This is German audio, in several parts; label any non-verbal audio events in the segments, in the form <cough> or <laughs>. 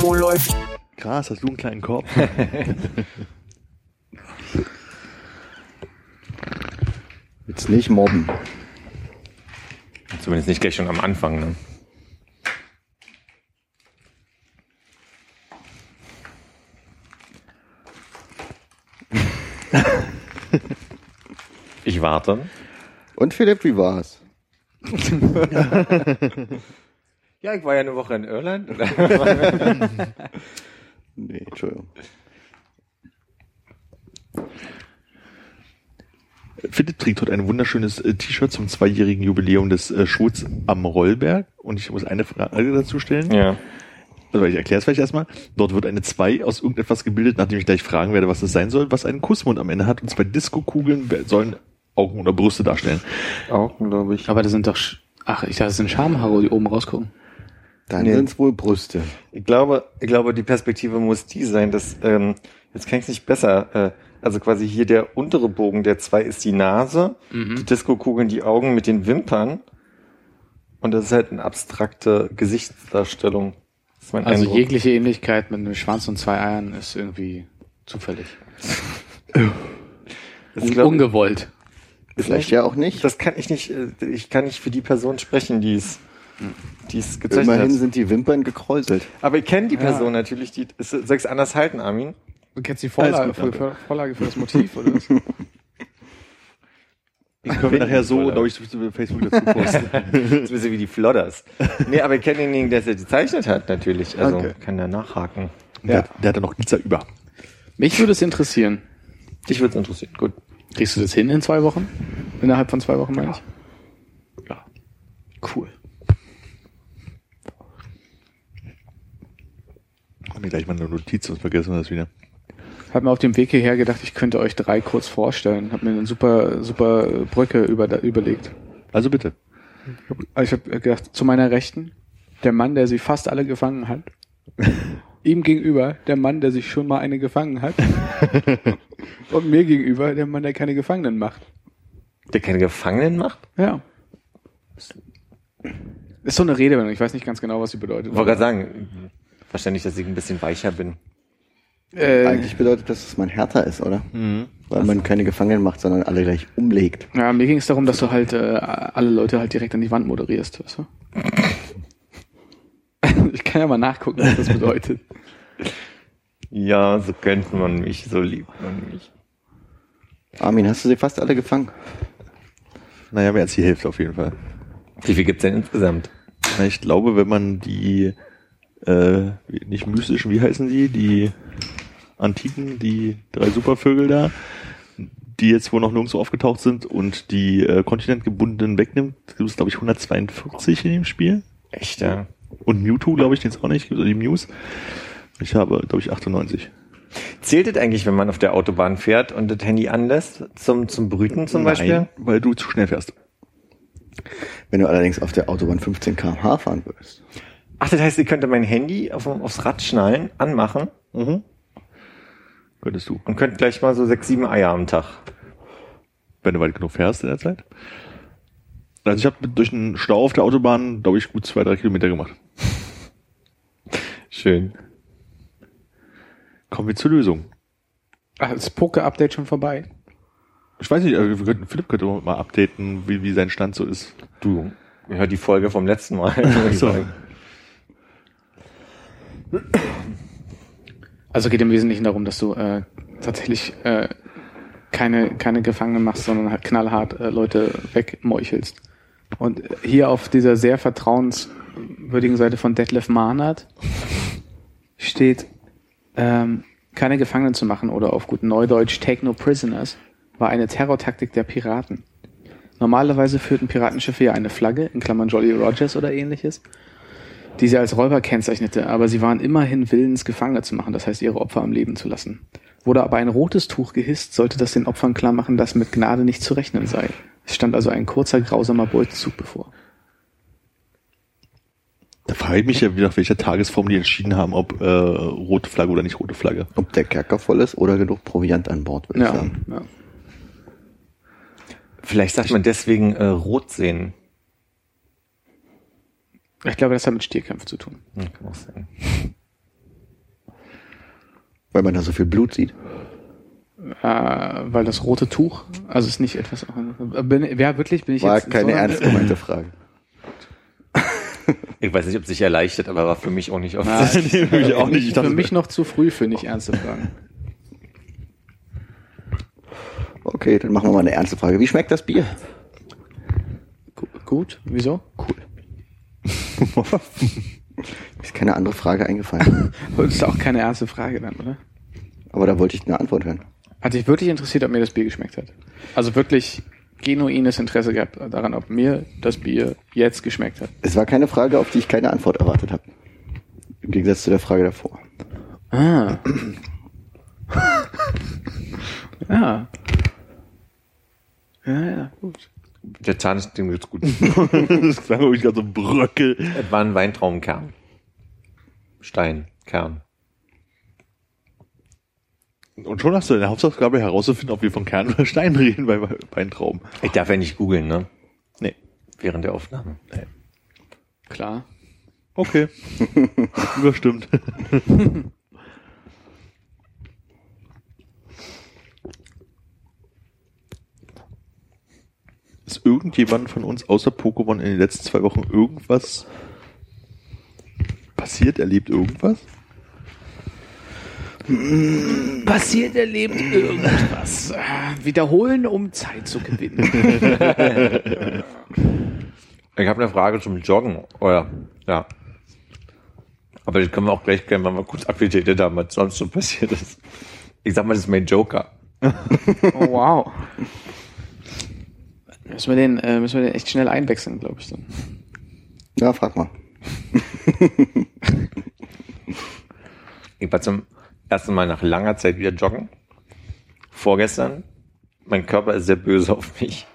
Wo läuft? Krass, hast du einen kleinen Korb? <laughs> Jetzt nicht mobben. Zumindest nicht gleich schon am Anfang. Ne? Ich warte. Und Philipp, wie war's? <laughs> Ja, ich war ja eine Woche in Irland. <laughs> Nee, Entschuldigung. Philipp trägt heute ein wunderschönes äh, T-Shirt zum zweijährigen Jubiläum des äh, Schwutz am Rollberg. Und ich muss eine Frage dazu stellen. ja. Also ich erkläre es vielleicht erstmal. Dort wird eine 2 aus irgendetwas gebildet, nachdem ich gleich fragen werde, was das sein soll, was einen Kussmund am Ende hat. Und zwei Disco-Kugeln sollen Augen oder Brüste darstellen. Augen, glaube ich. Aber das sind doch, Sch- ach, ich dachte, das sind Schamhaare, die oben rausgucken. Dann Nee. sind's wohl Brüste. Ich glaube, ich glaube, die Perspektive muss die sein, dass, ähm, jetzt kann ich es nicht besser, äh, also quasi hier der untere Bogen der zwei ist die Nase, die Disco-Kugeln die Augen mit den Wimpern und das ist halt eine abstrakte Gesichtsdarstellung. Das ist mein Also Eindruck. jegliche Ähnlichkeit mit einem Schwanz und zwei Eiern ist irgendwie zufällig. <laughs> Das Un glaub- ungewollt. Vielleicht ja auch nicht. Das kann ich nicht, äh, ich kann nicht für die Person sprechen, die es, die es gezeichnet Immerhin hat. sind die Wimpern gekräuselt. Aber ich kenne die Person natürlich, die, ist- soll ich es anders halten, Armin? Du kennst die Vorlage, gut, für, Vorlage für das Motiv, oder was? <laughs> Können wir nachher so, glaube ich, zu Facebook dazu posten. <laughs> Das ist ein bisschen wie die Flodders. Nee, aber ich kenne denjenigen, der es ja gezeichnet hat, natürlich. Also Okay. kann da nachhaken. Der, hat- der hat da noch Glitzer über. Mich würde es interessieren. Dich würde es interessieren. Gut. Kriegst du das hin in zwei Wochen? Innerhalb von zwei Wochen, meine ich? Ja. Cool. Haben wir gleich mal eine Notiz, sonst vergessen wir das wieder. Hab mir auf dem Weg hierher gedacht, ich könnte euch drei kurz vorstellen. Hab mir eine super, super Brücke über, überlegt. Also bitte. Also ich habe gedacht, zu meiner Rechten, der Mann, der sie fast alle gefangen hat. <laughs> Ihm gegenüber, der Mann, der sich schon mal eine gefangen hat. <laughs> Und mir gegenüber, der Mann, der keine Gefangenen macht. Der keine Gefangenen macht? Ja. Ist so eine Redewendung, ich weiß nicht ganz genau, was sie bedeutet. Ich wollte gerade sagen, wahrscheinlich, dass ich ein bisschen weicher bin. äh, Eigentlich bedeutet das, dass man härter ist, oder? Weil man keine Gefangenen macht, sondern alle gleich umlegt. ja, mir ging es darum, dass du halt äh, alle Leute halt direkt an die Wand moderierst, weißt du? <laughs> ich kann ja mal nachgucken, was das bedeutet. Ja, so kennt man mich, so liebt man mich. Armin, hast du sie fast alle gefangen? Naja, mehr als die Hälfte auf jeden Fall. Wie viel gibt's denn insgesamt? Ich glaube, wenn man die, äh, nicht mystischen, wie heißen die? Die antiken, die drei Supervögel da, die jetzt wohl noch nirgendwo aufgetaucht sind und die äh, kontinentgebundenen wegnimmt, gibt es, glaube ich, 142 in dem Spiel. Echt, ja. Und Mewtwo, glaube ich, den es auch nicht gibt, oder die Mews. Ich habe, glaube ich, 98. Zählt es eigentlich, wenn man auf der Autobahn fährt und das Handy anlässt, zum, zum Brüten zum Beispiel? Nein, weil du zu schnell fährst. Wenn du allerdings auf der Autobahn 15 km/h fahren würdest. Ach, das heißt, ich könnte mein Handy auf, aufs Rad schnallen, anmachen Mhm. Könntest du. und könnte gleich mal so sechs, sieben Eier am Tag. wenn du weit genug fährst in der Zeit. Also ich habe durch einen Stau auf der Autobahn, glaube ich, gut zwei, drei Kilometer gemacht. <laughs> Schön. Kommen wir zur Lösung. Ach, ist Poker-Update schon vorbei? Ich weiß nicht, also wir könnten, Philipp könnte mal updaten, wie, wie sein Stand so ist. Du, hör die Folge vom letzten Mal. <laughs> würde ich So. Also geht im Wesentlichen darum, dass du äh, tatsächlich äh, keine, keine Gefangenen machst, sondern halt knallhart äh, Leute wegmeuchelst. Und hier auf dieser sehr vertrauenswürdigen Seite von Detlef Mahnert steht, ähm, keine Gefangenen zu machen oder auf gut Neudeutsch Take No Prisoners war eine Terrortaktik der Piraten. Normalerweise führten Piratenschiffe ja eine Flagge, in Klammern Jolly Rogers oder ähnliches. Die sie als Räuber kennzeichnete, aber sie waren immerhin willens, Gefangene zu machen, das heißt ihre Opfer am Leben zu lassen. Wurde aber ein rotes Tuch gehisst, sollte das den Opfern klar machen, dass mit Gnade nicht zu rechnen sei. Es stand also ein kurzer, grausamer Beutezug bevor. Da frage ich mich ja, wie nach welcher Tagesform die entschieden haben, ob äh, rote Flagge oder nicht rote Flagge. Ob der Kerker voll ist oder genug Proviant an Bord, würde ich Ja, sagen. ja. Vielleicht sagt man deswegen äh, rot sehen. Ich glaube, das hat mit Stierkampf zu tun. Hm, kann auch sein. <laughs> Weil man da so viel Blut sieht. Äh, weil das rote Tuch, also ist nicht etwas. Bin, ja, wirklich, bin ich War jetzt. keine so- ernst gemeinte Frage. Ich weiß nicht, ob es sich erleichtert, aber war für mich auch nicht oft. Ja, <laughs> Nee, für mich auch nicht. Ich Für mich noch zu früh für nicht ernste Fragen. Okay, dann machen wir mal eine ernste Frage. Wie schmeckt das Bier? Gu- Gut, wieso? <laughs> Ist keine andere Frage eingefallen. <laughs> Das ist auch keine ernste Frage dann, oder? Aber da wollte ich eine Antwort hören. Hat dich wirklich interessiert, ob mir das Bier geschmeckt hat? Also wirklich genuines Interesse gehabt daran, ob mir das Bier jetzt geschmeckt hat. Es war keine Frage, auf die ich keine Antwort erwartet habe. Im Gegensatz zu der Frage davor. Ah. ja. <laughs> Ja, ja, gut. Der Zahn ist dem jetzt gut. <laughs> das klang irgendwie gerade so ein Bröckel. Es war ein Weintraubenkern. Stein, Kern. Und schon hast du deine Hauptaufgabe herauszufinden, ob wir von Kern oder Stein reden bei Weintrauben. Ich darf ja nicht googeln, ne? Nee. Während der Aufnahme. Klar. Okay. <laughs> Überstimmt. <laughs> Ist irgendjemand von uns außer Pokémon in den letzten zwei Wochen irgendwas passiert, erlebt irgendwas? Passiert, erlebt irgendwas. Wiederholen, um Zeit zu gewinnen. <laughs> Ich habe eine Frage zum Joggen. Oder, ja. Aber das können wir auch gleich wenn wir kurz abgedatet haben, was sonst so passiert ist. Ich sag mal, das ist mein Joker. <laughs> Oh, wow. Müssen wir den, äh, müssen wir den echt schnell einwechseln, glaube ich dann. Ja, frag mal. <laughs> Ich war zum ersten Mal nach langer Zeit wieder joggen. Vorgestern. Mein Körper ist sehr böse auf mich.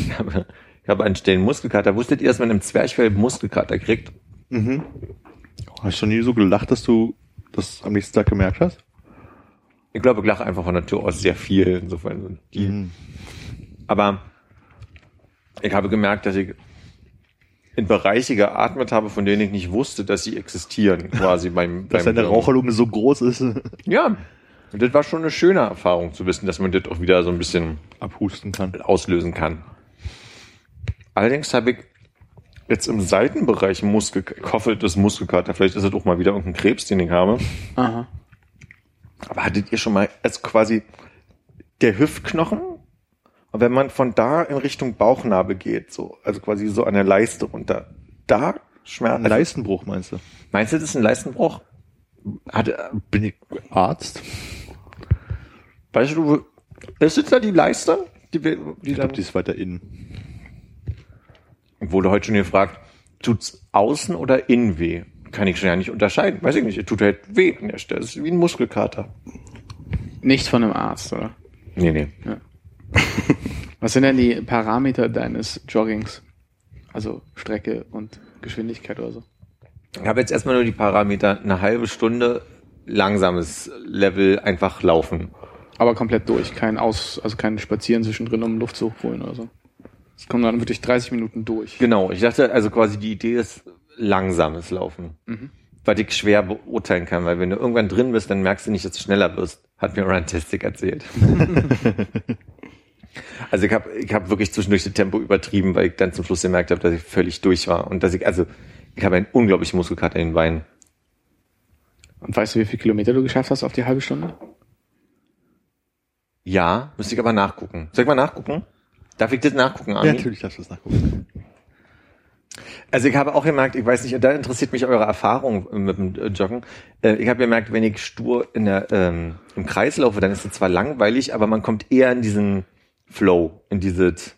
Ich habe, ich habe einen stillen Muskelkater. Wusstet ihr, dass man im Zwerchfell Muskelkater kriegt? Hast du nie so gelacht, dass du das am nächsten Tag gemerkt hast? Ich glaube, ich lache einfach von Natur aus sehr viel. Insofern. Die, Aber ich habe gemerkt, dass ich in Bereiche geatmet habe, von denen ich nicht wusste, dass sie existieren, <laughs> quasi beim, Dass beim deine Raucherlunge so groß ist, <laughs> Ja, und das war schon eine schöne Erfahrung zu wissen, dass man das auch wieder so ein bisschen abhusten kann. auslösen kann. Allerdings habe ich jetzt im Seitenbereich Muskel, das ist Muskelkater, vielleicht ist es auch mal wieder irgendein Krebs, den ich habe. Aha. Aber hattet ihr schon mal, also quasi der Hüftknochen? Und wenn man von da in Richtung Bauchnabel geht, so, also quasi so an der Leiste runter, da Ein Schmerz. Leistenbruch meinst du? Meinst du, das ist ein Leistenbruch? Hat, Bin ich Arzt? weißt du, wo- ist jetzt da die Leiste? Die, wir- die Ich dann, glaube, die ist weiter innen. wurde heute schon gefragt, tut's außen oder innen weh? Kann ich schon ja nicht unterscheiden. Weiß ich nicht. Es tut halt weh an der Stelle. Es ist wie ein Muskelkater. Nicht von einem Arzt, oder? Nee, nee. <laughs> Was sind denn die Parameter deines Joggings? Also Strecke und Geschwindigkeit oder so? Ich habe jetzt erstmal nur die Parameter eine halbe Stunde langsames Level einfach laufen. Aber komplett durch, kein Aus, also kein Spazieren zwischendrin, um Luft zu holen oder so. Es kommt dann wirklich 30 Minuten durch. Genau, ich dachte, also quasi die Idee ist langsames Laufen. Mhm. Weil ich schwer beurteilen kann, weil wenn du irgendwann drin bist, dann merkst du nicht, dass du schneller wirst. Hat mir Runtastic erzählt. <laughs> <laughs> also ich habe ich hab wirklich zwischendurch das Tempo übertrieben, weil ich dann zum Schluss gemerkt habe, dass ich völlig durch war. Und dass ich, also ich habe einen unglaublichen Muskelkater in den Beinen. Und weißt du, wie viele Kilometer du geschafft hast auf die halbe Stunde? Ja, müsste ich aber nachgucken. Soll ich mal nachgucken? Darf ich das nachgucken, Armin? Ja, natürlich darfst du das nachgucken. Also ich habe auch gemerkt, ich weiß nicht, da interessiert mich eure Erfahrung mit dem Joggen. Äh, Ich habe gemerkt, wenn ich stur in der, ähm, im Kreis laufe, dann ist es zwar langweilig, aber man kommt eher in diesen Flow, in dieses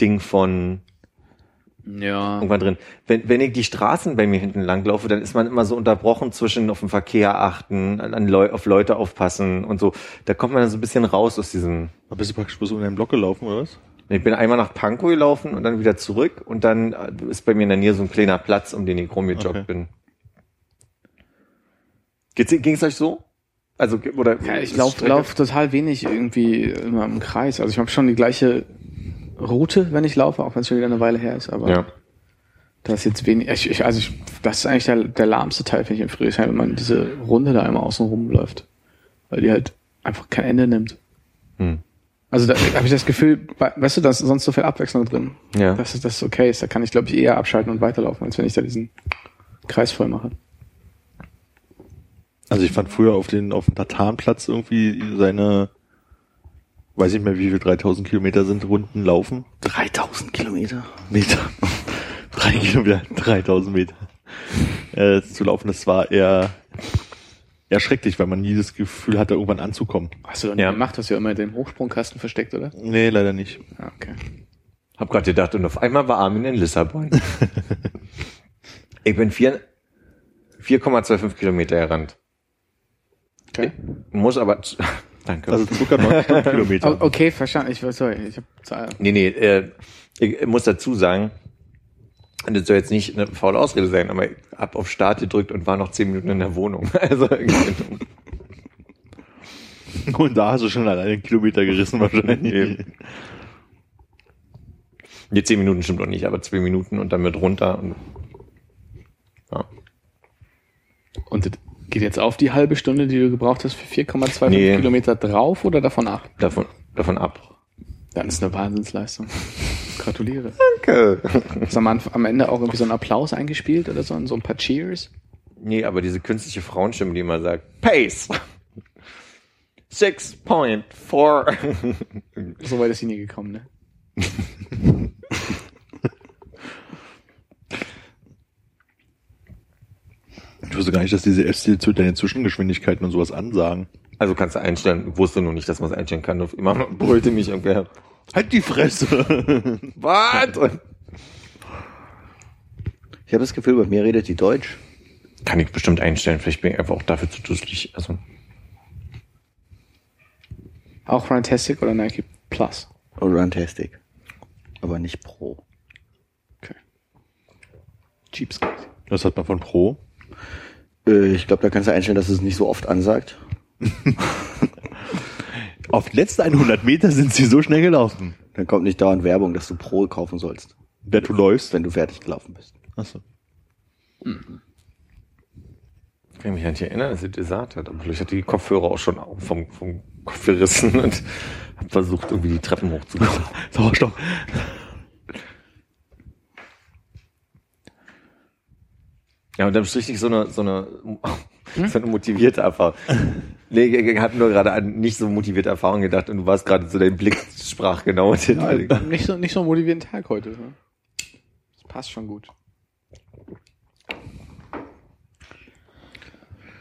Ding von Ja. irgendwann drin. Wenn, wenn ich die Straßen bei mir hinten langlaufe, dann ist man immer so unterbrochen zwischen auf den Verkehr achten, an Leu auf Leute aufpassen und so. Da kommt man dann so ein bisschen raus aus diesem. Da bist du praktisch bloß um deinen Block gelaufen, oder was? Ich bin einmal nach Pankow gelaufen und dann wieder zurück und dann äh, ist bei mir in der Nähe so ein kleiner Platz, um den ich rumgejoggt Okay. bin. Ging es euch so? Also, oder? Ja, ich laufe lauf total wenig irgendwie immer im Kreis. Also ich habe schon die gleiche Route, wenn ich laufe, auch wenn es schon wieder eine Weile her ist. Aber Ja. da ist jetzt wenig. Ich, ich, also ich, das ist eigentlich der, der lahmste Teil, finde ich, im Friedrichshain, wenn man diese Runde da einmal außen rumläuft. Weil die halt einfach kein Ende nimmt. Hm. Also da habe ich das Gefühl, we- weißt du, da ist sonst so viel Abwechslung drin. Ja. Dass das ist okay ist. Da kann ich, glaube ich, eher abschalten und weiterlaufen, als wenn ich da diesen Kreis voll mache. Also ich fand früher auf den, auf dem Tatanplatz irgendwie seine, weiß nicht mehr wie viel, 3000 Kilometer sind Runden laufen. 3000 Kilometer. Meter. Drei Kilometer, 3000 Meter. Äh, zu laufen, das war eher, eher schrecklich, weil man nie das Gefühl hatte, irgendwann anzukommen. Hast du doch nicht Ja. gemacht, hast du ja immer den Hochsprungkasten versteckt, oder? Nee, leider nicht. Ja, okay. Hab grad gedacht, und auf einmal war Armin in Lissabon. <laughs> ich bin vier- 4,25 Kilometer gerannt. Okay. Muss aber, <laughs> danke. Also circa 90 Kilometer. Oh, okay, verstanden. Ich sorry, ich habe Nee, nee, äh, ich muss dazu sagen, und das soll jetzt nicht eine faule Ausrede sein, aber ich hab auf Start gedrückt und war noch zehn Minuten in der Wohnung. <laughs> Also, Und da hast du schon alleine einen Kilometer gerissen wahrscheinlich. Eben. nee, zehn Minuten stimmt noch nicht, aber zwei Minuten und dann mit runter und, ja. Und das geht jetzt auf die halbe Stunde, die du gebraucht hast für 4,25 Nee. Kilometer drauf oder davon ab? davon, davon ab. Dann ist eine Wahnsinnsleistung. Gratuliere. Danke. Ist am, am Ende auch irgendwie so ein Applaus eingespielt oder so? So ein paar Cheers? Nee, aber diese künstliche Frauenstimme, die immer sagt, Pace! 6.4. So weit ist sie nie gekommen, ne? <laughs> Ich wusste gar nicht, dass diese Apps dir zu deine Zwischengeschwindigkeiten und sowas ansagen. Also kannst du einstellen. Wusste nur nicht, dass man es einstellen kann. Auf immer <laughs> brüllte mich irgendwer. Halt die Fresse! <laughs> Was? Ich habe das Gefühl, bei mir redet die Deutsch. Kann ich bestimmt einstellen. Vielleicht bin ich einfach auch dafür zu dusselig. Also, Auch Runtastic oder Nike Plus? Oder Runtastic. Aber nicht Pro. Okay. Cheapskate. Was hat man von Pro? Äh, ich glaube, da kannst du einstellen, dass es nicht so oft ansagt. <laughs> Auf die letzten 100 Meter sind sie so schnell gelaufen. Dann kommt nicht dauernd Werbung, dass du Pro kaufen sollst, Der du läufst. wenn du fertig gelaufen bist. Achso. ich kann mich nicht erinnern, dass sie das gesagt hat. Aber vielleicht hat die Kopfhörer auch schon vom, vom Kopf gerissen und hat versucht, irgendwie die Treppen hochzukommen. <laughs> Sauerstoff. Ja, und dann strich ich so eine, so eine, <laughs> so eine motivierte Erfahrung. Nee, ich habe nur gerade an nicht so motivierte Erfahrungen gedacht und du warst gerade so, dein Blick sprach genau den. <laughs> Nicht so, nicht so einen motivierenden Tag heute. Ne? Das passt schon gut.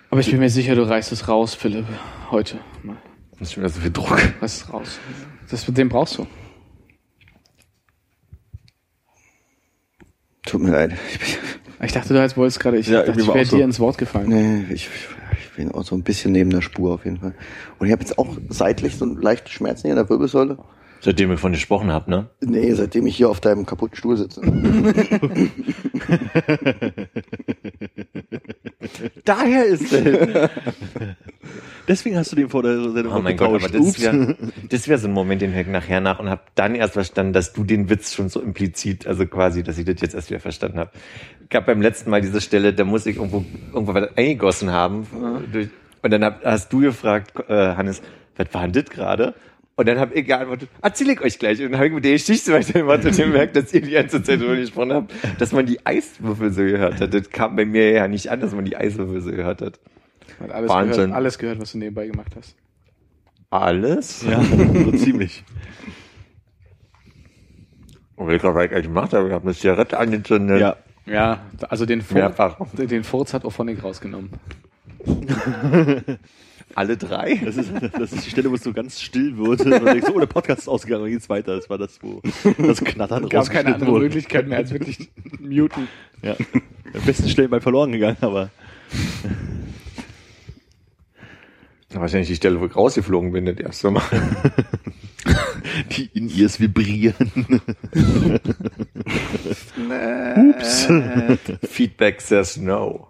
Aber ich bin mir sicher, du reißt es raus, Philipp. Heute. Mal. Das ist schon wieder so viel Druck. Reiß es raus. Das, den brauchst du. Tut mir leid. Ich bin, Ich dachte, du wolltest gerade, ich, Ja, dachte, ich wäre so. dir ins Wort gefallen. nee, ich, ich bin auch so ein bisschen neben der Spur auf jeden Fall. Und ich habe jetzt auch seitlich so leichte Schmerzen hier in der Wirbelsäule. Seitdem wir von dir gesprochen habt, ne? Nee, seitdem ich hier auf deinem kaputten Stuhl sitze. <laughs> Daher ist es. <laughs> Deswegen hast du den vor der Sendung Oh mein Gott, aber das wäre wär so ein Moment, den höre ich nachher nach und habe dann erst verstanden, dass du den Witz schon so implizit, also quasi, dass ich das jetzt erst wieder verstanden habe. Ich gab beim letzten Mal diese Stelle, da muss ich irgendwo, irgendwo was eingegossen haben. Und dann hast du gefragt, äh, Hannes, was war denn das gerade? Und dann habe ich geantwortet, erzähl ich euch gleich. Und dann habe ich mit der Geschichte weitergemacht und gemerkt, dass ihr die ganze Zeit darüber gesprochen habt, dass man die Eiswürfel so gehört hat. Das kam bei mir ja nicht an, dass man die Eiswürfel so gehört hat. Hat alles Wahnsinn. gehört, alles gehört, was du nebenbei gemacht hast. Alles? Ja, <laughs> so ziemlich. Und ich glaube, was ich eigentlich gemacht habe, ich habe eine Zigarette angezündet. Ja. Ja, also den Furz, Mehrfach. den Furz hat auch von rausgenommen. <laughs> Alle drei? Das ist, das ist die Stelle, wo es so ganz still wird. Und du denkst, oh, der Podcast ist ausgegangen, und geht's weiter. Das war das, wo das Knattern gab keine rausgeschnitten andere wurde. Möglichkeit mehr als wirklich muten. Ja. Am besten Stellen bei verloren gegangen, aber Wahrscheinlich die Stelle, wo ich rausgeflogen bin, das erste Mal. die in ihrs vibrieren. Ups. <laughs> Feedback says no.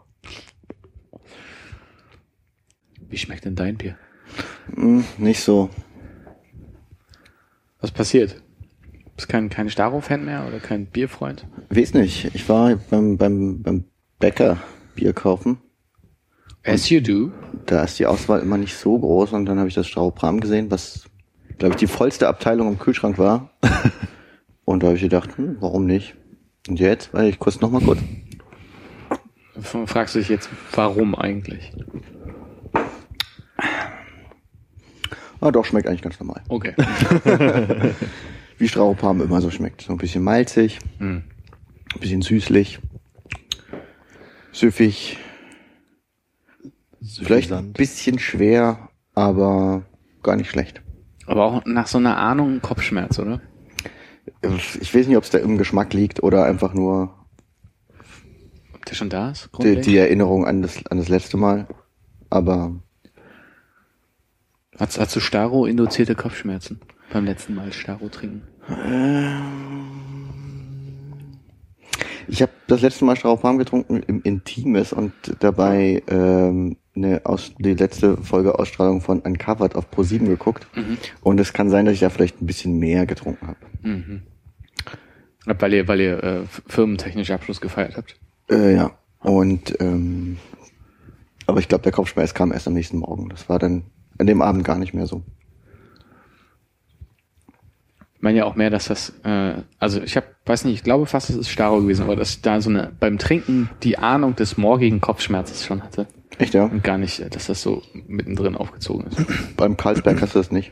Wie schmeckt denn dein Bier? Hm, nicht so. Was passiert? Bist kein, kein Staro-Fan mehr oder kein Bierfreund? Weiß nicht. Ich war beim, beim, beim Bäcker Bier kaufen. As you do. Da ist die Auswahl immer nicht so groß und dann habe ich das Straubram gesehen, was, glaube ich, die vollste Abteilung im Kühlschrank war. <laughs> und da habe ich gedacht, hm, warum nicht? Und jetzt, weil ich kurz noch mal kurz. Fragst du dich jetzt, warum eigentlich? Ah, doch, schmeckt eigentlich ganz normal. Okay. <laughs> Wie Straubram immer so schmeckt. So ein bisschen malzig, Hm. ein bisschen süßlich, süffig, vielleicht ein bisschen schwer, aber gar nicht schlecht. Aber auch nach so einer Ahnung Kopfschmerz, oder? Ich weiß nicht, ob es da im Geschmack liegt oder einfach nur Ob der schon da ist? die, die Erinnerung an das, an das letzte Mal. Aber Hast, hast du Staro-induzierte Kopfschmerzen beim letzten Mal Staro trinken? ich habe das letzte Mal Straubram getrunken im Intimes und dabei ähm, eine Aus die letzte Folge Ausstrahlung von Uncovered auf Pro7 geguckt. Und es kann sein, dass ich da vielleicht ein bisschen mehr getrunken habe. Mhm. Weil ihr, weil ihr äh, firmentechnisch Abschluss gefeiert habt. Äh, ja. Und ähm, aber ich glaube, der Kopfschmerz kam erst am nächsten Morgen. Das war dann an dem Abend gar nicht mehr so. Ich meine ja auch mehr, dass das, äh, also ich habe, weiß nicht, ich glaube fast, es ist Staro gewesen, aber dass ich da so eine beim Trinken die Ahnung des morgigen Kopfschmerzes schon hatte Echt, ja? und gar nicht, dass das so mittendrin aufgezogen ist. <clears throat> Beim Karlsberg hast du das nicht.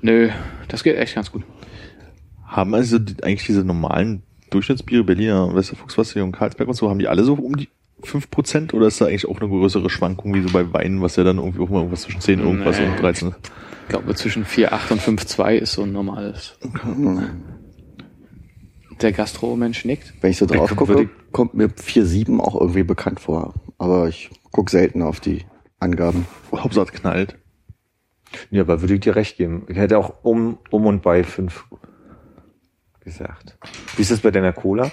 Nö, das geht echt ganz gut. Haben also die, eigentlich diese normalen Durchschnittsbiere, Berliner, Westerfuchswasser und Karlsberg und so, haben die alle so um die 5% oder ist da eigentlich auch eine größere Schwankung wie so bei Weinen, was ja dann irgendwie auch mal irgendwas zwischen 10 irgendwas Nee. und 13 ist? Ich glaube, zwischen 4,8 und 5,2 ist so ein normales. Der Gastromensch nickt. Wenn ich so drauf gucke, kommt mir 4-7 auch irgendwie bekannt vor. Aber ich guck selten auf die Angaben. Hauptsache es knallt. Ja, aber würde ich dir recht geben. Ich hätte auch um, um und bei fünf gesagt. Wie ist das bei deiner Cola?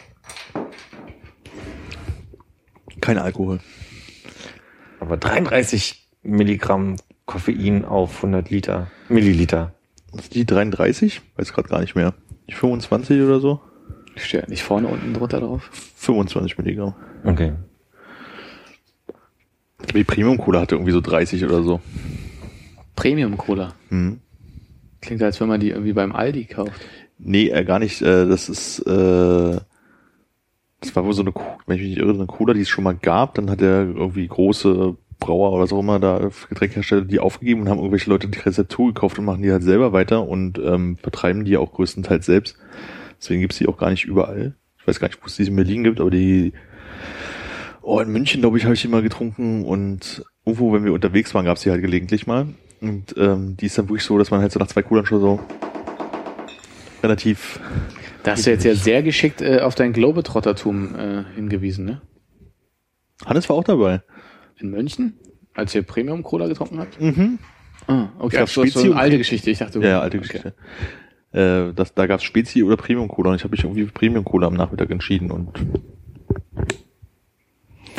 Kein Alkohol. Aber 33 Milligramm Koffein auf 100 Liter, Milliliter. Ist die 33? Weiß gerade gar nicht mehr. Die 25 oder so? Steht nicht vorne unten drunter drauf. 25 Milligramm. Okay. Die Premium Cola hatte irgendwie so 30 oder so. Premium Cola. Hm. Klingt, als wenn man die irgendwie beim Aldi kauft. Nee, äh, gar nicht. Äh, das ist, äh, das war wohl so eine, wenn ich mich nicht irre, eine Cola, die es schon mal gab. Dann hat er irgendwie große Brauer oder was auch immer da Getränkehersteller die aufgegeben und haben irgendwelche Leute die Rezeptur gekauft und machen die halt selber weiter und ähm, betreiben die auch größtenteils selbst. Deswegen gibt's die auch gar nicht überall. Ich weiß gar nicht, wo es diese in Berlin gibt, aber die Oh, in München, glaube ich, habe ich die mal getrunken und irgendwo, wenn wir unterwegs waren, gab's die halt gelegentlich mal. Und ähm, die ist dann wirklich so, dass man halt so nach zwei Coolern schon so relativ Da hast du jetzt ja sehr geschickt äh, auf dein Globetrottertum äh, hingewiesen, ne? Hannes war auch dabei. In München? Als ihr Premium Cola getrunken habt? Mhm. Ah, okay. gab Ach, so, so Spezi alte Geschichte. Ich dachte, Ja, ja, alte okay. Geschichte. Äh, das, da gab's Spezi oder Premium Cola und ich habe mich irgendwie für Premium Cola am Nachmittag entschieden und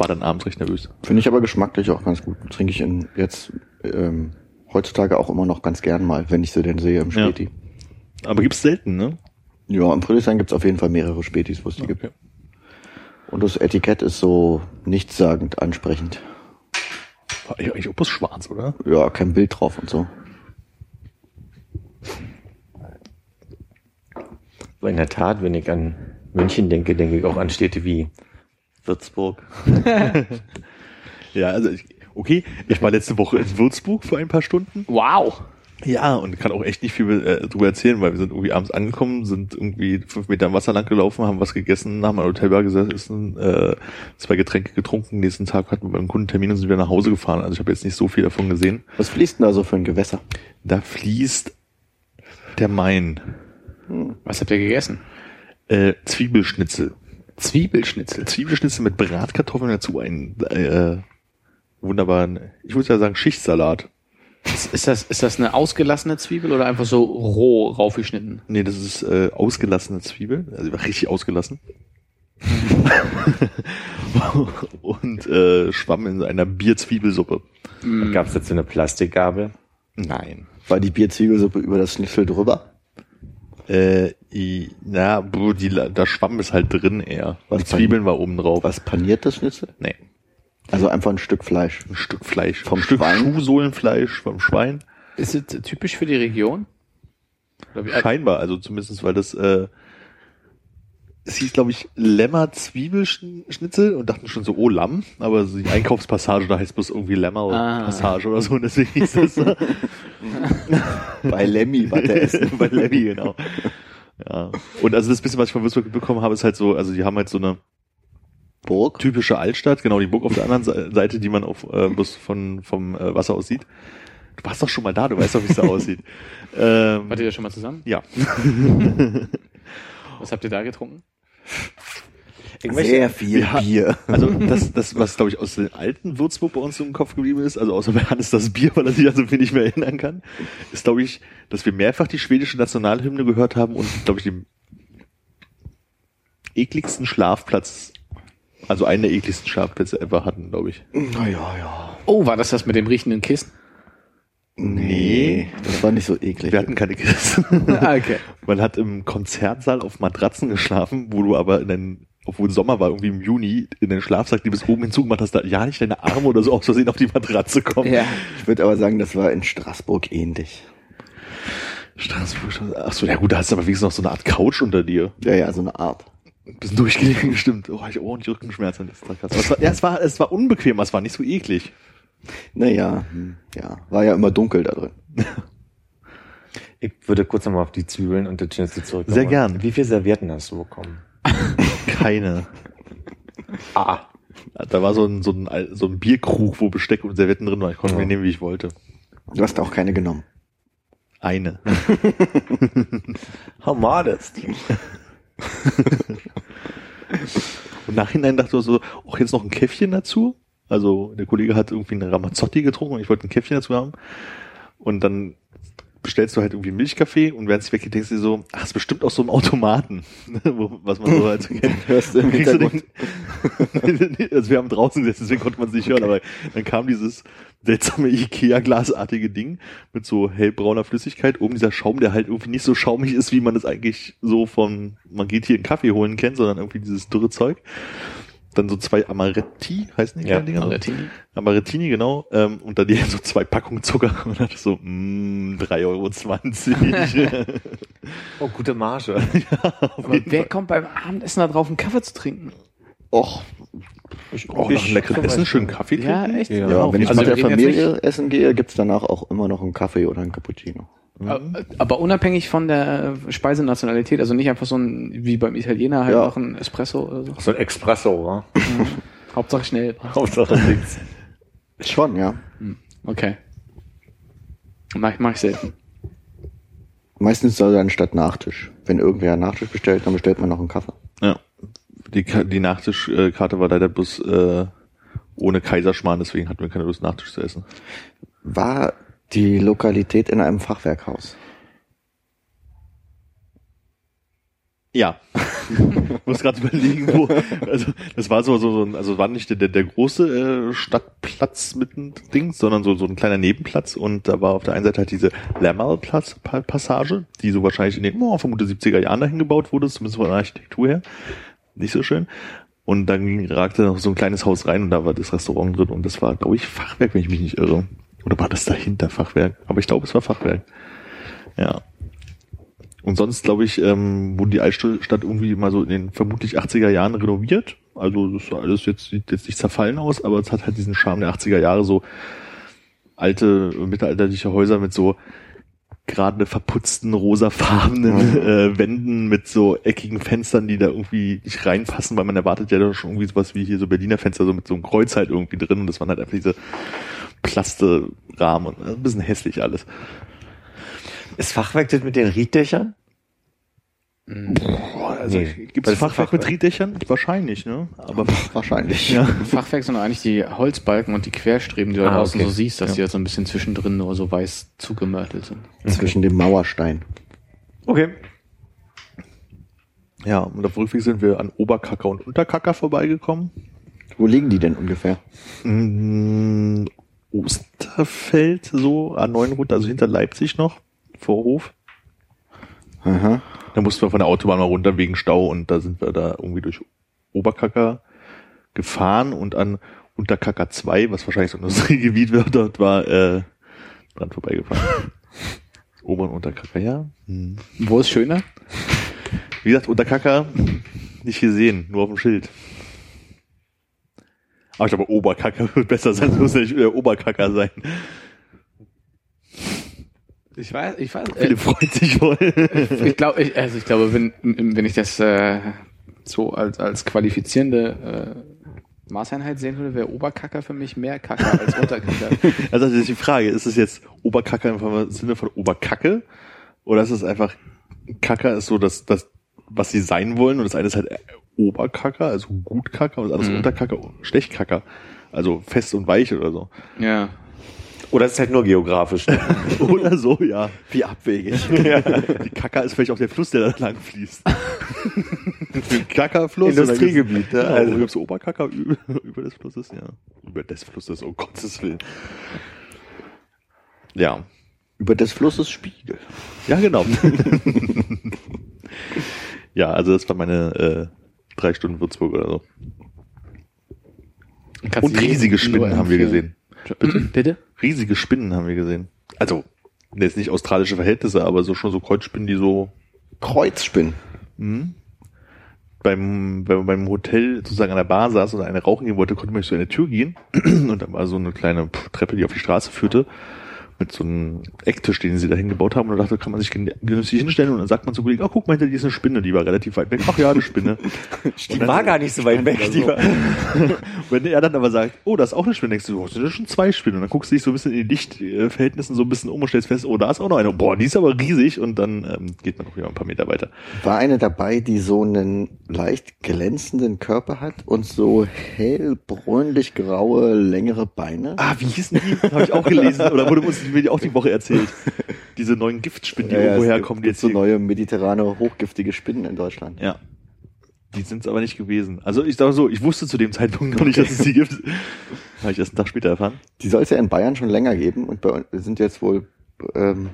war dann abends recht nervös. Finde ich aber geschmacklich auch ganz gut. Trinke ich in jetzt ähm, heutzutage auch immer noch ganz gern mal, wenn ich sie denn sehe im Ja. Späti. Aber gibt's selten, ne? Ja, im Friedrichshain gibt's auf jeden Fall mehrere Spätis, wo es die gibt. Und das Etikett ist so nichtssagend ansprechend. War ja eigentlich auch bloß schwarz, oder? Ja, kein Bild drauf und so. Aber in der Tat, wenn ich an München denke, denke ich auch an Städte wie Würzburg. <laughs> Ja, also ich, okay, ich war letzte Woche in Würzburg für ein paar Stunden. Wow. Ja, und kann auch echt nicht viel äh, drüber erzählen, weil wir sind irgendwie abends angekommen, sind irgendwie fünf Meter im Wasser lang gelaufen, haben was gegessen, haben am Hotelbar gesessen, äh, zwei Getränke getrunken. Nächsten Tag hatten wir beim Kundentermin und sind wieder nach Hause gefahren. Also ich habe jetzt nicht so viel davon gesehen. Was fließt denn da so für ein Gewässer? Da fließt der Main. Was habt ihr gegessen? Äh, Zwiebelschnitzel. Zwiebelschnitzel. Zwiebelschnitzel mit Bratkartoffeln dazu, ein äh, wunderbaren, ich würde ja sagen Schichtsalat. Ist, das, ist das eine ausgelassene Zwiebel oder einfach so roh raufgeschnitten? Nee, das ist äh, ausgelassene Zwiebel, also die war richtig ausgelassen. <laughs> und äh, schwamm in einer Bierzwiebelsuppe. Gab es dazu eine Plastikgabel? Nein. War die Bierzwiebelsuppe über das Schnitzel drüber? Äh, i, na, bro, die, da schwamm ist halt drin eher. Was die Zwiebeln war oben drauf. Was paniert das Schnitzel? Nee, Also einfach ein Stück Fleisch. ein Stück Fleisch. Vom ein Stück Schwein? Schuhsohlenfleisch vom Schwein. Ist es typisch für die Region? Scheinbar, also zumindest, weil das, äh, es hieß, glaube ich, Lämmer Zwiebelschnitzel und dachten schon so, oh Lamm, aber so die Einkaufspassage, da heißt bloß irgendwie Lämmer Ah. Passage oder so, und deswegen hieß das so. <laughs> Bei Lemmy war der Essen. <laughs> bei Levi, genau. Ja. Und also das bisschen, was ich von Würzburg bekommen habe, ist halt so, also die haben halt so eine Burg. typische Altstadt, genau, die Burg auf der anderen Se- Seite, die man auf, äh, bloß von, vom äh, Wasser aus sieht. Du warst doch schon mal da, du weißt doch, wie es da aussieht. Ähm, <laughs> Wart ihr da schon mal zusammen? ja. Was habt ihr da getrunken? <laughs> Sehr viel Ja. Bier. Also das, das was glaube ich aus den alten Würzburg bei uns im Kopf geblieben ist, also außer bei Hannes das Bier, weil er sich an so viel nicht mehr erinnern kann, ist glaube ich, dass wir mehrfach die schwedische Nationalhymne gehört haben und glaube ich den ekligsten Schlafplatz, also einen der ekligsten Schlafplätze ever hatten, glaube ich. Naja, ja. Oh, war das das mit dem riechenden Kissen? Nee, das war nicht so eklig. Wir hatten keine Kissen. <laughs> ah, okay. Man hat im Konzertsaal auf Matratzen geschlafen, wo du aber in den, obwohl Sommer war, irgendwie im Juni, in den Schlafsack, die bis oben hinzugemacht hast, da ja nicht deine Arme oder so aus Versehen auf die Matratze kommen. Ja. Ich würde aber sagen, das war in Straßburg ähnlich. Straßburg, ach so, ja gut, da hast du aber wenigstens noch so eine Art Couch unter dir. Ja, ja, so eine Art. Ein bisschen durchgelegen, <laughs> stimmt. Oh, ich oh, und Rückenschmerzen. es war, ja, es war, es war unbequem, aber es war nicht so eklig. Naja, hm, ja, war ja immer dunkel da drin. <laughs> Ich würde kurz nochmal auf die Zwiebeln und das Schnitzel zurückkommen. Sehr gern. Wie viele Servietten hast du bekommen? <laughs> Keine. Ah. Da war so ein, so ein, so ein Bierkrug, wo Besteck und Servietten drin waren. Ich konnte Ja. mir nehmen, wie ich wollte. Du hast auch keine genommen. Eine. <laughs> How modest. Im Nachhinein dachte ich so, auch jetzt noch ein Käffchen dazu. Also der Kollege hat irgendwie eine Ramazzotti getrunken und ich wollte ein Käffchen dazu haben. Und dann bestellst du halt irgendwie Milchkaffee und während es weggeht, denkst du dir so, ach, ist bestimmt aus so einem Automaten, <laughs> Wo- was man so halt so kennt. <laughs> Hörst du im Hintergrund? <laughs> also wir haben draußen gesessen, deswegen konnte man es nicht hören, aber dann kam dieses seltsame Ikea-glasartige Ding mit so hellbrauner Flüssigkeit, oben dieser Schaum, der halt irgendwie nicht so schaumig ist, wie man es eigentlich so von, man geht hier einen Kaffee holen kennt, sondern irgendwie dieses dürre Zeug. Dann so zwei Amaretti, heißen die Ja, Dinger? Amarettini. Amarettini, genau. Ähm, und dann die <laughs> so zwei Packungen Zucker <laughs> und dann ich so, mh, 3,20 Euro. <laughs> Oh, gute Marge. Aber wer kommt beim Abendessen da drauf, einen Kaffee zu trinken? Och, Auch nach einem leckeren Essen schön Kaffee trinken. Ja, echt? Ja. ja, wenn ich Also mit der Familie essen gehe, gibt's danach auch immer noch einen Kaffee oder einen Cappuccino. Aber- Aber unabhängig von der Speisenationalität, also nicht einfach so ein, wie beim Italiener, halt Ja. noch ein Espresso oder so. So ein Espresso, wa? <laughs> Hauptsache schnell. <laughs> Hauptsache nichts. Schon, ja. Okay. Mach, mach ich selten. Meistens soll dann statt Nachtisch. Wenn irgendwer einen Nachtisch bestellt, dann bestellt man noch einen Kaffee. Ja. Die, die Nachtischkarte war leider bloß äh, ohne Kaiserschmarrn, deswegen hatten wir keine Lust, Nachtisch zu essen. War die Lokalität in einem Fachwerkhaus? Ja. <laughs> muss gerade überlegen, wo. Also das war so, so, so ein, also war nicht der, der, große äh, Stadtplatz mitten Ding, sondern so, so ein kleiner Nebenplatz und da war auf der einen Seite halt diese Lammerl-Platz-Passage, die so wahrscheinlich in den, oh, vermute 70er Jahren dahin gebaut wurde, zumindest von der Architektur her. Nicht so schön. Und dann ragte noch so ein kleines Haus rein und da war das Restaurant drin und das war, glaube ich, Fachwerk, wenn ich mich nicht irre. Oder war das dahinter Fachwerk? Aber ich glaube, es war Fachwerk. Ja. Und sonst, glaube ich, ähm, wurde die Altstadt irgendwie mal so in den vermutlich 80er Jahren renoviert. Also das ist alles jetzt, sieht jetzt nicht zerfallen aus, aber es hat halt diesen Charme der 80er Jahre, so alte, mittelalterliche Häuser mit so gerade verputzten rosafarbenen <laughs> äh, Wänden mit so eckigen Fenstern, die da irgendwie nicht reinpassen, weil man erwartet ja doch schon irgendwie sowas wie hier so Berliner Fenster, so mit so einem Kreuz halt irgendwie drin und das waren halt einfach diese Plasterahmen und ein bisschen hässlich alles. Ist Fachwerk das mit den Rieddächern? Boah, also Nee. gibt es ist Fachwerk mit Fachwerk? Rieddächern? Wahrscheinlich, ne? Aber Wahrscheinlich. <laughs> ja. Fachwerk sind eigentlich die Holzbalken und die Querstreben, die du da Ah, draußen okay. so siehst, dass die halt so ein bisschen zwischendrin nur so weiß zugemörtelt sind. Zwischen dem Mauerstein. Okay. Ja, und auf dem Rückweg sind wir an Oberkacker und Unterkacker vorbeigekommen. Wo liegen die denn ungefähr? Mm, Osterfeld, so A9 runter, also hinter Leipzig noch, vor Hof. Aha. Da mussten wir von der Autobahn mal runter wegen Stau und da sind wir da irgendwie durch Oberkacker gefahren und an Unterkacker 2, was wahrscheinlich so ein <laughs> Industriegebiet wird, dort war äh, dran vorbeigefahren. <laughs> Ober- und Unterkacker, ja. Hm. Wo ist schöner? Wie gesagt, Unterkacker nicht gesehen, nur auf dem Schild. Aber ich glaube, Oberkacker wird besser sein, muss ja nicht äh, Oberkacker sein. Ich weiß, ich weiß. Philipp freut sich wohl. <laughs> ich glaube, ich, also ich glaube, wenn, wenn ich das äh, so als, als qualifizierende äh, Maßeinheit sehen würde, wäre Oberkacker für mich mehr Kacker als Unterkacker. <laughs> Also das ist die Frage, ist es jetzt Oberkacker im Sinne von Oberkacke? Oder ist es einfach, Kacker ist so das, das, was sie sein wollen und das eine ist halt Oberkacker, also Gutkacker und das andere Mhm. Unterkacker, Stechkacker. Also fest und weich oder so. ja. Oder es ist halt nur geografisch. <laughs> Oder so, ja. Wie abwegig. <laughs> Die Kacker ist vielleicht auch der Fluss, der da lang fließt. <laughs> Kackerfluss. Industriegebiet, ne? Ja, Also- also gibt's Oberkacker über, über des Flusses, ja. Über des Flusses, um Gottes Willen. Ja. Über des Flusses Spiegel. Ja, genau. ja, also das war meine äh, drei Stunden Würzburg oder so. Kannst Und riesige Spinnen haben wir gesehen. Bitte? Bitte? Riesige Spinnen haben wir gesehen. Also, jetzt nicht australische Verhältnisse, aber so schon so Kreuzspinnen, die so Kreuzspinnen. Mhm. Beim, beim, beim Hotel sozusagen an der Bar saß und eine rauchen gehen wollte, konnte man nicht so in eine Tür gehen. <clears throat> Und da war so eine kleine Treppe, die auf die Straße führte, mit so einem Ecktisch, den sie da hingebaut haben. Und da dachte, kann man sich gen- genüsslich hinstellen. Und dann sagt man zu Kollegen, ach guck mal, hinter dir ist eine Spinne, die war relativ weit weg. Ach ja, eine Spinne. <laughs> Die war gar nicht so weit <laughs> weg. Die war, <laughs> Wenn er dann aber sagt, oh, da ist auch eine Spinne, denkst du, oh, das sind schon zwei Spinnen. Und dann guckst du dich so ein bisschen in die Lichtverhältnissen so ein bisschen um und stellst fest, oh, da ist auch noch eine. Boah, die ist aber riesig. Und dann ähm, geht man auch wieder ein paar Meter weiter. War eine dabei, die so einen leicht glänzenden Körper hat und so hellbräunlich graue, längere Beine? Ah, wie hießen die? Habe ich auch gelesen. Oder wurde uns mir auch die Woche erzählt. <laughs> Diese neuen Giftspinnen, die Ja, irgendwo es herkommen, jetzt so neue mediterrane, hochgiftige Spinnen in Deutschland. Ja. Die sind es aber nicht gewesen. Also ich sage so, ich wusste zu dem Zeitpunkt noch nicht, dass es die gibt. <laughs> Habe ich erst einen Tag später erfahren. Die soll es ja in Bayern schon länger geben und bei uns wir sind jetzt wohl ähm,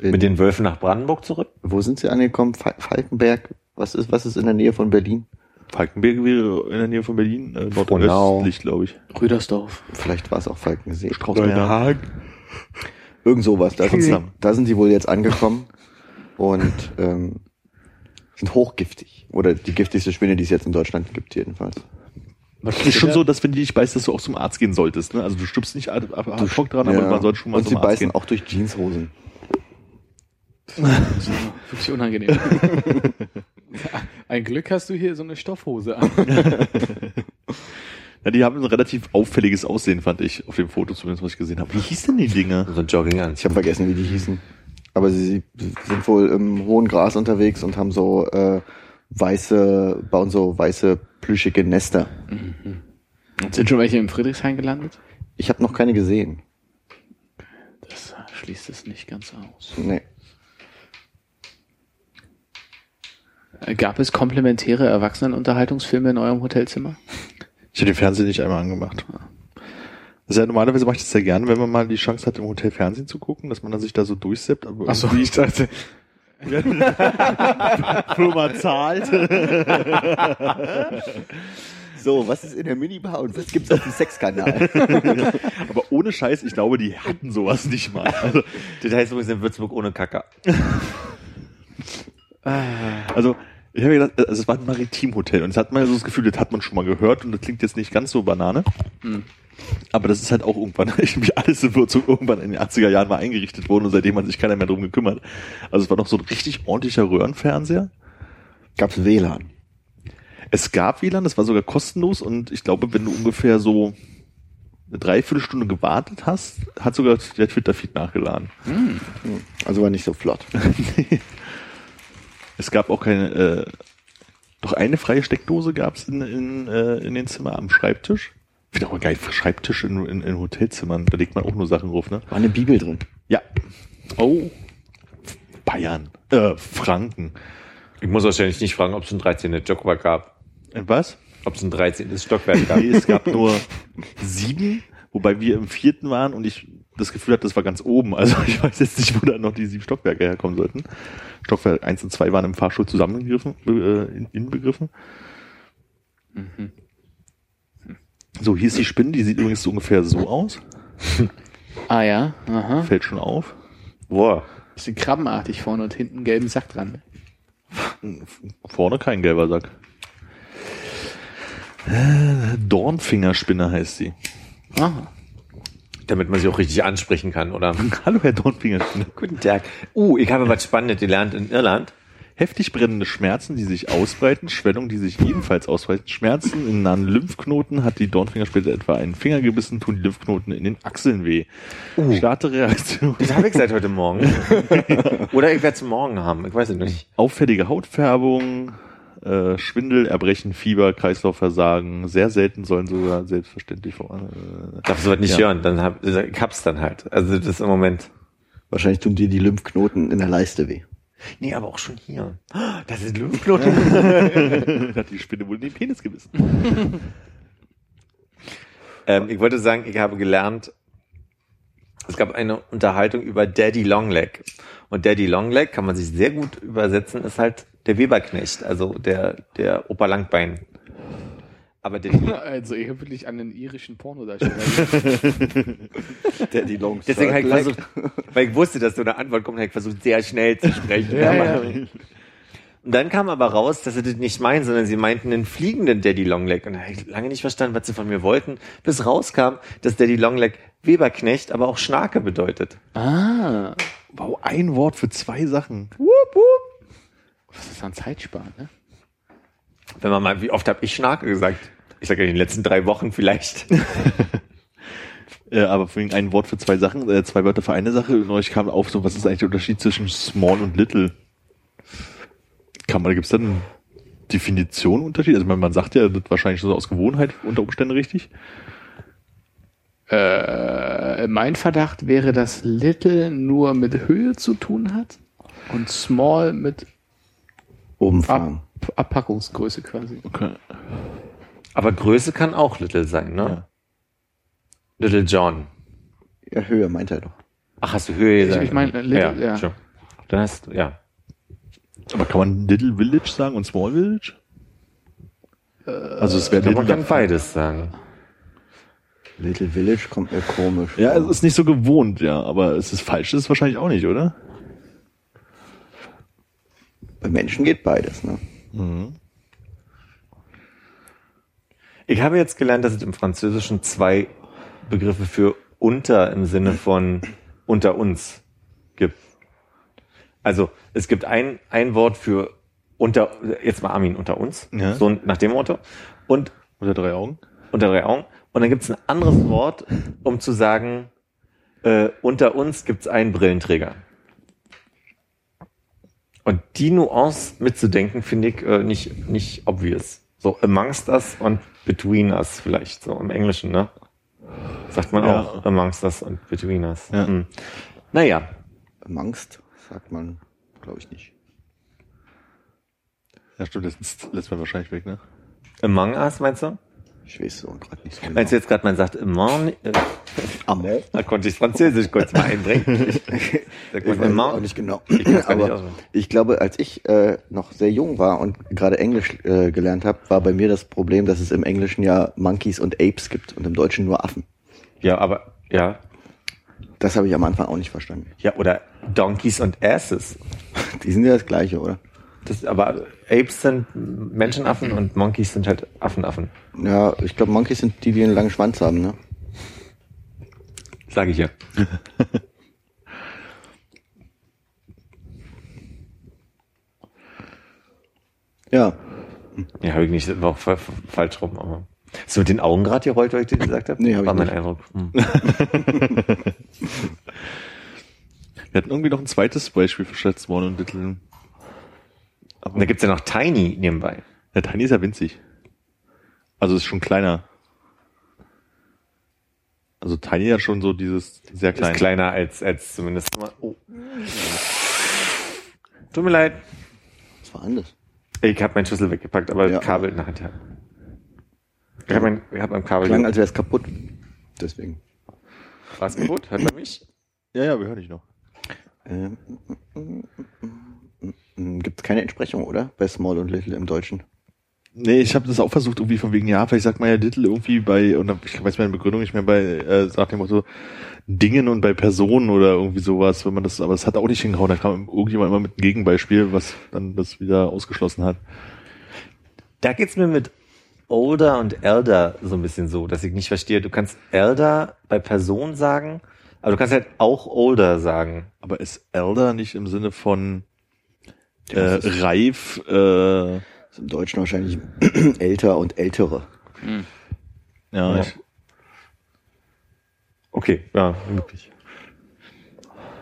mit den Wölfen nach Brandenburg zurück? wo sind sie angekommen? Fa- Falkenberg? Was ist was ist in der Nähe von Berlin? Falkenberg wäre in der Nähe von Berlin, äh, nordöstlich, glaube ich. Rüdersdorf. Vielleicht war es auch Falkensee. Strausberg. Irgend sowas. Da sind, sie, da sind sie wohl jetzt angekommen und ähm, sind hochgiftig. Oder die giftigste Spinne, die es jetzt in Deutschland gibt, jedenfalls. Was ist schon so, dass wenn die dich beißt, dass du auch zum Arzt gehen solltest. Ne? Also du stirbst nicht ad ad hoc dran, aber Ja. man sollte schon mal und sie zum Arzt beißen gehen. auch durch Jeanshosen. <laughs> Wirklich unangenehm. <laughs> Ein Glück hast du hier so eine Stoffhose an. <laughs> Ja, die haben ein relativ auffälliges Aussehen, fand ich, auf dem Foto zumindest, was ich gesehen habe. Wie hieß denn die Dinge? So ein Jogging an. Ich habe vergessen, wie die hießen. Aber sie, sie sind wohl im hohen Gras unterwegs und haben so äh, weiße, bauen so weiße plüschige Nester. Sind schon welche im Friedrichshain gelandet? Ich habe noch keine gesehen. Das schließt es nicht ganz aus. Nee. Äh, Gab es komplementäre Erwachsenenunterhaltungsfilme in eurem Hotelzimmer? Ich habe den Fernseher nicht einmal angemacht. Ist ja normalerweise mache ich das ja gerne, wenn man mal die Chance hat, im Hotel Fernsehen zu gucken, dass man dann sich da so durchseppt. Aber Achso, irgendwie- ich dachte, <laughs> Firma zahlt. So, was ist in der Minibar und was gibt's auf dem Sexkanal? <laughs> Aber ohne Scheiß, ich glaube, die hatten sowas nicht mal. Also, Das heißt übrigens in Würzburg ohne Kacker. also ich habe gedacht, also es war ein Maritimhotel und das hat man ja so das Gefühl, das hat man schon mal gehört und das klingt jetzt nicht ganz so Banane. Aber das ist halt auch irgendwann, <laughs> irgendwie alles in Würzburg irgendwann in den 80er Jahren mal eingerichtet worden und seitdem hat sich keiner mehr drum gekümmert. Also es war noch so ein richtig ordentlicher Röhrenfernseher. Gab's WLAN? Es gab WLAN, das war sogar kostenlos und ich glaube, wenn du ungefähr so eine Dreiviertelstunde gewartet hast, hat sogar der Twitter-Feed nachgeladen. Also war nicht so flott. <laughs> Es gab auch keine, äh, doch eine freie Steckdose gab es in, in, äh, in den Zimmern am Schreibtisch. Ich finde auch geil, Schreibtisch in, in, in Hotelzimmern, da legt man auch nur Sachen drauf, ne? War eine Bibel drin. Ja. Oh. Bayern. Äh, Franken. Ich muss wahrscheinlich nicht fragen, ob es ein 13. Stockwerk gab. Äh, Was? Ob es ein 13. Stockwerk gab. Nee, es gab nur sieben, wobei wir im vierten waren und ich das Gefühl hatte, das war ganz oben. Also <laughs> ich weiß jetzt nicht, wo da noch die sieben Stockwerke herkommen sollten. Stockwerk eins und zwei waren im Fahrstuhl zusammengegriffen, äh, in- inbegriffen. So, hier ist die Spinne, die sieht übrigens so ungefähr so aus. Ah ja, aha. Fällt schon auf. Boah. Bisschen krabbenartig vorne und hinten einen gelben Sack dran. Vorne kein gelber Sack. Äh, Dornfingerspinne heißt sie. Aha. Damit man sie auch richtig ansprechen kann, oder? <laughs> Hallo, Herr Dornfingerspinne. Guten Tag. Uh, ich habe was Spannendes gelernt in Irland. Heftig brennende Schmerzen, die sich ausbreiten, Schwellung, die sich ebenfalls ausbreiten, Schmerzen in nahen Lymphknoten, hat die Dornfingerspitze etwa einen Finger gebissen, tun die Lymphknoten in den Achseln weh. Starte Reaktion. Das habe ich seit heute Morgen. <laughs> Oder ich werde es morgen haben. Ich weiß es nicht. Auffällige Hautfärbung, äh, Schwindel, Erbrechen, Fieber, Kreislaufversagen, sehr selten sollen sogar selbstverständlich vor. Äh, Darfst du was nicht Ja. hören, dann hab, ich hab's dann halt. Also das ist im Moment. Wahrscheinlich tun dir die Lymphknoten in der Leiste weh. Nee, aber auch schon hier. Das ist Lymphknoten. <laughs> hat die Spinne wohl in den Penis gebissen. <laughs> ähm, ich wollte sagen, ich habe gelernt, es gab eine Unterhaltung über Daddy Longleg. Und Daddy Longleg kann man sich sehr gut übersetzen, ist halt der Weberknecht, also der, der Opa Langbein. Aber Daddy, <laughs> Also ich wirklich an den irischen Pornodarsteller. <laughs> Der die Long deswegen habe ich Circle versucht, weil ich wusste, dass so eine Antwort kommt, habe ich versucht, sehr schnell zu sprechen. Ja, ja. Und dann kam aber raus, dass sie das nicht meinen, sondern sie meinten einen fliegenden Daddy Longleg. Und da habe ich lange nicht verstanden, was sie von mir wollten, bis rauskam, dass Daddy Longleg Weberknecht, aber auch Schnake bedeutet. ah. Wow, ein Wort für zwei Sachen. Was ist an Zeitsparen, ne? Wenn man mal, wie oft habe ich Schnake gesagt? Ich sage in den letzten drei Wochen vielleicht. <laughs> Äh, aber wegen ein Wort für zwei Sachen, äh, zwei Wörter für eine Sache. Neulich kam auf, so was ist eigentlich der Unterschied zwischen small und little? Kann man, gibt es da einen Definitionunterschied? Also man, man sagt ja das wahrscheinlich so aus Gewohnheit unter Umständen richtig. Äh, mein Verdacht wäre, dass Little nur mit Höhe zu tun hat und Small mit Umfang. Ab Abpackungsgröße quasi. Okay. Aber Größe kann auch Little sein, ne? Ja. Little John. Ja, Höhe meint er doch. Ach, hast du Höhe gesagt? ich meine, äh, Little, ja. schon. Dann hast du, ja. Aber kann man Little Village sagen und Small Village? also es wäre Aber man Little. kann beides sagen. Little Village kommt mir komisch. Ja, vor. es ist nicht so gewohnt, ja, aber es ist falsch, ist es wahrscheinlich auch nicht, oder? Bei Menschen geht beides, ne? Ich habe jetzt gelernt, dass es im Französischen zwei Begriffe für unter im Sinne von unter uns gibt. Also es gibt ein, ein Wort für unter, jetzt mal Armin, unter uns, Ja. so nach dem Motto, und Unter drei Augen? unter drei Augen. Und dann gibt es ein anderes Wort, um zu sagen, äh, unter uns gibt es einen Brillenträger. Und die Nuance mitzudenken, finde ich äh, nicht, nicht obvious. So amongst us und between us vielleicht, so im Englischen, ne? Sagt man Ja. auch amongst us und between us. Ja. Hm. Naja, Angst, sagt man, glaube ich nicht. Ja, stimmt, das ist- lässt man wahrscheinlich weg, ne? among us, meinst du? Ich weiß so gerade nicht so genau. Meinst du jetzt gerade, man sagt among, äh, <laughs> Amor? da konnte ich Französisch kurz mal einbringen. Sagt <laughs> Ich man weiß among? auch nicht genau. Ich gar nicht Aber ausmachen. ich glaube, als ich äh, noch sehr jung war und gerade Englisch äh, gelernt habe, war bei mir das Problem, dass es im Englischen ja Monkeys und Apes gibt und im Deutschen nur Affen. Ja, aber, ja, Das habe ich am Anfang auch nicht verstanden. Ja, oder Donkeys und Asses. Die sind ja das Gleiche, oder? Das, aber Apes sind Menschenaffen und Monkeys sind halt Affenaffen. Ja, ich glaube, Monkeys sind die, die einen langen Schwanz haben, ne? Sage ich ja. <laughs> Ja. Ja, habe ich nicht, war auch fa- fa- falsch rum, aber. Ist mit den Augen gerade gerollt, weil ich dir gesagt habe? Nee, hab ich War mein nicht. Eindruck. Hm. <laughs> Wir hatten irgendwie noch ein zweites Beispiel für Small und Little. Und Aber da gibt's ja noch Tiny nebenbei. der Tiny ist ja winzig. Also ist schon kleiner. Also Tiny ja schon so dieses sehr klein. Ist kleiner als, als zumindest. Oh. Tut mir leid. Was war anders? Ich habe meinen Schlüssel weggepackt, aber Ja. Kabel. Ja. Ich habe mein, ich hab mein Kabel. Klang, als wäre es kaputt. Deswegen. War's kaputt? Hört man mich? Ja, ja, wir hören dich noch. Ähm, Gibt es keine Entsprechung, oder? Bei Small und Little im Deutschen. Nee, ich habe das auch versucht, irgendwie von wegen, ja, vielleicht sagt man ja Little irgendwie bei, und ich weiß meine Begründung nicht mehr, bei, äh, sagt dem Motto, Dingen und bei Personen oder irgendwie sowas, wenn man das, aber es hat auch nicht hingehauen, da kam irgendjemand immer mit einem Gegenbeispiel, was dann das wieder ausgeschlossen hat. Da geht's mir mit Older und Elder so ein bisschen so, dass ich nicht verstehe. Du kannst Elder bei Person sagen, aber du kannst halt auch Older sagen. Aber ist Elder nicht im Sinne von äh, reif, äh, Ist Im Deutschen wahrscheinlich <clears throat> älter und ältere. ja, Ja. Ich, Okay, ja, möglich.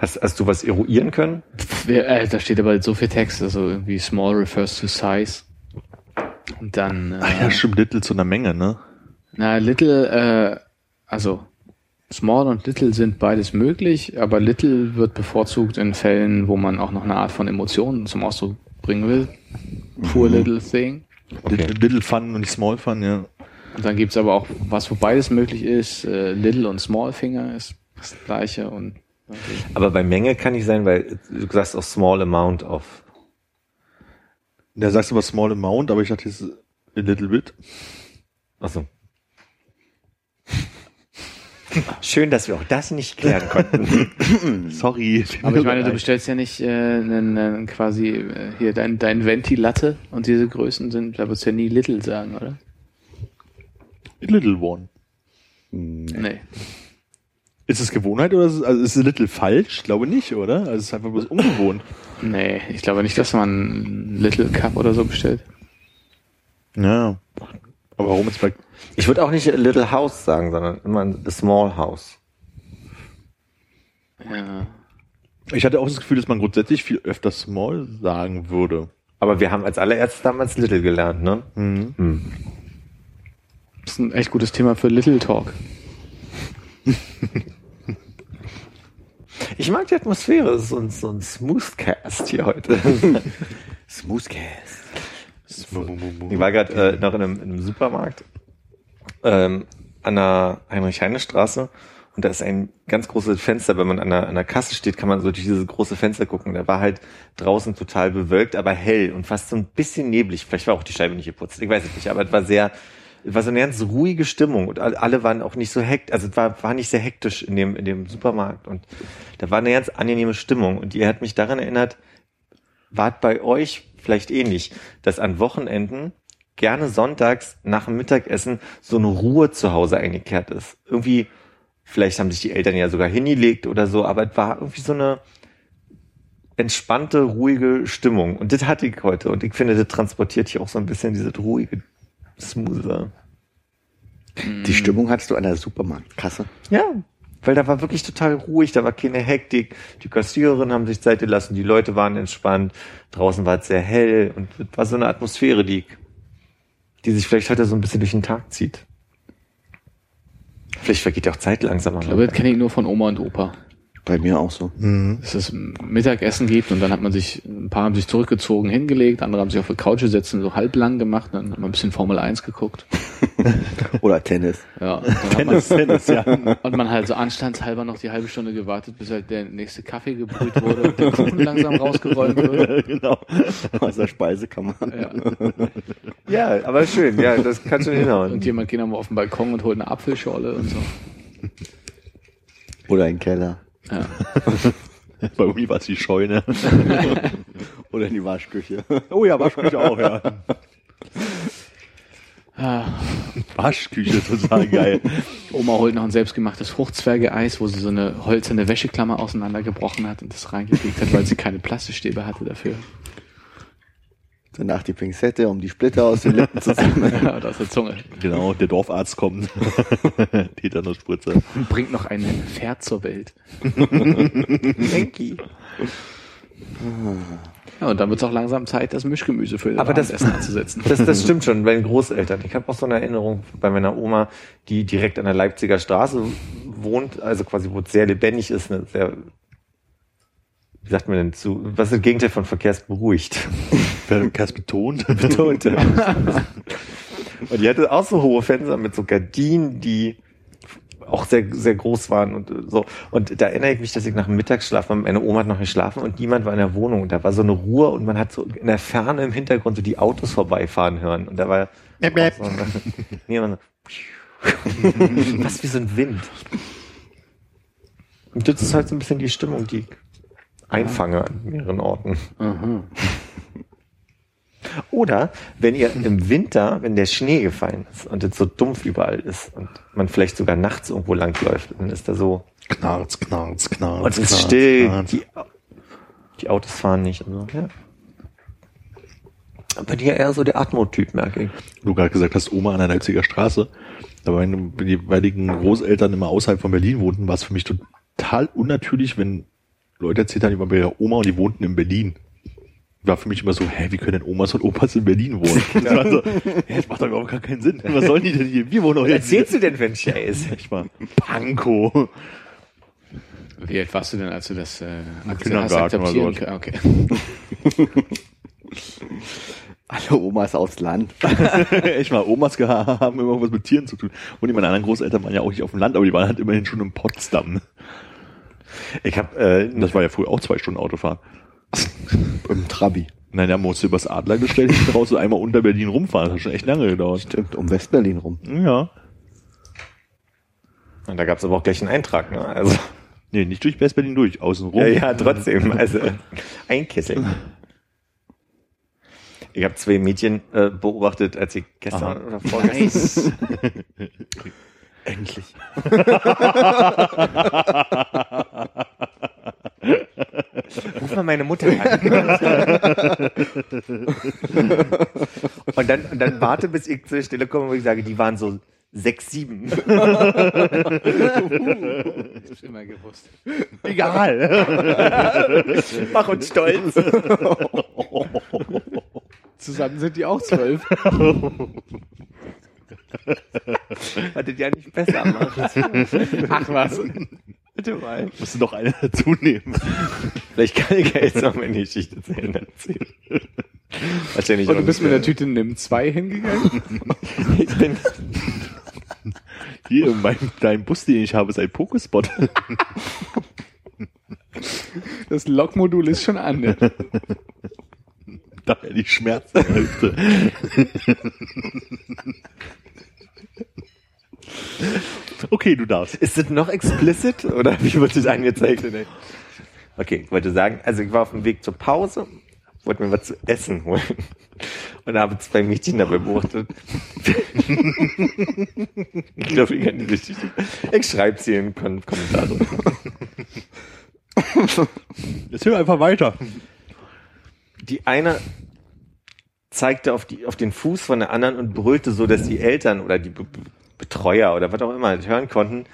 Hast, hast du was eruieren können? Wer- Äh, da steht aber so viel Text, also irgendwie small refers to size. Und dann, äh, ach ja, stimmt, Little zu einer Menge, ne? na, little, äh, also small und little sind beides möglich, aber little wird bevorzugt in Fällen, wo man auch noch eine Art von Emotionen zum Ausdruck bringen will. Poor little thing. Little, Little Fun und nicht Small Fun, ja. Und dann gibt's aber auch was, wo beides möglich ist. Äh, little und small finger ist das gleiche und Aber bei Menge kann nicht sein, weil du sagst auch small amount of. Da sagst du aber Small Amount, aber ich dachte, es ist a little bit. Achso. Schön, dass wir auch das nicht klären konnten. <laughs> Sorry. Aber ich meine, du bestellst ja nicht äh, einen, einen quasi äh, hier dein, dein Venti-Latte und diese Größen sind, da würdest du ja nie Little sagen, oder? Little One. Nee. Ist es Gewohnheit oder ist es, also ist es Little falsch? Ich glaube nicht, oder? Also es ist einfach bloß ungewohnt. Nee, ich glaube nicht, dass man einen Little Cup oder so bestellt. Ja. Aber warum ist bei Ich würde auch nicht a little house sagen, sondern immer a small house. Ja. Ich hatte auch das Gefühl, dass man grundsätzlich viel öfter Small sagen würde. Aber wir haben als allererstes damals little gelernt, ne? Hm. Das ist ein echt gutes Thema für Little Talk. Ich mag die Atmosphäre, es ist so ein, so ein Smoothcast hier heute. <laughs> Smoothcast. Ich war gerade äh, noch in einem, in einem Supermarkt ähm, an der Heinrich-Heine-Straße und da ist ein ganz großes Fenster. Wenn man an der, an der Kasse steht, kann man so durch dieses große Fenster gucken. Da war halt draußen total bewölkt, aber hell und fast so ein bisschen neblig. Vielleicht war auch die Scheibe nicht geputzt, ich weiß es nicht, aber es war sehr, es war so eine ganz ruhige Stimmung und all- alle waren auch nicht so hektisch, also es war, war nicht sehr hektisch in dem, in dem Supermarkt und da war eine ganz angenehme Stimmung und die hat mich daran erinnert, wart bei euch vielleicht ähnlich, dass an Wochenenden gerne sonntags nach dem Mittagessen so eine Ruhe zu Hause eingekehrt ist. Irgendwie, vielleicht haben sich die Eltern ja sogar hingelegt oder so, aber es war irgendwie so eine entspannte, ruhige Stimmung. Und das hatte ich heute. Und ich finde, das transportiert hier auch so ein bisschen diese ruhige, smooth. Die Stimmung hattest du an der Supermarktkasse. Ja, weil da war wirklich total ruhig, da war keine Hektik. Die Kassiererinnen haben sich Zeit gelassen, die Leute waren entspannt, draußen war es sehr hell und es war so eine Atmosphäre, die, die sich vielleicht heute so ein bisschen durch den Tag zieht. Vielleicht vergeht ja auch Zeit langsamer. Ich glaube, das kenne ich nur von Oma und Opa. Bei mir auch so. Dass es Mittagessen gibt und dann hat man sich, ein paar haben sich zurückgezogen, hingelegt, andere haben sich auf die Couch gesetzt und so halblang gemacht, dann hat man ein bisschen Formel 1 geguckt. <laughs> <laughs> Oder Tennis. Ja, und dann hat man, Und man halt so anstandshalber noch die halbe Stunde gewartet, bis halt der nächste Kaffee gebrüht wurde und der Kuchen <laughs> langsam rausgerollt wurde. genau. Aus der Speisekammer. Ja. ja, aber schön, ja, das kann schon hinhauen. Und jemand geht nochmal auf den Balkon und holt eine Apfelschorle und so. Oder ein Keller. Ja. <laughs> Bei mir war es die Scheune. Oder in die Waschküche. Oh ja, Waschküche auch, ja. Ah, <laughs> Waschküche, total geil. Oma holt noch ein selbstgemachtes Fruchtzwerge-Eis, wo sie so eine holzerne Wäscheklammer auseinandergebrochen hat und das reingekriegt hat, weil sie keine Plastikstäbe hatte dafür. Danach die Pinzette, um die Splitter aus den Lippen zu sammeln. <laughs> Ja, aus der Zunge. Genau, der Dorfarzt kommt. <laughs> Tetanusspritze. Und bringt noch ein Pferd zur Welt. Enki. Ja, und dann wird es auch langsam Zeit, das Mischgemüse für Aber das- Abendessen anzusetzen. <laughs> Das, das stimmt schon, bei den Großeltern. Ich habe auch so eine Erinnerung bei meiner Oma, die direkt an der Leipziger Straße wohnt, also quasi, wo es sehr lebendig ist, eine sehr, wie sagt man denn zu, was ist das Gegenteil von verkehrsberuhigt? <laughs> Verkehrs betont. <laughs> Betont. Und die hatte auch so hohe Fenster mit so Gardinen, die auch sehr, sehr groß waren und so. Und da erinnere ich mich, dass ich nach dem Mittagsschlaf, meine Oma hat noch geschlafen und niemand war in der Wohnung. Und da war so eine Ruhe und man hat so in der Ferne im Hintergrund so die Autos vorbeifahren hören. Und da war auch so ein, <laughs> nee, man so, <laughs> was wie so ein Wind. Und das ist halt so ein bisschen die Stimmung, die ich einfange an mehreren Orten. Mhm. Oder wenn ihr im Winter, wenn der Schnee gefallen ist und es so dumpf überall ist und man vielleicht sogar nachts irgendwo langläuft, dann ist da so, Knarz, knarz, knarz. und es ist still, knarz. die, die Autos fahren nicht und so, ja. Bei dir eher so der Atmo-Typ, merke ich. Du gerade gesagt hast, Oma an der Leipziger Straße. Da meine jeweiligen Großeltern immer außerhalb von Berlin wohnten, war es für mich total unnatürlich, wenn Leute erzählt haben über ihre Oma und die wohnten in Berlin. War für mich immer so, hä, wie können denn Omas und Opas in Berlin wohnen? <laughs> Das war so, hä, das macht doch überhaupt gar keinen Sinn. Was sollen die denn hier? Wir wohnen doch Was hier. erzählst du denn einen Scheiß? Ich war Panko. Wie alt warst du denn, als du das äh, als du Kindergarten hast oder können? Okay. <laughs> Alle Omas aufs Land. <laughs> Echt mal, Omas haben immer was mit Tieren zu tun. Und die meine anderen Großeltern waren ja auch nicht auf dem Land, aber die waren halt immerhin schon in Potsdam. Ich habe äh, Das war ja früher auch zwei Stunden Autofahrt. <laughs> Im Trabi. Nein, der musste übers Adlergestell hinten raus und einmal unter Berlin rumfahren. Das hat schon echt lange gedauert. Stimmt, um Westberlin rum. Ja. und da gab es aber auch gleich einen Eintrag, ne? Also Nee, nicht durch Westberlin durch, außen rum. ja, ja, trotzdem, also einkesseln. Ich habe zwei Mädchen äh, beobachtet, als ich gestern oder vorgestern <laughs> Endlich. <laughs> Ruf mal meine Mutter an. <laughs> und dann, und dann warte, bis ich zur Stelle komme, wo ich sage, die waren so sechs, sieben. <laughs> Ich hab's immer gewusst. Egal. <laughs> Mach uns stolz. Zusammen sind die auch zwölf. Hattet ja nicht besser macht. Ach was. Bitte mal. Musst du noch eine dazu nehmen. Vielleicht kann ich ja jetzt noch meine Geschichte zu Ende erzählen. Wahrscheinlich Und du bist mit der Tüte NIM 2 hingegangen? <laughs> Ich bin, Hier in meinem kleinen Bus, den ich habe, ist ein Pokespot. Das Lokmodul ist schon an. Ne? Daher die Schmerzhälfte. <laughs> okay, du darfst. ist das noch explicit oder wie wird das angezeigt? Ey? Okay, ich wollte sagen, also ich war auf dem Weg zur Pause, wollte mir was zu essen holen und habe zwei Mädchen dabei beobachtet. ich glaube, ich kann die Geschichte. Ich schreibe sie in Kom Kommentare. Jetzt hör einfach weiter. Die eine zeigte auf, die, auf den Fuß von der anderen und brüllte so, dass die Eltern oder die Betreuer oder was auch immer hören konnten,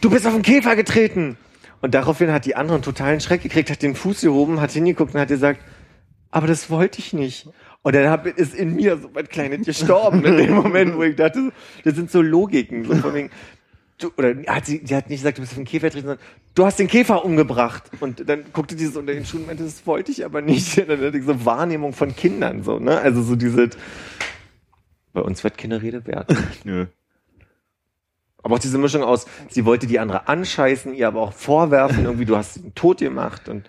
du bist auf den Käfer getreten. Und daraufhin hat die andere einen totalen Schreck gekriegt, hat den Fuß gehoben, hat hingeguckt und hat gesagt, aber das wollte ich nicht. Und dann hab, ist in mir so mein Kleines gestorben in dem Moment, wo ich dachte, das sind so Logiken, so von wegen, du, oder hat sie, sie hat nicht gesagt, du bist auf den Käfer getreten, sondern du hast den Käfer umgebracht. Und dann guckte die so unter den Schuhen und meinte, das wollte ich aber nicht. Und dann hatte ich so Wahrnehmung von Kindern, so, ne? Also so diese, bei uns wird keine Rede wert. Nö. Aber auch diese Mischung aus, sie wollte die andere anscheißen, ihr aber auch vorwerfen, irgendwie, du hast ihn tot gemacht und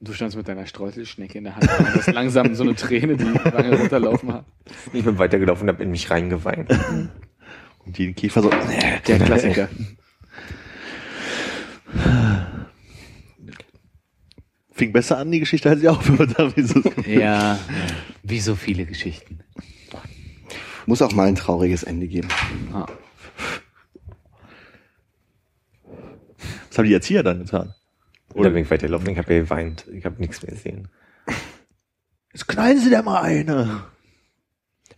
Du standst mit deiner Streuselschnecke in der Hand und hast langsam so eine Träne, die lange runterlaufen hat. ich bin weitergelaufen und hab in mich reingeweint. Und die Käfer so, Der Klassiker. fing besser an, die Geschichte, als sie aufgehört. Dieses- Ja, wie so viele Geschichten. Muss auch mal ein trauriges Ende geben. Ah. Was haben die Erzieher dann getan? Oder bin ich weitergelaufen, ich habe ja geweint. Ich habe nichts mehr gesehen. Jetzt knallen sie da mal eine.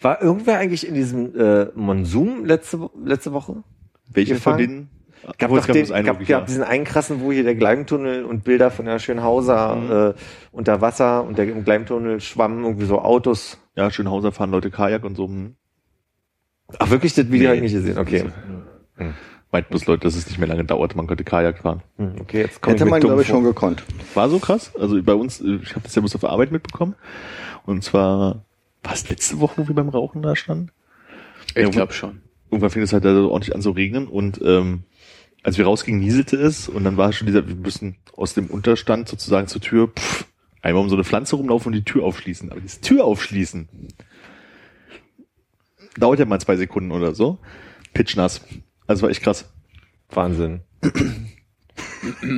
War irgendwer eigentlich in diesem äh, Monsum letzte, letzte Woche? Welche Gefahren? von denen? Gab Obwohl, doch es den, gab, gab ja. diesen einen krassen, wo hier der Gleimtunnel und Bilder von der Schönhauser äh, unter Wasser und der im Gleimtunnel schwammen irgendwie so Autos. Ja, Schönhauser fahren Leute Kajak und so. Hm. Ach wirklich, das Video Nee. habe ich nicht gesehen. Okay. Meint bloß Leute, dass es nicht mehr lange dauert, man könnte Kajak fahren. Hm, Okay, jetzt kommt Hätte man, glaube ich, schon gekonnt. War so krass. Also bei uns, ich habe das ja bloß auf der Arbeit mitbekommen. Und zwar, war es letzte Woche, wo wir beim Rauchen da standen? Ich Ja, glaube schon. Irgendwann fing es halt da so ordentlich an zu regnen und ähm, als wir rausgingen, nieselte es und dann war schon dieser, wir müssen aus dem Unterstand sozusagen zur Tür pff, einmal um so eine Pflanze rumlaufen und die Tür aufschließen. Aber das Tür aufschließen dauert ja mal zwei Sekunden oder so. Pitchnass. Also war echt krass. Wahnsinn.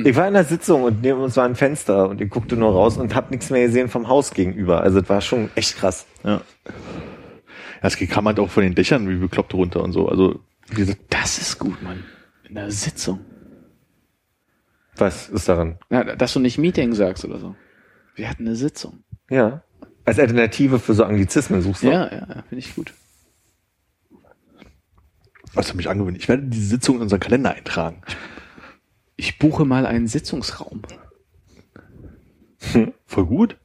ich war in der Sitzung und neben uns war ein Fenster und ich guckte nur raus und hab nichts mehr gesehen vom Haus gegenüber. Also das war schon echt krass. Ja. Ja, es kam halt auch von den Dächern wie bekloppt runter und so. Also diese, Das ist gut, Mann. In der Sitzung. Was ist daran? Na, dass du nicht Meeting sagst oder so. Wir hatten eine Sitzung. Ja. Als Alternative für so Anglizismen suchst du? Ja, ja, ja finde ich gut. Was hat mich angewöhnt? Ich werde diese Sitzung in unseren Kalender eintragen. Ich buche mal einen Sitzungsraum. Voll gut.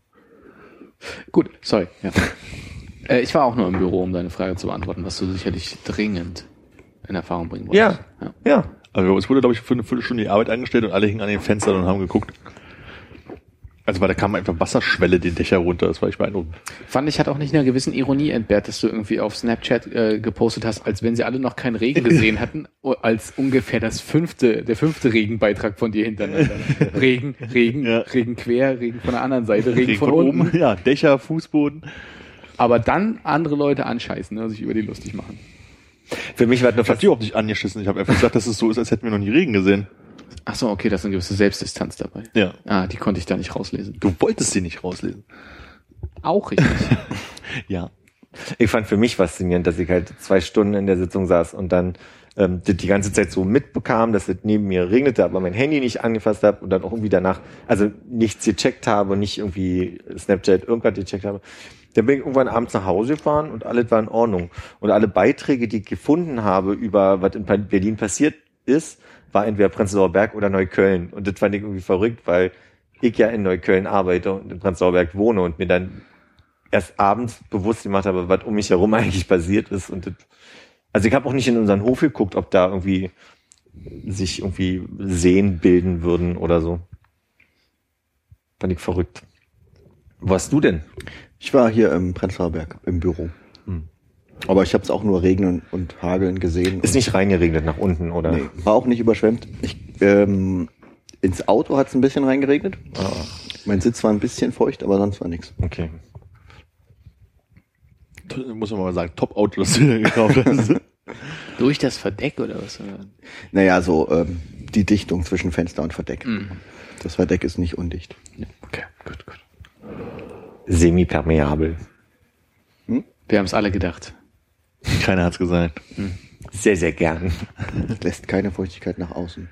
Gut, sorry. Ja. <laughs> äh, ich war auch nur im Büro, um deine Frage zu beantworten, was du sicherlich dringend in Erfahrung bringen wolltest. Ja. ja. Ja. Also es wurde, glaube ich, für eine Viertelstunde die Arbeit eingestellt und alle hingen an den Fenstern und haben geguckt. Also weil da kam einfach Wasserschwelle den Dächer runter. Das war ich beeindruckend. Fand ich, hat auch nicht einer gewissen Ironie entbehrt, dass du irgendwie auf Snapchat äh, gepostet hast, als wenn sie alle noch keinen Regen gesehen <laughs> hatten, als ungefähr das fünfte, der fünfte Regenbeitrag von dir hintereinander. <laughs> Regen, Regen, Ja. Regen quer, Regen von der anderen Seite, Regen, Regen von, unten. Ja, Dächer, Fußboden. Aber dann andere Leute anscheißen, ne, sich über die lustig machen. Für mich war das die überhaupt nicht angeschissen. Ich habe einfach gesagt, dass es so ist, als hätten wir noch nie Regen gesehen. Ach so, okay, da ist eine gewisse Selbstdistanz dabei. Ja. Ah, die konnte ich da nicht rauslesen. Du wolltest sie nicht rauslesen. Auch richtig. <laughs> Ja. Ich fand für mich faszinierend, dass ich halt zwei Stunden in der Sitzung saß und dann ähm, das die ganze Zeit so mitbekam, dass es neben mir regnete, aber mein Handy nicht angefasst habe und dann auch irgendwie danach, also nichts gecheckt habe und nicht irgendwie Snapchat irgendwas gecheckt habe. Dann bin ich irgendwann abends nach Hause gefahren und alles war in Ordnung. Und alle Beiträge, die ich gefunden habe über was in Berlin passiert ist, war entweder Prenzlauer Berg oder Neukölln. Und das fand ich irgendwie verrückt, weil ich ja in Neukölln arbeite und in Prenzlauer Berg wohne und mir dann erst abends bewusst gemacht habe, was um mich herum <laughs> eigentlich passiert ist. Und das, also ich habe auch nicht in unseren Hof geguckt, ob da irgendwie sich irgendwie Seen bilden würden oder so. Fand ich verrückt. Wo warst du denn? Ich war hier im Prenzlauer Berg im Büro. Hm. Aber ich habe es auch nur regnen und hageln gesehen. Ist nicht reingeregnet nach unten, oder? Nee, war auch nicht überschwemmt. Ich, ähm, ins Auto hat es ein bisschen reingeregnet. Ah, Mein Sitz war ein bisschen feucht, aber sonst war nichts. okay. Muss man mal sagen, Top-Auto, das du dir gekauft hast. <laughs> Durch das Verdeck oder was? Naja, so ähm, die Dichtung zwischen Fenster und Verdeck. Mhm. Das Verdeck ist nicht undicht. Okay, gut, gut. Semipermeabel. Wir haben es alle gedacht. Keiner hat's gesagt. Sehr, sehr gern. Lässt keine Feuchtigkeit nach außen.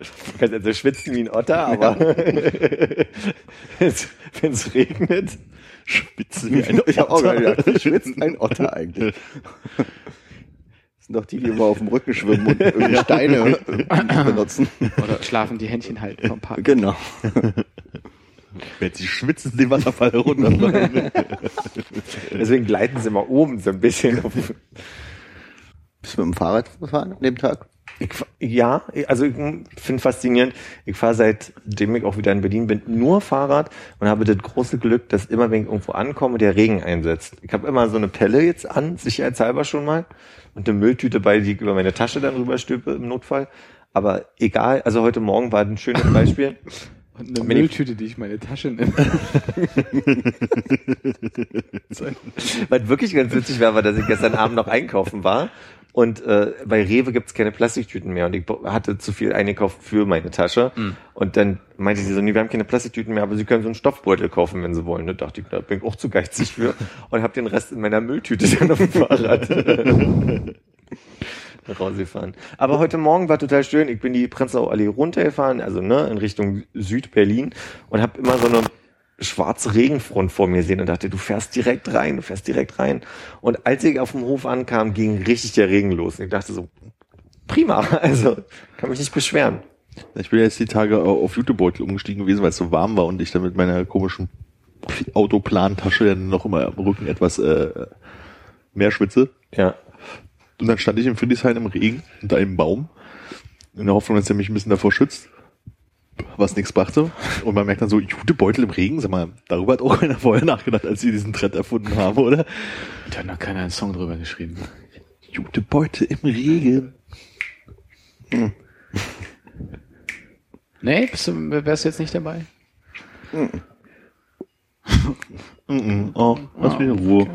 Du kannst also schwitzen wie ein Otter, aber <laughs> wenn es regnet. Spitzen wie ein Ich habe auch gerade gedacht, wie schwitzt ein Otter eigentlich? Das sind doch die, die immer auf dem Rücken schwimmen und irgendwie Steine benutzen. Oder schlafen die Händchen halten vom Park. Genau. Wenn sie schwitzen, den Wasserfall runter. <laughs> Deswegen gleiten sie immer oben so ein bisschen. Auf. Bist du mit dem Fahrrad gefahren an dem Tag? Ich, ja, also ich finde faszinierend. Ich fahre seitdem ich auch wieder in Berlin bin nur Fahrrad und habe das große Glück, dass immer wenn ich irgendwo ankomme, der Regen einsetzt. Ich habe immer so eine Pelle jetzt an, sicherheitshalber schon mal und eine Mülltüte bei, die ich über meine Tasche dann rüberstülpe im Notfall. Aber egal, also heute Morgen war ein schönes Beispiel. <laughs> Und eine Mülltüte, die ich meine Tasche nenne. <laughs> Was wirklich ganz witzig war, war, dass ich gestern Abend noch einkaufen war Und äh, bei Rewe gibt's keine Plastiktüten mehr und ich hatte zu viel eingekauft für meine Tasche. Mhm. Und dann meinte sie so, nee, wir haben keine Plastiktüten mehr, aber Sie können so einen Stoffbeutel kaufen, wenn Sie wollen. Da dachte ich, da bin ich auch zu geizig für und habe den Rest in meiner Mülltüte dann auf dem Fahrrad <laughs> rausgefahren. Aber heute Morgen war total schön. Ich bin die Prenzlauer Allee runtergefahren, also ne, in Richtung Südberlin und habe immer so eine schwarze Regenfront vor mir sehen und dachte, du fährst direkt rein, du fährst direkt rein. Und als ich auf dem Hof ankam, ging richtig der Regen los. Und ich dachte so, prima, <laughs> also kann mich nicht beschweren. Ich bin jetzt die Tage auf Jutebeutel umgestiegen gewesen, weil es so warm war und ich dann mit meiner komischen Autoplantasche dann noch immer am Rücken etwas äh, mehr schwitze. Ja. Und dann stand ich in Friedrichshain im Regen unter einem Baum, in der Hoffnung, dass er mich ein bisschen davor schützt, was nichts brachte. Und man merkt dann so, Jutebeutel im Regen, sag mal, darüber hat auch keiner vorher nachgedacht, als sie diesen Trend erfunden haben, oder? Da hat noch keiner einen Song drüber geschrieben. Jutebeutel im Regen. Nee, bist du, wärst du jetzt nicht dabei? Mhm. Oh, lass mich in Ruhe. Okay.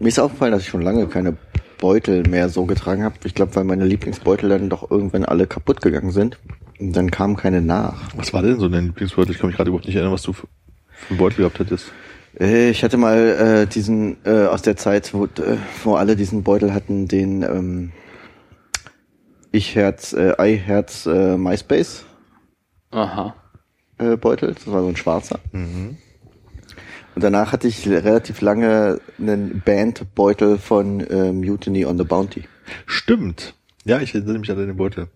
Mir ist aufgefallen, dass ich schon lange keine Beutel mehr so getragen habe. Ich glaube, weil meine Lieblingsbeutel dann doch irgendwann alle kaputt gegangen sind. Und dann kamen keine nach. Was war denn so dein Lieblingsbeutel? Ich kann mich gerade überhaupt nicht erinnern, was du für, für einen Beutel gehabt hättest. Äh, Ich hatte mal äh, diesen äh, aus der Zeit, wo, äh, wo alle diesen Beutel hatten, den ähm, Ich Herz, äh, I Herz äh, MySpace Aha. äh, Beutel. Das war so ein schwarzer. Und danach hatte ich relativ lange einen Bandbeutel von äh, Mutiny on the Bounty. Stimmt. Ja, ich erinnere mich an deine Beutel.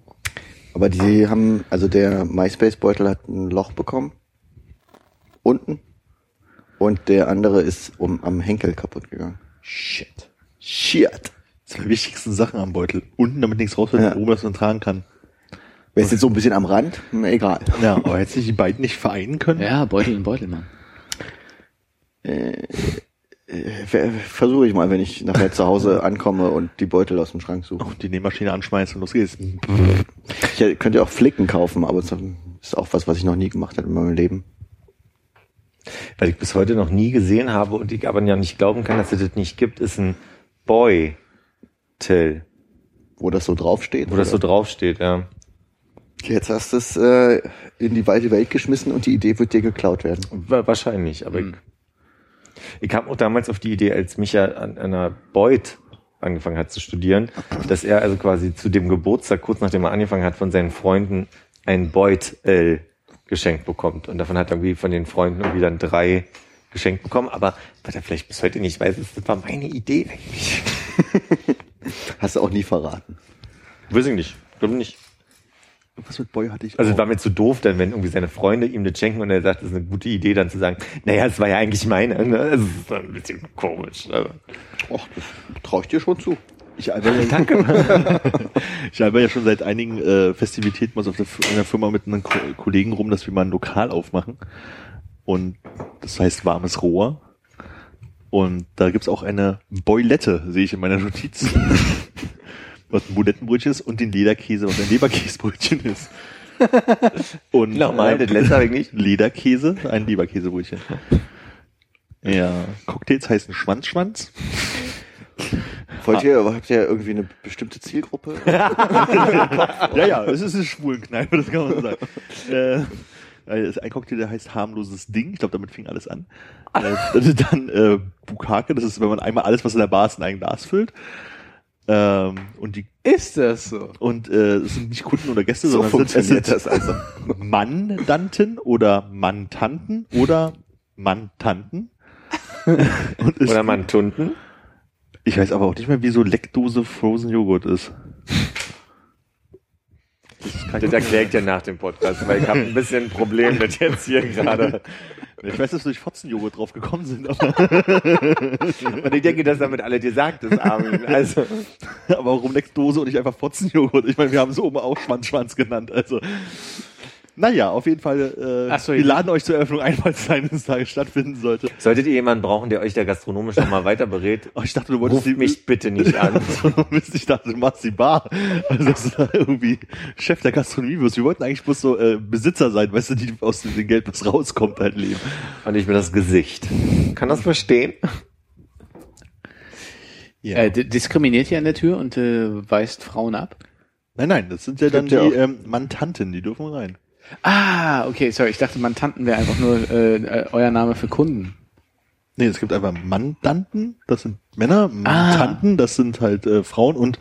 Aber die haben, also der MySpace-Beutel hat ein Loch bekommen. Unten. Und der andere ist um, am Henkel kaputt gegangen. Shit. Shit. Die wichtigsten Sachen am Beutel. Unten, damit nichts rausfällt, Ja. und oben, dass man tragen kann. Wäre jetzt so ein bisschen am Rand, na, egal. Ja, aber hättest du die beiden nicht vereinen können? Ja, Beutel und Beutel, Mann. Ver- Versuche ich mal, wenn ich nachher zu Hause <laughs> ankomme und die Beutel aus dem Schrank suche. Und die Nähmaschine anschmeißen und los geht's. Ich könnte auch Flicken kaufen, aber das ist auch was, was ich noch nie gemacht habe in meinem Leben. Weil ich bis heute noch nie gesehen habe und ich aber ja nicht glauben kann, dass es das nicht gibt, ist ein Boy-Till, Wo das so draufsteht. wo das so oder? draufsteht, ja. Jetzt hast du es äh, in die weite Welt geschmissen und die Idee wird dir geklaut werden. Wa- Wahrscheinlich, aber ich, ich kam auch damals auf die Idee, als Micha an einer Beuth angefangen hat zu studieren, dass er also quasi zu dem Geburtstag, kurz nachdem er angefangen hat, von seinen Freunden ein Beutel geschenkt bekommt. Und davon hat er irgendwie von den Freunden irgendwie dann drei geschenkt bekommen. Aber was er vielleicht bis heute nicht weiß, ist, das war meine Idee eigentlich. <laughs> Hast du auch nie verraten. Weiß ich nicht. Glaube nicht. Was mit Boy hatte ich Also auch. es war mir zu doof, dann wenn irgendwie seine Freunde ihm das schenken und er sagt, das ist eine gute Idee, dann zu sagen, naja, es war ja eigentlich meine. Ne? Das ist ein bisschen komisch. Also. Och, das traue ich dir schon zu. Ich alber <laughs> ja, Danke. <laughs> ich alber ja schon seit einigen äh, Festivitäten mal so auf der, in der Firma mit einem Ko Kollegen rum, dass wir mal ein Lokal aufmachen. Und das heißt warmes Rohr. Und da gibt's auch eine Boilette, sehe ich in meiner Notiz. <laughs> was ein Bulettenbrötchen ist und den Lederkäse, was ein Leberkäsebrötchen ist. <laughs> Und Nochmal, das letzte habe ich nicht. Lederkäse, ein Leberkäsebrötchen. Ja, Cocktails heißen Schwanzschwanz. Wollt ihr, habt ihr irgendwie eine bestimmte Zielgruppe? <laughs> Ja, ja, es ist eine Schwulenkneipe, das kann man sagen. äh, es ist ein Cocktail, der heißt harmloses Ding. Ich glaube, damit fing alles an. Äh, dann äh, Bukake, das ist, wenn man einmal alles, was in der Bar ist, in ein Glas füllt. Ähm, und die Ist das so? und äh, es sind nicht Kunden oder Gäste, So sondern sind, es funktioniert sind das also. <laughs> Mandanten oder Mantanten oder Mantanten. <laughs> und Oder man Tunden. Ich weiß aber auch nicht mehr, wie so Leckdose Frozen Joghurt ist. <laughs> Das erkläre ich dir nach dem Podcast, weil ich habe ein bisschen ein Problem mit jetzt hier gerade. <laughs> Ich weiß, dass wir durch Fotzenjoghurt drauf gekommen sind, aber, <laughs> Und ich denke, dass damit alle dir sagt, das Armin. Also, aber warum Leckdose und nicht einfach Fotzenjoghurt? Ich meine, wir haben es oben auch Schwanzschwanz genannt, also. Naja, auf jeden Fall, äh, so, wir ich- laden euch zur Eröffnung ein, falls es eines Tages stattfinden sollte. solltet ihr jemanden brauchen, der euch da gastronomisch nochmal weiter berät, Oh, ich dachte, du wolltest ruft mich bitte nicht an. <laughs> ich dachte, du machst die Bar. Also, dass du da irgendwie Chef der Gastronomie wirst. Wir wollten eigentlich bloß so äh, Besitzer sein, weißt du, die aus dem Geld, was rauskommt, halt leben. Und ich bin das Gesicht. Kann das verstehen? Ja. Äh, di- diskriminiert ihr an der Tür und äh, weist Frauen ab? Nein, nein, das sind ja dann die ähm, Mandanten, die dürfen rein. Ah, okay, sorry, ich dachte, Mandanten wäre einfach nur äh, äh, euer Name für Kunden. Nee, es gibt einfach Mandanten, das sind Männer, Mandanten, das sind halt äh, Frauen und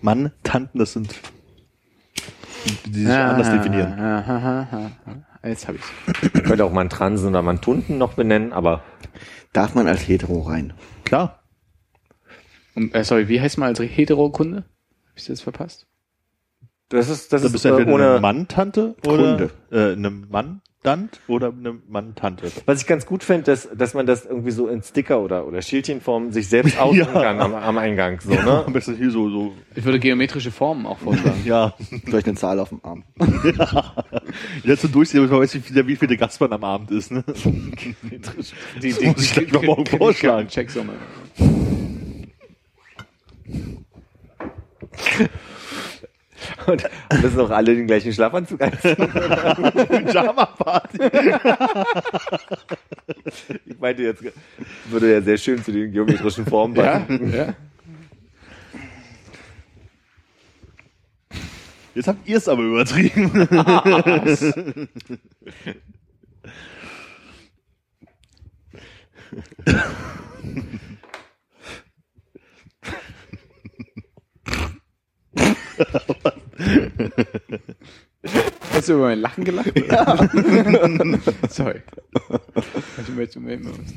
Mandanten, das sind die, die sich anders definieren. Ah, ah, ah, ah, ah. Jetzt habe ich's. Man könnte auch Mantransen oder Mantunten noch benennen, aber Darf man als Hetero rein? Klar. Und, äh, sorry, wie heißt man als Hetero-Kunde? Hab ich das verpasst? Das ist, das Da ist bist du äh, entweder eine ohne, Manntante oder äh, eine Mandant oder eine Manntante. was ich ganz gut finde, dass, dass man das irgendwie so in Sticker oder, oder Schildchenform sich selbst ausdrucken <laughs> Ja. kann am, am Eingang, so, Am ne? besten hier so, so, Ich würde geometrische Formen auch vorschlagen. <laughs> ja. Vielleicht eine Zahl auf dem Arm. <laughs> Jetzt so durchsehen, aber ich weiß nicht, wie, wie viel der Gastmann am Abend ist, ne? Die, Das muss ich gleich mal morgen vorschlagen. Checksumme. <laughs> Und, müssen auch alle den gleichen Schlafanzug anziehen. <laughs> Pyjama-Party. <laughs> Ich meinte jetzt, würde ja sehr schön zu den geometrischen Formen Ja, passen. ja. Jetzt habt ihr es aber übertrieben. Hast du über mein Lachen gelacht? Ja. <laughs> sorry. Ich möchte mir immer was.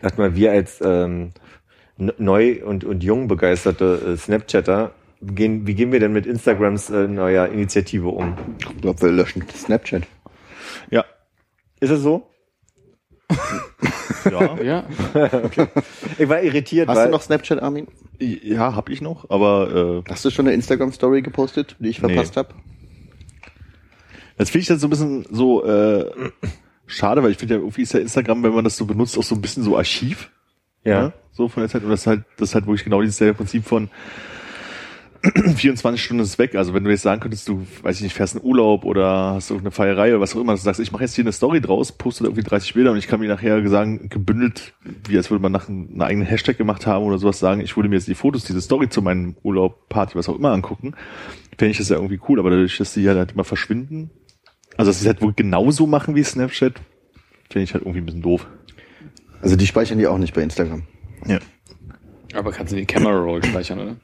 Dachte mal, wir als ähm, neu und, und jung begeisterte äh, Snapchatter, gehen, wie gehen wir denn mit Instagrams äh, neuer Initiative um? Ich glaube, wir löschen Snapchat. Ja. Ist es so? Ja. <laughs> Ja. Ich war irritiert, Hast weil du noch Snapchat, Armin? Ja, hab ich noch, aber äh, Hast du schon eine Instagram-Story gepostet, die ich Nee. verpasst habe? das finde ich dann so ein bisschen so äh, schade, weil ich finde ja irgendwie ist ja Instagram, wenn man das so benutzt, auch so ein bisschen so Archiv. ja. ne? So von der Zeit. Und das ist halt, das ist halt wirklich genau dieses selbe Prinzip von 24 Stunden ist weg. Also wenn du jetzt sagen könntest, du, weiß ich nicht, fährst in Urlaub oder hast du eine Feierei oder was auch immer, du sagst, ich mache jetzt hier eine Story draus, poste da irgendwie 30 Bilder und ich kann mir nachher sagen, gebündelt, wie als würde man nach einem eigenen Hashtag gemacht haben oder sowas sagen, ich würde mir jetzt die Fotos, diese Story zu meinem Urlaub, Party, was auch immer angucken, fände ich das ja irgendwie cool, aber dadurch, dass die ja halt immer verschwinden, also dass sie es halt wohl genauso machen wie Snapchat, finde ich halt irgendwie ein bisschen doof. Also die speichern die auch nicht bei Instagram. Ja. Aber kannst du die Camera Roll speichern, oder?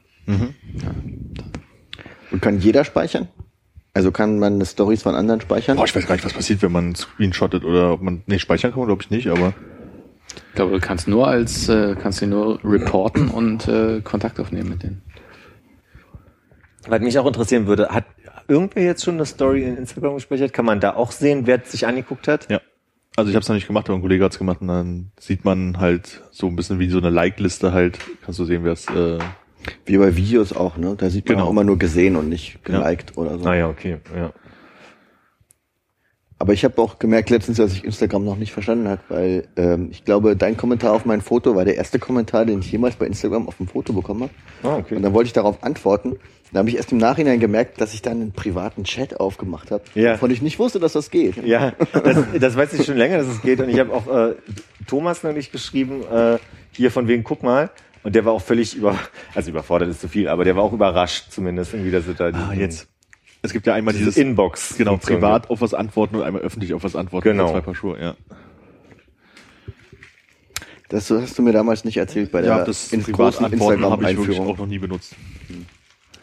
Und kann jeder speichern? Also kann man eine Stories von anderen speichern? Boah, ich weiß gar nicht, was passiert, wenn man screenshottet oder ob man, nee, speichern kann man glaube ich nicht, aber Ich glaube, du kannst nur als, äh, kannst du nur reporten und äh, Kontakt aufnehmen mit denen. Was mich auch interessieren würde, hat irgendwer jetzt schon eine Story in Instagram gespeichert? Kann man da auch sehen, wer es sich angeguckt hat? Ja. Also ich habe es noch nicht gemacht, aber ein Kollege hat's gemacht und dann sieht man halt so ein bisschen wie so eine Like-Liste halt, kannst du sehen, wer es äh, Wie bei Videos auch, ne? Da sieht man Genau. auch immer nur gesehen und nicht geliked oder so. Ah ja, okay. Ja. Aber ich habe auch gemerkt letztens, dass ich Instagram noch nicht verstanden hat, weil ähm, ich glaube, dein Kommentar auf mein Foto war der erste Kommentar, den ich jemals bei Instagram auf dem Foto bekommen habe. Ah, okay. Und dann wollte ich darauf antworten. Da habe ich erst im Nachhinein gemerkt, dass ich dann einen privaten Chat aufgemacht habe, Ja. wovon ich nicht wusste, dass das geht. Ja, das, <laughs> das weiß ich schon länger, dass es geht. Und ich habe auch äh, Thomas neulich geschrieben, äh, hier von wegen, guck mal. Und der war auch völlig über, also überfordert ist zu viel, aber der war auch überrascht zumindest irgendwie, dass es da Ah, jetzt. Es gibt ja einmal diese dieses Inbox. genau privat auf was antworten und einmal öffentlich auf was antworten. Genau. Zwei Paar Schuhe, ja. Das hast du mir damals nicht erzählt bei der Ja, das in privat großen antworten habe ich wirklich auch noch nie benutzt.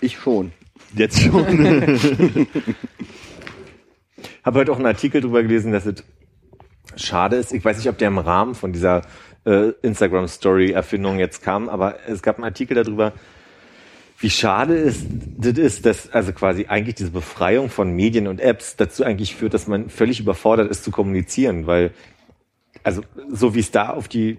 Ich schon. Jetzt schon. <laughs> Habe heute auch einen Artikel drüber gelesen, dass es schade ist. Ich weiß nicht, ob der im Rahmen von dieser äh, Instagram-Story-Erfindung jetzt kam, aber es gab einen Artikel darüber, wie schade ist, das ist, dass also quasi eigentlich diese Befreiung von Medien und Apps dazu eigentlich führt, dass man völlig überfordert ist zu kommunizieren, weil also so wie es da auf die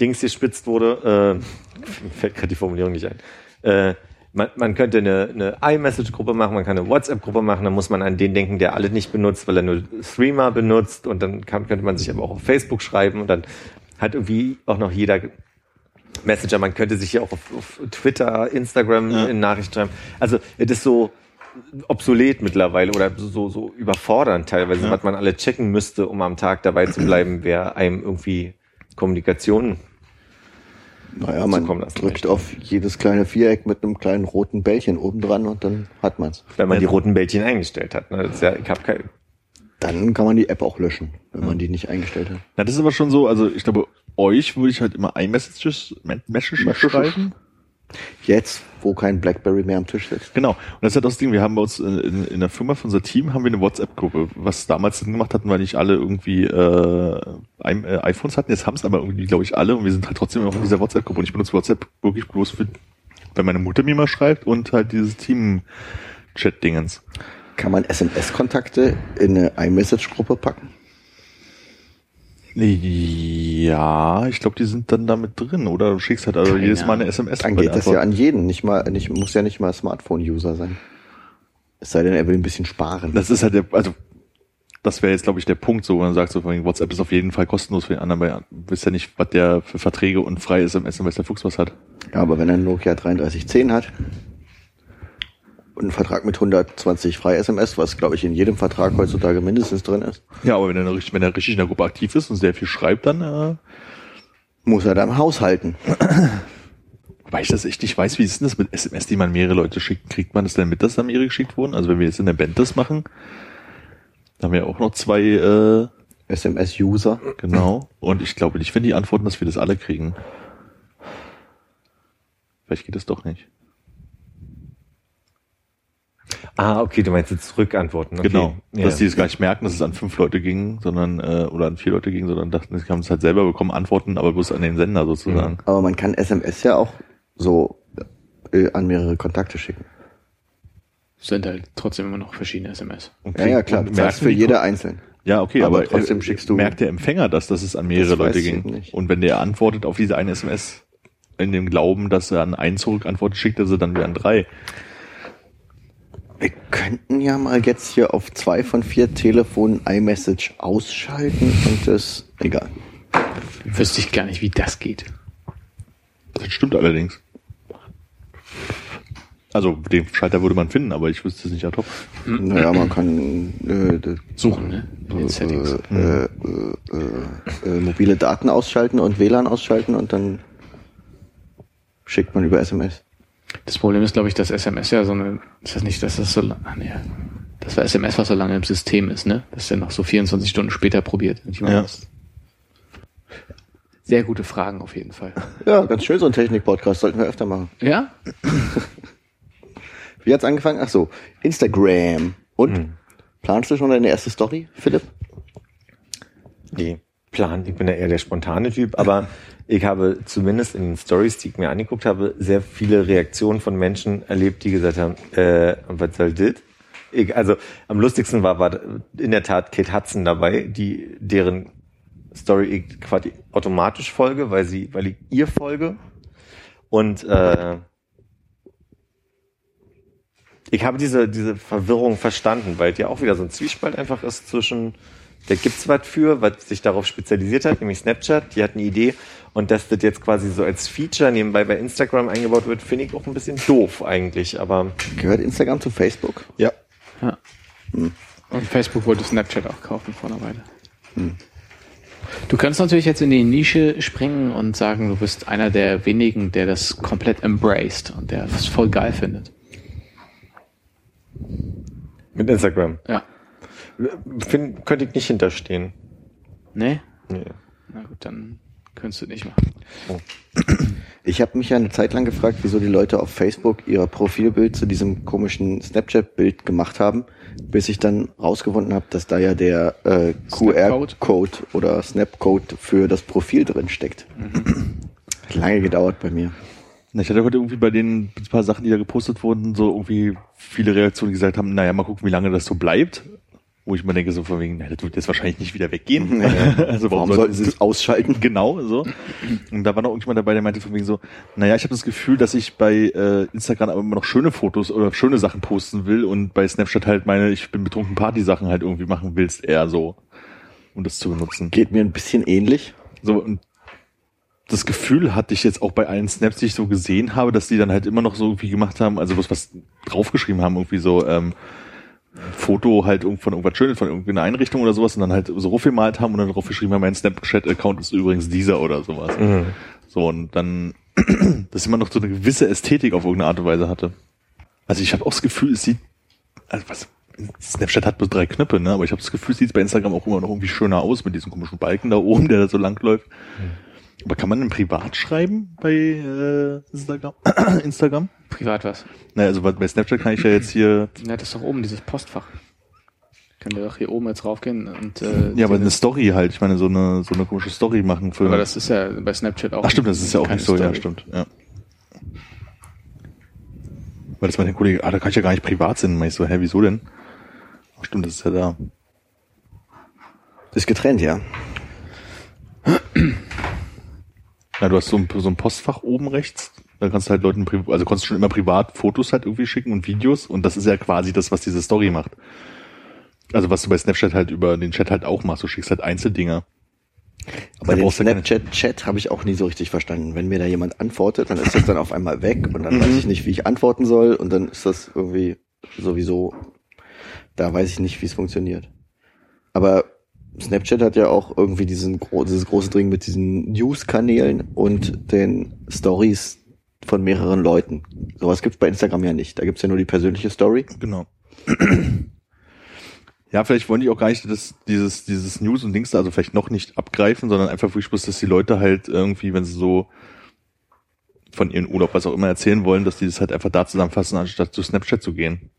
Dings gespitzt wurde, äh, fällt gerade die Formulierung nicht ein. Äh, man, man könnte eine, eine iMessage-Gruppe machen, man kann eine WhatsApp-Gruppe machen, dann muss man an den denken, der alle nicht benutzt, weil er nur Streamer benutzt und dann kann, könnte man sich aber auch auf Facebook schreiben und dann hat irgendwie auch noch jeder Messenger, man könnte sich ja auch auf, auf Twitter, Instagram in Nachrichten schreiben. Also es ist so, obsolet mittlerweile oder so, so überfordernd teilweise, Ja. was man alle checken müsste, um am Tag dabei zu bleiben, <clears throat> wer einem irgendwie Kommunikation Naja, man drückt möchte. auf jedes kleine Viereck mit einem kleinen roten Bällchen oben dran und dann hat man's. wenn man Ja. die roten Bällchen eingestellt hat. Ne? Das ist ja, ich habe kein, Dann kann man die App auch löschen, wenn man die nicht eingestellt hat. Na, das ist aber schon so, also ich glaube, euch würde ich halt immer iMessages, Messages schreiben. Jetzt, wo kein Blackberry mehr am Tisch sitzt. Genau. Und das ist halt das Ding, wir haben bei uns in, in, in der Firma für unser Team haben wir eine WhatsApp-Gruppe, was damals Sinn gemacht hatten, weil nicht alle irgendwie äh, I- äh, iPhones hatten. Jetzt haben es aber irgendwie, glaube ich, alle und wir sind halt trotzdem noch in dieser WhatsApp-Gruppe. Und ich benutze WhatsApp wirklich bloß für, wenn meine Mutter mir mal schreibt und halt dieses Team-Chat-Dingens. Kann man SMS-Kontakte in eine iMessage-Gruppe packen? Ja, ich glaube, die sind dann damit drin, oder? Du schickst halt also Keine jedes Mal eine. SMS. Dann geht das ja an jeden, nicht mal, nicht, muss ja nicht mal Smartphone-User sein. Es sei denn, er will ein bisschen sparen. Das ist halt der, also das wäre jetzt, glaube ich, der Punkt, so, wo man sagt, so von WhatsApp ist auf jeden Fall kostenlos für den anderen, weil du wisst ja nicht, was der für Verträge und freie SMS und weiß der Fuchs was hat. ja, aber wenn er einen Nokia 3310 hat und einen Vertrag mit 120 Frei-SMS, was glaube ich in jedem Vertrag heutzutage mindestens drin ist, Ja, aber wenn er, richtig, wenn er richtig in der Gruppe aktiv ist und sehr viel schreibt, dann, äh, muss er da im Haus halten. <clears throat> weil ich das echt nicht weiß, wie ist denn das mit SMS, die man mehrere Leute schickt, kriegt man das denn mit, dass da mehrere geschickt wurden? Also wenn wir jetzt in der Band das machen, da haben wir auch noch zwei, äh, SMS-User. genau. Und ich glaube nicht, wenn die antworten, dass wir das alle kriegen. Vielleicht geht das doch nicht. Ah, okay, du meinst jetzt zurückantworten. Okay. Genau. Ja. Dass die es gar nicht merken, dass es an fünf Leute ging, sondern, äh, oder an vier Leute ging, sondern dachten, sie haben es halt selber bekommen, Antworten, aber bloß an den Sender sozusagen. Aber man kann SMS ja auch so äh, an mehrere Kontakte schicken. Sind halt trotzdem immer noch verschiedene SMS. Und Ja, ja, klar. Du merken für die jede Ko- einzeln. Ja, okay, aber aber, trotzdem äh, schickst du- merkt der Empfänger das, dass es an mehrere Das Leute ging. nicht. Und wenn der antwortet auf diese eine SMS in dem Glauben, dass er an einen zurückantwortet, schickt er sie dann wieder an drei. Wir könnten ja mal jetzt hier auf zwei von vier Telefonen iMessage ausschalten und das, egal. Wüsste ich gar nicht, wie das geht. Das stimmt allerdings. Also den Schalter würde man finden, aber ich wüsste es nicht ad hoc. Naja, man kann äh, Suchen, ne? In den Settings. äh, äh, äh, äh, mobile Daten ausschalten und WLAN ausschalten und dann schickt man über SMS. Das Problem ist, glaube ich, dass SMS ja so eine, ist das nicht, dass das so lange, nee, das war SMS, was so lange im System ist, ne? Das ist ja noch so 24 Stunden später probiert. Ich meine, Ja. Sehr gute Fragen auf jeden Fall. Ja, ganz schön so ein Technik-Podcast, sollten wir öfter machen. Ja? <laughs> Wie hat's angefangen? Ach so, Instagram. Und? Planst du schon deine erste Story, Philipp? Nee, Plan. Ich bin ja eher der spontane Typ, aber <laughs> ich habe zumindest in den Stories, die ich mir angeguckt habe, sehr viele Reaktionen von Menschen erlebt, die gesagt haben, äh, was soll das? Ich, also am lustigsten war, war in der Tat Kate Hudson dabei, die deren Story ich quasi automatisch folge, weil sie, weil ich ihr folge. Und äh, ich habe diese, diese Verwirrung verstanden, weil ja auch wieder so ein Zwiespalt einfach ist zwischen, da gibt's was für, was sich darauf spezialisiert hat, nämlich Snapchat, die hat eine Idee und dass das jetzt quasi so als Feature nebenbei bei Instagram eingebaut wird, finde ich auch ein bisschen doof eigentlich, aber Gehört Instagram zu Facebook? Ja. Ja. Und Facebook wollte Snapchat auch kaufen vor einer Weile. Du kannst natürlich jetzt in die Nische springen und sagen, du bist einer der wenigen, der das komplett embraced und der das voll geil findet. mit Instagram Ja. find, könnte ich nicht hinterstehen. Nee? Nee. Na gut, dann könntest du nicht machen. Ich habe mich ja eine Zeit lang gefragt, wieso die Leute auf Facebook ihr Profilbild zu diesem komischen Snapchat-Bild gemacht haben, bis ich dann rausgefunden habe, dass da ja der äh. QR-Code oder Snapcode für das Profil drin steckt. Hat lange gedauert bei mir. Na, Ich hatte heute irgendwie bei den paar Sachen, die da gepostet wurden, so irgendwie viele Reaktionen, die gesagt haben, naja, mal gucken, wie lange das so bleibt. Wo ich mir denke, so von wegen, das wird jetzt wahrscheinlich nicht wieder weggehen. <laughs> <laughs> also Warum sollten sie es ausschalten? <laughs> Genau, so. Und da war noch irgendjemand dabei, der meinte von wegen so, naja, ich habe das Gefühl, dass ich bei äh, Instagram aber immer noch schöne Fotos oder schöne Sachen posten will und bei Snapchat halt meine, ich bin betrunken Party-Sachen halt irgendwie machen willst, eher so, um das zu benutzen. Geht mir ein bisschen ähnlich. So, und das Gefühl hatte ich jetzt auch bei allen Snaps, die ich so gesehen habe, dass die dann halt immer noch so irgendwie gemacht haben, also was, was draufgeschrieben haben, irgendwie so, ähm, Foto halt irgend- von irgendwas Schönes, von irgendeiner Einrichtung oder sowas und dann halt so gemalt haben und dann drauf geschrieben haben, mein Snapchat-Account ist übrigens dieser oder sowas. So, und dann, <clears throat> dass immer noch so eine gewisse Ästhetik auf irgendeine Art und Weise hatte. Also ich habe auch das Gefühl, es sieht, also was, Snapchat hat bloß drei Knöpfe, ne? Aber ich habe das Gefühl, es sieht bei Instagram auch immer noch irgendwie schöner aus mit diesem komischen Balken da oben, der da so lang läuft. Aber kann man denn privat schreiben bei äh, Instagram? <clears throat> Instagram? Privat was. Naja, also bei Snapchat kann ich ja jetzt hier. Ja, das ist doch oben, dieses Postfach. Können wir doch hier oben jetzt raufgehen und äh, Ja, aber eine Story halt. Ich meine, so eine so eine komische Story machen für. aber das ist ja bei Snapchat auch. Ach stimmt, das ist ja auch nicht so, ja, Story. stimmt, ja. Weil das mein Kollege, ah, da kann ich ja gar nicht privat senden. Mach ich so, hä, wieso denn? Ach stimmt, das ist ja da. Ist getrennt, ja. Na, du hast so ein, so ein Postfach oben rechts. Da kannst du halt Leuten, also konntest schon immer privat Fotos halt irgendwie schicken und Videos. Und das ist ja quasi das, was diese Story macht. Also was du bei Snapchat halt über den Chat halt auch machst. Du schickst halt Einzeldinger. Aber den du Snapchat-Chat habe ich auch nie so richtig verstanden. Wenn mir da jemand antwortet, dann ist das dann auf einmal weg und dann weiß ich nicht, wie ich antworten soll und dann ist das irgendwie sowieso, da weiß ich nicht, wie es funktioniert. Aber Snapchat hat ja auch irgendwie diesen dieses große Ding mit diesen News-Kanälen und den Stories von mehreren Leuten. Sowas gibt's bei Instagram ja nicht. Da gibt's ja nur die persönliche Story. Genau. <clears throat> Ja, vielleicht wollen die auch gar nicht das, dieses, dieses News und Dings da, also vielleicht noch nicht abgreifen, sondern einfach wirklich bloß, dass die Leute halt irgendwie, wenn sie so von ihren Urlaub, was auch immer erzählen wollen, dass die das halt einfach da zusammenfassen, anstatt zu Snapchat zu gehen.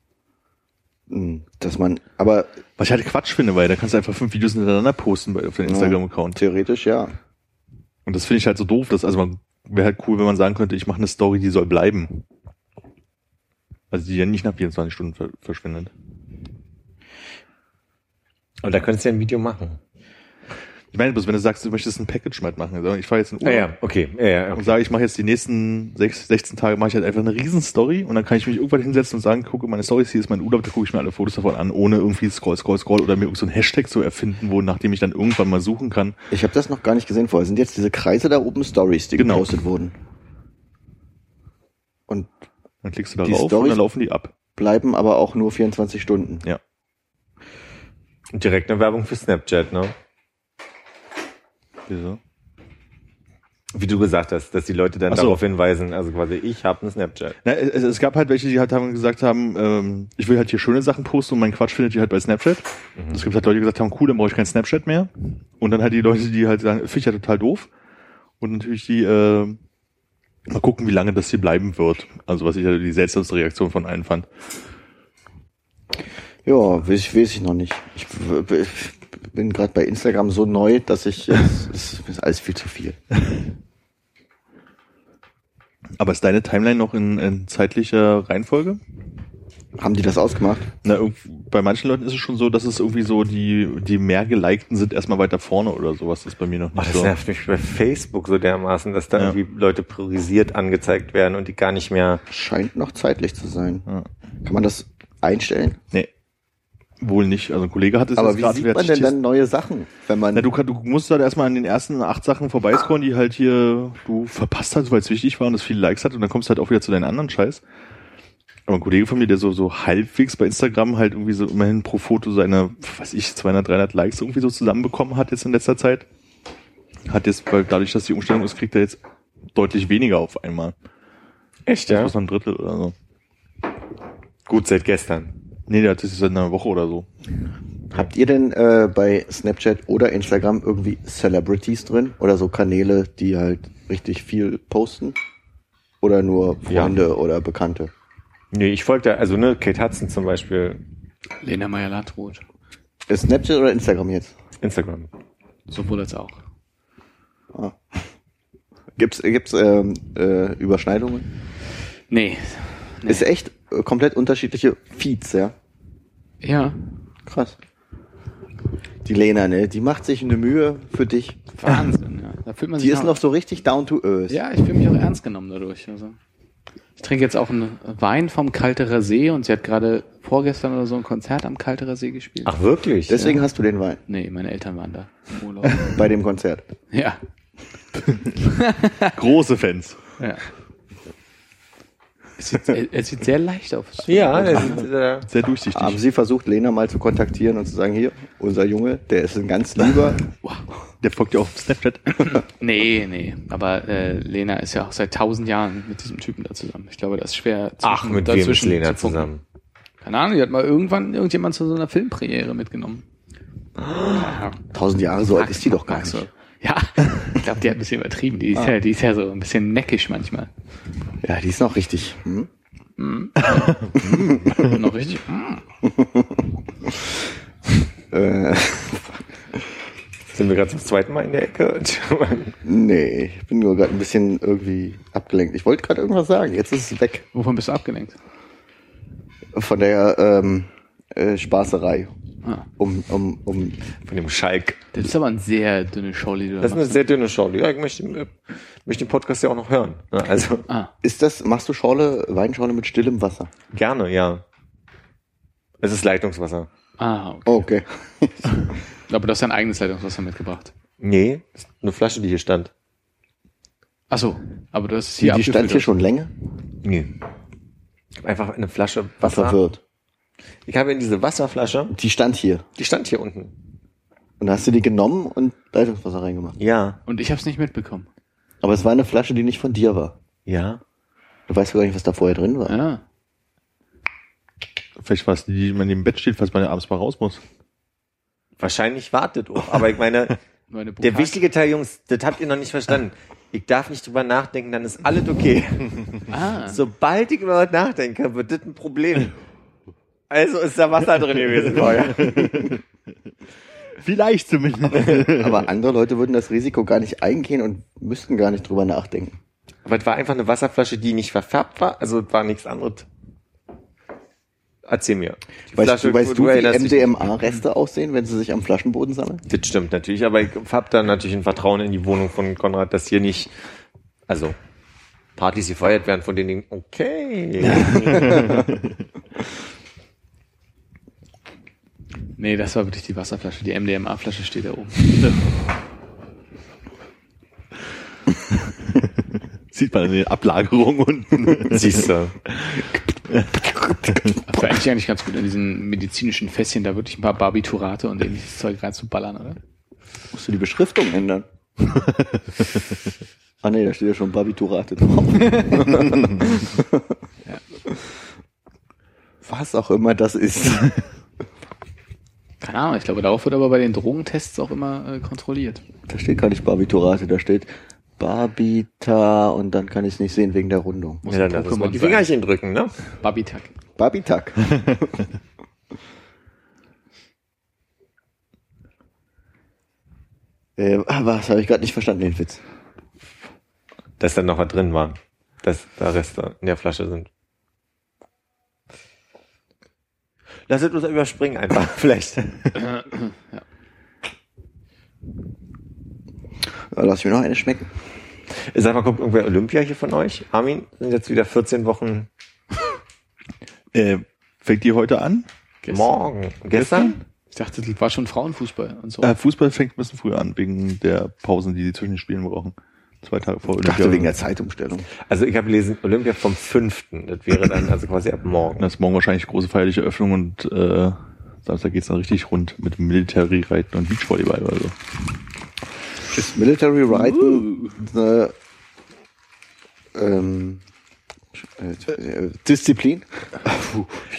Hm, Dass man, aber Was ich halt Quatsch finde, weil da kannst du einfach fünf Videos hintereinander posten bei, auf den Instagram-Account. theoretisch ja. Und das finde ich halt so doof, dass, also man wäre halt cool, wenn man sagen könnte, ich mache eine Story, die soll bleiben. Also die ja nicht nach 24 Stunden ver verschwindet. Und da könntest du ja ein Video machen. Ich meine, bloß wenn du sagst, du möchtest ein Package mal machen, ich fahre jetzt in Ja, Urlaub ja, okay. Ja, ja, und okay. sage, ich mache jetzt die nächsten sechs, 16 Tage, mache ich halt einfach eine riesen Story und dann kann ich mich irgendwann hinsetzen und sagen, gucke meine Stories, hier ist mein Urlaub, da gucke ich mir alle Fotos davon an, ohne irgendwie scroll, scroll, scroll oder mir irgend so ein Hashtag zu erfinden, wo nachdem ich dann irgendwann mal suchen kann. Ich habe das noch gar nicht gesehen vorher. Sind jetzt diese Kreise da oben Stories, die Genau. gepostet wurden? Und Dann klickst du Die darauf und dann laufen die ab. bleiben aber auch nur 24 Stunden. Ja. Und direkt eine Werbung für Snapchat, ne? Wieso? Wie du gesagt hast, dass die Leute dann so. darauf hinweisen, also quasi, ich habe einen Snapchat. Na, es, es gab halt welche, die halt haben gesagt haben, ähm, ich will halt hier schöne Sachen posten und mein Quatsch findet ihr halt bei Snapchat. Es gibt halt Leute, die gesagt haben, cool, dann brauche ich kein Snapchat mehr. Und dann halt die Leute, die halt sagen, finde ich ja total doof. Und natürlich die, äh, mal gucken, wie lange das hier bleiben wird. Also was ich ja die seltsamste Reaktion von allen fand. Ja, weiß, weiß ich noch nicht. Ich w- bin gerade bei Instagram so neu, dass ich jetzt, es ist alles viel zu viel. <laughs> Aber ist deine Timeline noch in, in zeitlicher Reihenfolge? Haben die das ausgemacht? Na, bei manchen Leuten ist es schon so, dass es irgendwie so, die, die mehr gelikten sind erstmal weiter vorne oder sowas. Das ist bei mir noch Ach, nicht das so. nervt mich bei Facebook so dermaßen, dass da Ja. irgendwie Leute priorisiert angezeigt werden und die gar nicht mehr. Scheint noch zeitlich zu sein. Ja. Kann man das einstellen? Nee. Wohl nicht. Also ein Kollege hat es Aber jetzt wie sieht man denn dann neue Sachen, wenn man Na, du, kann- du musst halt erstmal an den ersten acht Sachen vorbeiscrollen, die halt hier du verpasst hast, weil es wichtig war und es viele Likes hat und dann kommst du halt auch wieder zu deinen anderen Scheiß. Aber ein Kollege von mir, der so, so halbwegs bei Instagram halt irgendwie so immerhin pro Foto seine, was weiß ich, 200, 300 Likes irgendwie so zusammenbekommen hat jetzt in letzter Zeit, hat jetzt, weil dadurch, dass die Umstellung ist, kriegt er jetzt deutlich weniger auf einmal. Echt, Das ist noch ein Drittel oder so. Gut, seit gestern. Nee, der hat das seit einer Woche oder so. Habt ihr denn äh, bei Snapchat oder Instagram irgendwie Celebrities drin? Oder so Kanäle, die halt richtig viel posten? Oder nur Ja. Freunde oder Bekannte? Nee, ich folgte, also ne, Kate Hudson zum Beispiel, Lena Meyer-Landrut. Ist Snapchat oder Instagram jetzt? Instagram. Sowohl als auch. Ah. Gibt's, gibt's ähm, äh, Überschneidungen? Nee. nee. Ist echt äh, komplett unterschiedliche Feeds, ja? Ja. Krass. Die Lena, ne? Die macht sich eine Mühe für dich. Wahnsinn, ja. Da fühlt man Die sich ist auch- noch so richtig down to earth. Ja, ich fühle mich auch ernst genommen dadurch. Also. Ich trinke jetzt auch einen Wein vom Kalterer See und sie hat gerade vorgestern oder so ein Konzert am Kalterer See gespielt. Ach, wirklich? Deswegen hast du den Wein Nee, meine Eltern waren da. im Urlaub. bei dem Konzert. ja. <laughs> Große Fans. Ja. Es sieht, er, er sieht sehr leicht aus. Ja, der sieht, äh, Sehr durchsichtig. Haben Sie versucht, Lena mal zu kontaktieren und zu sagen, hier, unser Junge, der ist ein ganz lieber. <laughs> Der folgt ja auch auf Snapchat. <laughs> Nee, nee. Aber äh, Lena ist ja auch seit tausend Jahren mit diesem Typen da zusammen. Ich glaube, das ist schwer ach, zwischen- mit wem ist Lena zu zusammen? Keine Ahnung, die hat mal irgendwann irgendjemand zu so einer Filmpremiere mitgenommen. Tausend Jahre so alt ist die doch gar nicht. Ja, ich glaube, die hat ein bisschen übertrieben. Die ist, ja, die ist ja so ein bisschen neckisch manchmal. Ja, die ist noch richtig. Hm? <laughs> Noch richtig. mm. Äh, Sind wir gerade zum zweiten Mal in der Ecke? <laughs> nee, ich bin nur gerade ein bisschen irgendwie abgelenkt. Ich wollte gerade irgendwas sagen, jetzt ist es weg. Wovon bist du abgelenkt? Von der ähm, äh, Spaßerei. Ah. Um, um, um Von dem Schalk. Das ist aber ein sehr dünne da Das ist eine sehr dünne Show. Ja, ich möchte, äh, möchte den Podcast ja auch noch hören. Ja, Also Ah, Ist das, machst du Schorle, Weinschorle mit stillem Wasser? gerne, ja. Es ist Leitungswasser. ah, okay. Okay. <laughs> Aber du hast dein eigenes Leitungswasser mitgebracht. Nee, das ist eine Flasche, die hier stand. Ach so, aber du hast es Die, hier die stand hier schon länger? Nee. Ich habe einfach eine Flasche Was Wasser. verwirrt. Ich habe in diese Wasserflasche, Die stand hier. die stand hier unten. Und da hast du die genommen und Leitungswasser reingemacht. Ja. Und ich habe es nicht mitbekommen. Aber es war eine Flasche, die nicht von dir war. Ja. Du weißt gar nicht, was da vorher drin war. Ja. Vielleicht war es die, die man im Bett steht, falls man ja abends mal raus muss. Wahrscheinlich wartet auch. Aber ich meine, <laughs> Meine der wichtige Teil, Jungs, das habt ihr noch nicht verstanden. Ich darf nicht drüber nachdenken, dann ist alles okay. Ah, <laughs> Sobald ich über was nachdenke, wird das ein Problem. Also ist da Wasser drin gewesen vorher. <laughs> Vielleicht zumindest. Aber andere Leute würden das Risiko gar nicht eingehen und müssten gar nicht drüber nachdenken. Aber es war einfach eine Wasserflasche, die nicht verfärbt war. Also es war nichts anderes. Erzähl mir. Die Weißt Flasche, du, weißt du, wie MDMA-Reste aussehen, wenn sie sich am Flaschenboden sammeln? Das stimmt natürlich, aber ich hab da natürlich ein Vertrauen in die Wohnung von Konrad, dass hier nicht, also Partys gefeiert werden, von denen okay. <laughs> <laughs> nee, das war wirklich die Wasserflasche. Die MDMA-Flasche steht da oben. <laughs> Sieht man in den Ablagerungen unten. <laughs> Siehst du. Das wäre eigentlich, eigentlich ganz gut in diesen medizinischen Fässchen, da wirklich ein paar Barbiturate und ähnliches Zeug reinzuballern, oder? Musst du die Beschriftung ändern? <laughs> ah nee, da steht ja schon Barbiturate drauf. Was auch immer das ist. Keine Ahnung, ich glaube, darauf wird aber bei den Drogentests auch immer äh, kontrolliert. Da steht gar nicht Barbiturate, da steht Barbita und dann kann ich es nicht sehen wegen der Rundung. Muss Ja, dann mal Pokémon die sein. Fingerchen drücken, ne? Babitak. Barbitak. <laughs> äh, was habe ich gerade nicht verstanden, den Witz. Dass da noch was drin war. Dass da Reste in der Flasche sind. Lass es uns überspringen einfach, <laughs> vielleicht. Ja, lass mich noch eine schmecken. Sag mal, kommt irgendwer Olympia hier von euch? Armin, sind jetzt wieder 14 Wochen <laughs> Äh, fängt die heute an? morgen. Gestern? Ich dachte, das war schon Frauenfußball und so. Äh, Fußball fängt ein bisschen früher an, wegen der Pausen, die sie zwischen den Spielen brauchen. Zwei Tage vor Ich dachte wegen der Zeitumstellung. Also ich habe gelesen, Olympia vom 5. Das wäre dann also quasi ab morgen. Das ist morgen wahrscheinlich große feierliche Öffnung und äh, Samstag geht's dann richtig rund mit Military Reiten und Beachvolleyball oder so. Ist Military Reiten eine ähm, äh, Disziplin?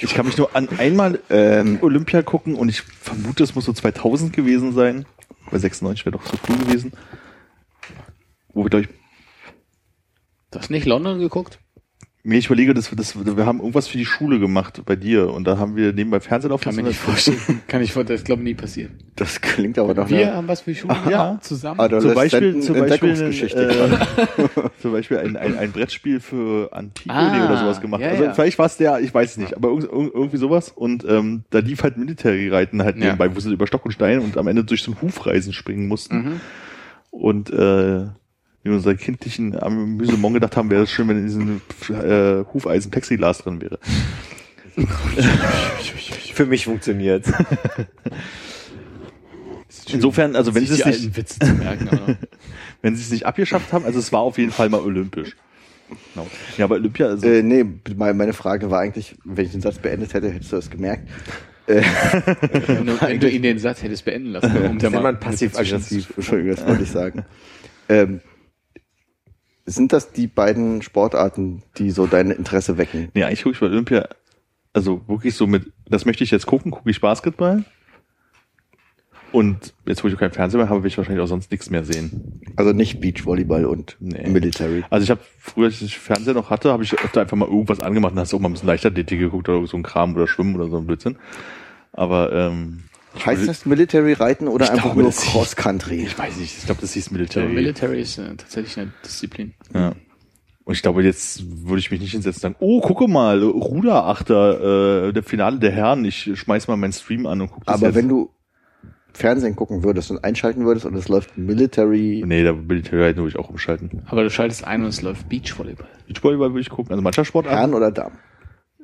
Ich kann mich nur an einmal ähm, Olympia gucken und ich vermute, es muss so 2000 gewesen sein. Bei 96 wäre doch so früh gewesen. Wo wir, glaube ich, Du hast nicht London geguckt? mir ich überlege, wir, das, wir haben irgendwas für die Schule gemacht bei dir und da haben wir nebenbei Fernsehen Kann mir nicht vorstellen. <laughs> Kann ich vorstellen, das glaube nie passiert. Das klingt aber doch Wir nach haben was für die Schule Ja. zusammen. Zum Beispiel, zum Beispiel, äh, <laughs> zum Beispiel ein, ein, ein Brettspiel für Antigone Ah, oder sowas gemacht. ja, also ja. vielleicht war es der, ich weiß es nicht, aber irg- irg- irgendwie sowas. Und ähm, da lief halt Military-Reiten halt Ja. nebenbei, wo sie über Stock und Stein und am Ende durch so ein Hufreisen springen mussten. Mhm. Und äh, in unserer kindlichen Amüsemont gedacht haben, wäre es schön, wenn in diesem äh, Hufeisen Plexiglas drin wäre. <laughs> Für mich funktioniert's. <laughs> Insofern, also wenn sie es nicht, alten Witze zu merken. Aber <laughs> wenn sie es nicht abgeschafft haben, also es war auf jeden Fall mal olympisch. Genau. Ja, aber Olympia, also, Äh, nee, meine Frage war eigentlich, wenn ich den Satz beendet hätte, hättest du das gemerkt. Äh, wenn, du, wenn du ihn den Satz hättest beenden lassen, um da nennt mal man passiv-aggressiv. Entschuldigung, das wollte ich sagen. Ähm, sind das die beiden Sportarten, die so dein Interesse wecken? nee, eigentlich gucke ich bei Olympia, also wirklich so mit, das möchte ich jetzt gucken, gucke ich Basketball. Und jetzt, wo ich keinen Fernseher mehr habe, will ich wahrscheinlich auch sonst nichts mehr sehen. Also nicht Beachvolleyball und Nee. Military. Also ich habe früher, als ich Fernseher noch hatte, habe ich öfter einfach mal irgendwas angemacht und hast auch mal ein bisschen Leichtathletik geguckt oder so ein Kram oder Schwimmen oder so ein Blödsinn. Aber ähm, Heißt das Military Reiten oder Ich einfach glaube, nur Cross Country? ich weiß nicht, ich glaube, das hieß Aber Military. Military ist äh, tatsächlich eine Disziplin. Ja. Und ich glaube, jetzt würde ich mich nicht hinsetzen und sagen, oh, gucke mal, Ruderachter, äh, der Finale der Herren, ich schmeiß mal meinen Stream an und gucke das Aber jetzt. wenn du Fernsehen gucken würdest und einschalten würdest und es läuft Military, Nee, da Military Reiten würde ich auch umschalten. Aber du schaltest ein und es läuft Beachvolleyball. Beachvolleyball würde ich gucken, also Mannschaftssportarten. Herren oder Damen?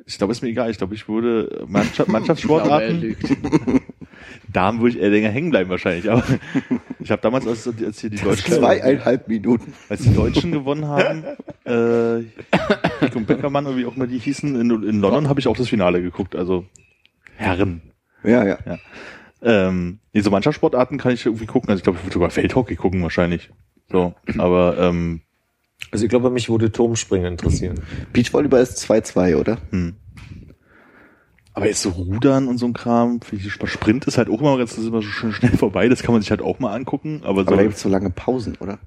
Ich glaube, ist mir egal. Ich glaube, ich würde Mannschaft, <laughs> Ich glaube, er Mannschaftssportarten. Damen würde ich eher länger hängen bleiben wahrscheinlich. Aber <laughs> ich habe damals, als, als hier die Deutschen, Zweieinhalb Minuten. als die Deutschen gewonnen haben, äh, Pick und Beckermann oder wie auch immer die hießen, in, in London habe ich auch das Finale geguckt. Also Herren. Ja, ja. Ähm, nee, so Mannschaftssportarten kann ich irgendwie gucken. Also ich glaube, ich würde sogar Feldhockey gucken wahrscheinlich. So, aber ähm, Also ich glaube, mich würde Turmspringen interessieren. Beachvolleyball ist 2-2, oder? hm. Aber jetzt so Rudern und so ein Kram, Sprint ist halt auch immer ganz, das ist immer so schön schnell vorbei. Das kann man sich halt auch mal angucken. Aber so, Aber da gibt's so lange Pausen, oder?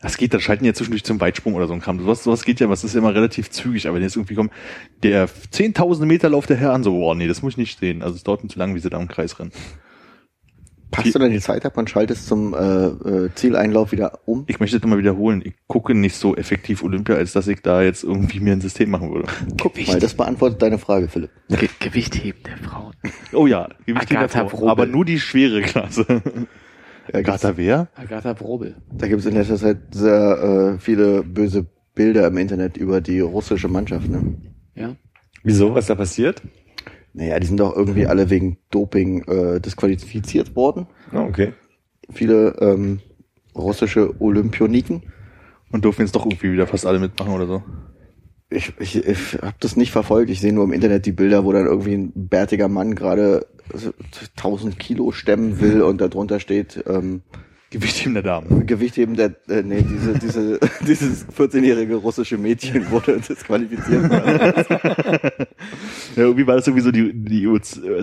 Das geht, dann schalten ja zwischendurch zum Weitsprung oder so ein Kram. Sowas, sowas geht ja, was ist ja immer relativ zügig, aber wenn jetzt irgendwie kommt, der 10.000 Meter Lauf der Herren, so, boah, nee, das muss ich nicht sehen. Also es dauert mir zu lange, wie sie da im Kreis rennen. Passt du dann die Zeit ab und schaltest zum äh, äh, Zieleinlauf wieder um? Ich möchte das mal wiederholen. Ich gucke nicht so effektiv Olympia, als dass ich da jetzt irgendwie mir ein System machen würde. Guck mal, das beantwortet deine Frage, Philipp. Ge Gewichtheben der Frauen. Oh ja, Gewichtheben Agatha davor, Wrobel. aber nur die schwere Klasse. Agatha wer? Agatha Brobel. Da gibt es in letzter Zeit sehr äh, viele böse Bilder im Internet über die russische Mannschaft. Ne? Ja. Wieso? Was da passiert? Naja, die sind doch irgendwie alle wegen Doping äh, disqualifiziert worden. Oh, okay. Viele ähm, russische Olympioniken. Und durften jetzt doch irgendwie wieder fast alle mitmachen oder so. Ich, ich, ich habe das nicht verfolgt. Ich sehe nur im Internet die Bilder, wo dann irgendwie ein bärtiger Mann gerade so 1000 Kilo stemmen will und darunter steht ähm, Gewichtheben der Damen. Gewichtheben der, äh, nee, diese, diese, <laughs> dieses 14-jährige russische Mädchen wurde <laughs> disqualifiziert. Ja, irgendwie war das irgendwie so die, die IOC,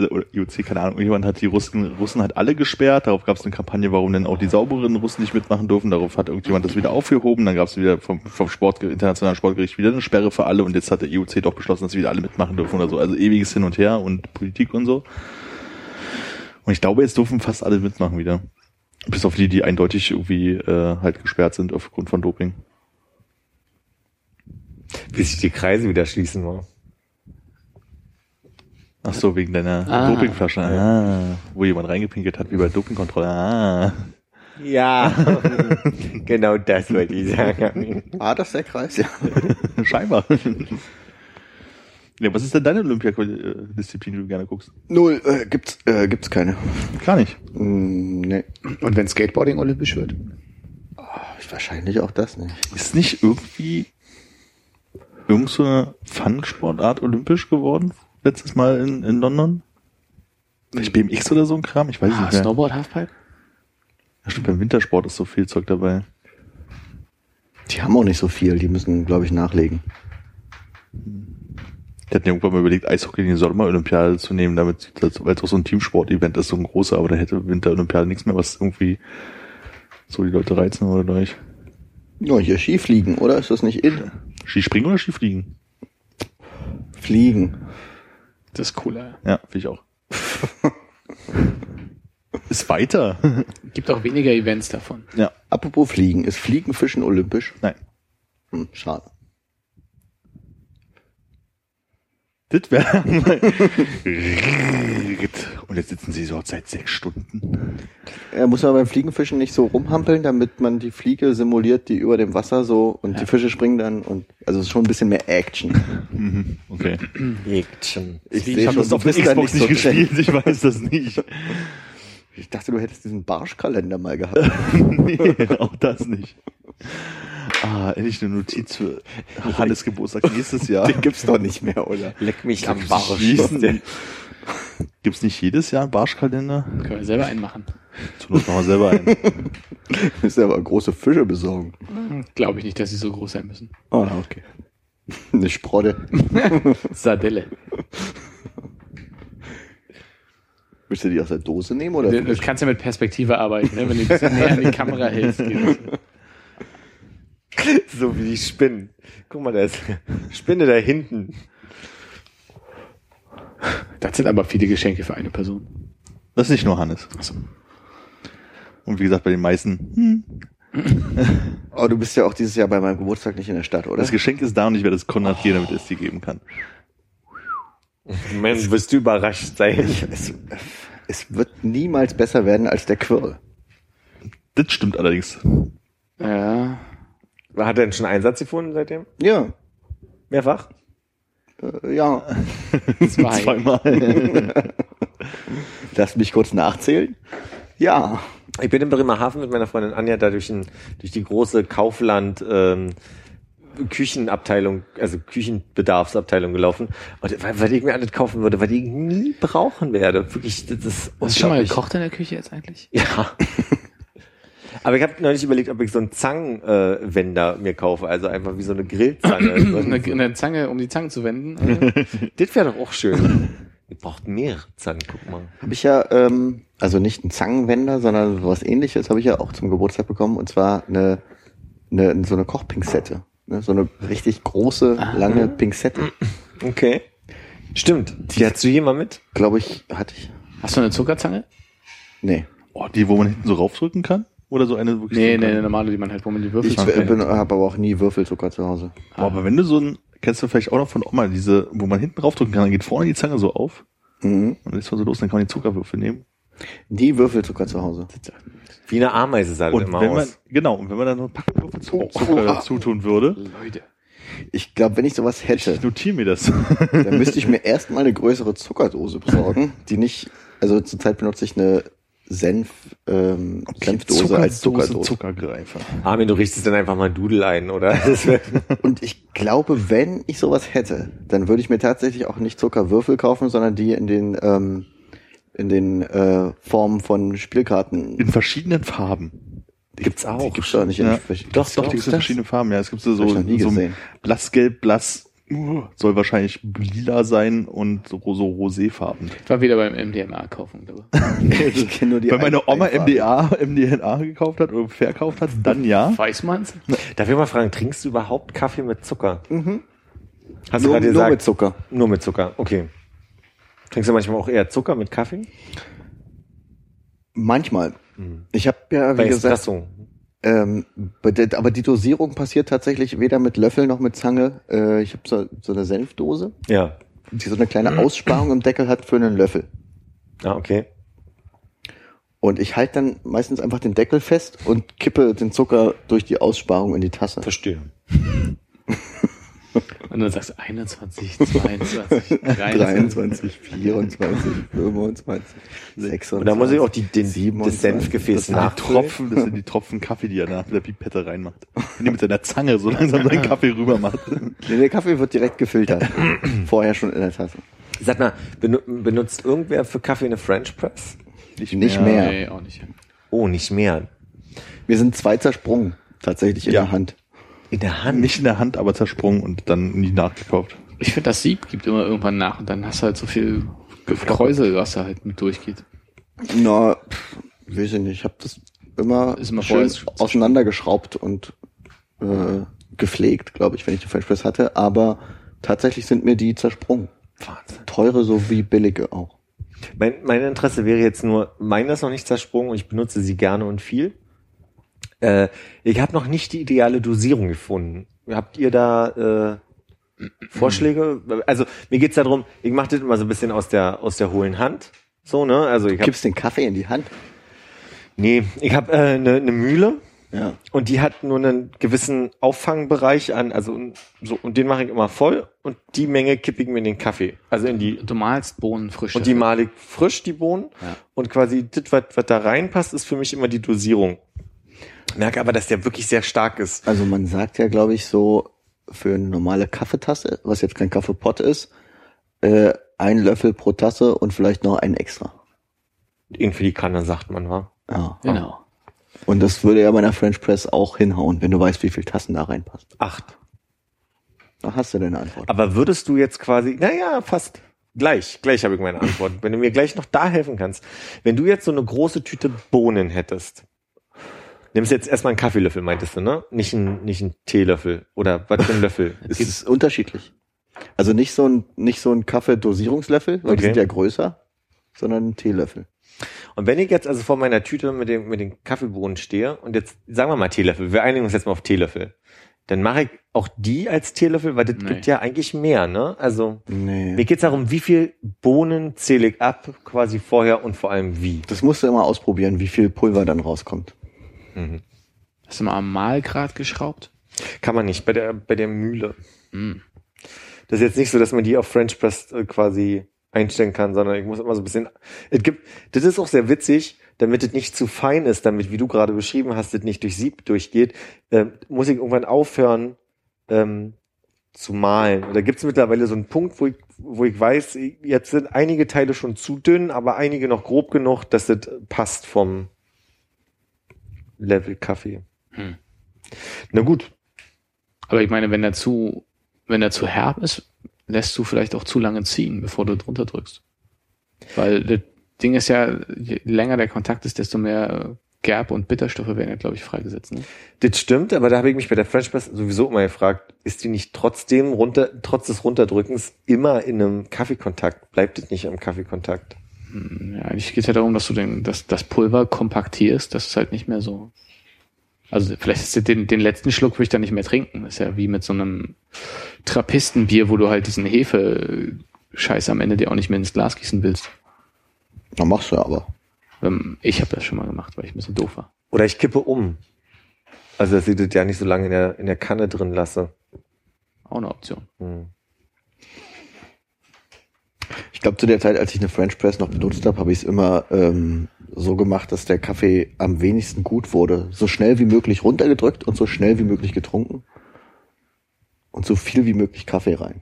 oder IOC, keine Ahnung, irgendjemand hat die Russen, Russen halt alle gesperrt, darauf gab es eine Kampagne, warum denn auch die sauberen Russen nicht mitmachen dürfen, darauf hat irgendjemand das wieder aufgehoben, dann gab es wieder vom, vom Sport, internationalen Sportgericht wieder eine Sperre für alle und jetzt hat der IOC doch beschlossen, dass wieder alle mitmachen dürfen oder so, also ewiges Hin und Her und Politik und so. Und ich glaube, jetzt dürfen fast alle mitmachen wieder. Bis auf die, die eindeutig irgendwie äh, halt gesperrt sind aufgrund von Doping. Bis sich die Kreise wieder schließen wollen. Ach so, wegen deiner Ah. Dopingflasche. Ah, wo jemand reingepinkelt hat, wie bei Dopingkontrolle. Ah. Ja, <laughs> genau das wollte ich sagen. ah, das ist der Kreis, ja. <laughs> Scheinbar. <laughs> ja, was ist denn deine Olympiadisziplin, die du gerne guckst? Null, äh, gibt's, äh, gibt's keine. Gar nicht. Mm, nee. Und wenn Skateboarding olympisch wird? Wahrscheinlich auch das nicht. Ist nicht irgendwie irgend so eine Fun-Sportart olympisch geworden? Letztes Mal in, in London? Vielleicht BMX oder so ein Kram? Ich weiß Ah, nicht mehr. Snowboard, Halfpipe? Ja, stimmt, beim Wintersport ist so viel Zeug dabei. Die haben auch nicht so viel, die müssen, glaube ich, nachlegen. Ich hatte irgendwann mal überlegt, Eishockey in die Sommerolympiade zu nehmen, damit, das- weil es auch so ein Teamsport-Event ist, so ein großer, aber da hätte Winterolympiade nichts mehr, was irgendwie so die Leute reizen oder durch. Ja, hier Skifliegen, oder? Ist das nicht in? Skispringen oder Skifliegen? Fliegen. Das ist cooler. Ja, finde ich auch. <laughs> ist weiter. Gibt auch weniger Events davon. ja, Apropos Fliegen, ist Fliegenfischen olympisch? nein. Hm, schade. Das wäre. <laughs> Und jetzt sitzen sie so seit sechs Stunden. Äh, muss man beim Fliegenfischen nicht so rumhampeln, damit man die Fliege simuliert, die über dem Wasser so und die Fische springen dann und also es ist schon ein bisschen mehr Action. Mhm, okay. <clears throat> Action. Ich, Ich habe das auf der Xbox nicht, so gespielt, ich weiß das nicht. Ich dachte, du hättest diesen Barschkalender mal gehabt. <laughs> nee, auch das nicht. Ah, endlich eine Notiz für Hannes Geburtstag nächstes <laughs> Jahr. Den gibt's doch nicht mehr, oder? Leck mich am Gibt's Barsch. <laughs> Gibt's nicht jedes Jahr einen Barschkalender? Können wir selber einen machen. Zur Not machen wir selber einen. <laughs> Müsst ihr aber große Fische besorgen. Glaube ich nicht, dass sie so groß sein müssen. Oh, na, okay. Eine Sprotte. Sardelle. Willst du die aus der Dose nehmen oder? Du du kannst ja mit Perspektive arbeiten, ne? wenn du ein bisschen näher an die Kamera hältst. So wie die Spinnen. Guck mal, da ist Spinne da hinten. Das sind aber viele Geschenke für eine Person. Das ist nicht nur Hannes. Achso. Und wie gesagt, bei den meisten, hm, Oh, du bist ja auch dieses Jahr bei meinem Geburtstag nicht in der Stadt, oder? das Geschenk ist da und ich werde es Konrad geben, damit er es dir geben kann. Mensch, wirst du überrascht sein. es, es wird niemals besser werden als der Quirl. Das stimmt allerdings. Ja. Hat er denn schon Einsatz gefunden seitdem? Ja, Mehrfach? äh, ja. <laughs> Zwei. Zweimal. <laughs> Lass mich kurz nachzählen. Ja. Ich bin in Bremerhaven mit meiner Freundin Anja da durch, ein, durch die große Kaufland ähm, Küchenabteilung, also Küchenbedarfsabteilung gelaufen. Und weil, weil ich mir alles kaufen würde, weil ich nie brauchen werde. Wirklich, das ist Hast du schon mal gekocht in der Küche jetzt eigentlich? Ja. <laughs> Aber ich habe neulich überlegt, ob ich so einen Zangenwender äh, mir kaufe, also einfach wie so eine Grillzange. <clears throat> Eine, eine Zange, um die Zange zu wenden. <laughs> Also, das wäre doch auch schön. <laughs> Ihr braucht mehrere Zangen, guck mal. Habe ich ja, ähm, also nicht einen Zangenwender, sondern was ähnliches habe ich ja auch zum Geburtstag bekommen. Und zwar eine, eine so eine Kochpinzette. Ne? So eine richtig große, lange Pinzette. Okay. Stimmt. Die hast du hier mal mit? Glaube ich, hatte ich. hast du eine Zuckerzange? Nee. Oh, die, wo man hinten so raufdrücken kann? Oder so eine wirklich Nee, so nee, eine normale, die man halt, wo man die Würfel Ich habe aber auch nie Würfelzucker zu Hause. Oh, aber wenn du so ein, kennst du vielleicht auch noch von Oma, diese, wo man hinten raufdrücken kann, dann geht vorne die Zange so auf Mhm. und dann ist man so los, dann kann man die Zuckerwürfel nehmen. Nie Würfelzucker zu Hause. Wie eine Ameise sah das Und immer wenn man, aus. genau, und wenn man dann noch ein paar Würfel Zu- Oh, Zucker oh, dazu tun würde, Leute. Ich glaube, wenn ich sowas hätte, ich notiere mir das. dann müsste ich mir erstmal eine größere Zuckerdose besorgen, die nicht, also zurzeit benutze ich eine Senf, ähm, Senfdose als Zuckerdose. Zuckergreifer. Armin, du richtest dann einfach mal Dudel ein, oder? <laughs> Und ich glaube, wenn ich sowas hätte, dann würde ich mir tatsächlich auch nicht Zuckerwürfel kaufen, sondern die in den ähm, in den äh, Formen von Spielkarten. In verschiedenen Farben. gibt's auch. Die gibt's doch nicht in Ja. verschiedenen. Doch, doch, die gibt es in verschiedenen Farben. Ja, es gibt so, so gesehen. blassgelb, blass, soll wahrscheinlich lila sein und so, so roséfarben. Ich war wieder beim MDMA kaufen, glaube ich <laughs> kenne nur die Wenn meine ein- Oma. MDA, MDNA gekauft hat oder verkauft hat, dann ja. Weiß man's? Darf ich mal fragen, trinkst du überhaupt Kaffee mit Zucker? Mhm. Hast du Nur, gerade nur gesagt? mit Zucker. Nur mit Zucker, okay. Trinkst du manchmal auch eher Zucker mit Kaffee? Manchmal. Ich habe ja, wie Bei gesagt, Espresso. Ähm, aber die Dosierung passiert tatsächlich weder mit Löffel noch mit Zange. Äh, ich habe so, so eine Senfdose, Ja. die so eine kleine Aussparung im Deckel hat für einen Löffel. Ah, okay. Und ich halte dann meistens einfach den Deckel fest und kippe den Zucker durch die Aussparung in die Tasse. Verstehe. <laughs> Und dann sagst du 21, 22, 23. 23, 24, 25, 26. Und da muss ich auch die, den, das 27. Senfgefäß Das sind die nachfüllen. Tropfen, das sind die Tropfen Kaffee, die er nach der Pipette reinmacht. Wenn die mit seiner Zange so langsam seinen Kaffee rüber macht. Nee, der Kaffee wird direkt gefiltert. <clears throat> Vorher schon in der Tasse. Sag mal, benu benutzt irgendwer für Kaffee eine French Press? Nicht mehr. Nee, auch nicht. Oh, nicht mehr. Wir sind zwei zersprungen. Tatsächlich in Ja. der Hand. In der Hand? Nicht in der Hand, aber zersprungen und dann nie nachgekauft. Ich finde, das Sieb gibt immer irgendwann nach und dann hast du halt so viel Kräusel, was da halt mit durchgeht. Na, pff, weiß ich nicht. Ich habe das immer, Ist immer schön auseinandergeschraubt und äh, gepflegt, glaube ich, wenn ich die French Press hatte. Aber tatsächlich sind mir die zersprungen. Wahnsinn. Teure sowie billige auch. Mein, mein Interesse wäre jetzt nur, meiner ist noch nicht zersprungen und ich benutze sie gerne und viel. Äh, ich habe noch nicht die ideale Dosierung gefunden. Habt ihr da äh, Vorschläge? Also mir geht's darum, ich mache das immer so ein bisschen aus der aus der hohlen Hand. So, ne? Also ich hab, Gibst den Kaffee in die Hand? nee, ich habe eine äh, ne- ne Mühle Ja. Und die hat nur einen gewissen Auffangbereich an, also so, und den mache ich immer voll und die Menge kippe ich mir in den Kaffee. Also in die, Du malst Bohnen frisch. und die male ich frisch, die Bohnen. Ja. Und quasi das, was, was da reinpasst, ist für mich immer die Dosierung. Merke aber, dass der wirklich sehr stark ist. Also man sagt ja, glaube ich, so für eine normale Kaffeetasse, was jetzt kein Kaffeepott ist, äh, ein Löffel pro Tasse und vielleicht noch einen extra. Irgendwie die Kanne, sagt man, wa? Ja. Genau. Und das würde ja bei einer French Press auch hinhauen, wenn du weißt, wie viel Tassen da reinpasst. Acht. Da hast du deine Antwort. Aber würdest du jetzt quasi, naja, fast gleich, gleich habe ich meine Antwort. Wenn du mir gleich noch da helfen kannst. Wenn du jetzt so eine große Tüte Bohnen hättest, nimmst jetzt erstmal einen Kaffeelöffel, meintest du, ne? Nicht einen, nicht einen Teelöffel oder was für ein Löffel? <laughs> Es ist unterschiedlich. Also nicht so ein, nicht so ein Kaffeedosierungslöffel, weil die Okay. sind ja größer, sondern ein Teelöffel. Und wenn ich jetzt also vor meiner Tüte mit, dem, mit den Kaffeebohnen stehe und jetzt, sagen wir mal Teelöffel, wir einigen uns jetzt mal auf Teelöffel, dann mache ich auch die als Teelöffel, weil das Nee. gibt ja eigentlich mehr, ne? Also Nee. mir geht's darum, wie viel Bohnen zähle ich ab, quasi vorher und vor allem wie. Das musst du immer ausprobieren, wie viel Pulver dann rauskommt. Hast du mal am Malgrad geschraubt? Kann man nicht, bei der, bei der Mühle. Hm. Das ist jetzt nicht so, dass man die auf French Press äh, quasi einstellen kann, sondern ich muss immer so ein bisschen, es gibt, das ist auch sehr witzig, damit es nicht zu fein ist, damit, wie du gerade beschrieben hast, es nicht durch Sieb durchgeht, äh, muss ich irgendwann aufhören, ähm, zu malen. Und da gibt es mittlerweile so einen Punkt, wo ich, wo ich weiß, jetzt sind einige Teile schon zu dünn, aber einige noch grob genug, dass das passt vom Level Kaffee. Hm. Na gut, Aber ich meine, wenn er zu, wenn er zu herb ist, lässt du vielleicht auch zu lange ziehen, bevor du drunter drückst. Weil das Ding ist ja, je länger der Kontakt ist, desto mehr Gerb- und Bitterstoffe werden ja, glaube ich, freigesetzt. Ne? Das stimmt, aber da habe ich mich bei der French Press sowieso immer gefragt, ist die nicht trotzdem runter, trotz des Runterdrückens immer in einem Kaffeekontakt? Bleibt es nicht im Kaffeekontakt? Hm, Ja, eigentlich geht es ja darum, dass du den, dass das Pulver kompaktierst, dass es halt nicht mehr so. Also vielleicht ist das den, den letzten Schluck würde ich dann nicht mehr trinken. Das ist ja wie mit so einem Trappistenbier, wo du halt diesen Hefe-Scheiß am Ende dir auch nicht mehr ins Glas gießen willst. Na, machst du aber. Ähm, Ich habe das schon mal gemacht, weil ich ein bisschen doof war. Oder ich kippe um. Also, dass ich das ja nicht so lange in der, in der Kanne drin lasse. Auch eine Option. Hm. Ich glaube, zu der Zeit, als ich eine French Press noch benutzt habe, habe ich es immer ähm, so gemacht, dass der Kaffee am wenigsten gut wurde. So schnell wie möglich runtergedrückt und so schnell wie möglich getrunken. Und so viel wie möglich Kaffee rein.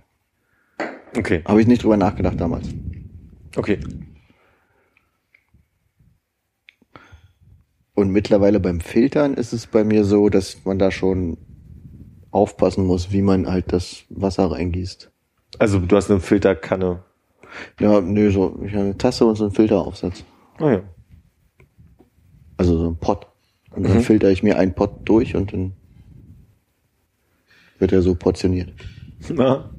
Okay, Habe ich nicht drüber nachgedacht damals. okay. Und mittlerweile beim Filtern ist es bei mir so, dass man da schon aufpassen muss, wie man halt das Wasser reingießt. Also, du hast eine Filterkanne. Ja, nö, so ich habe eine Tasse und so einen Filteraufsatz. Oh ja. Also so ein Pott. Und dann Mhm. filter ich mir einen Pott durch und dann wird er so portioniert. <laughs> Na,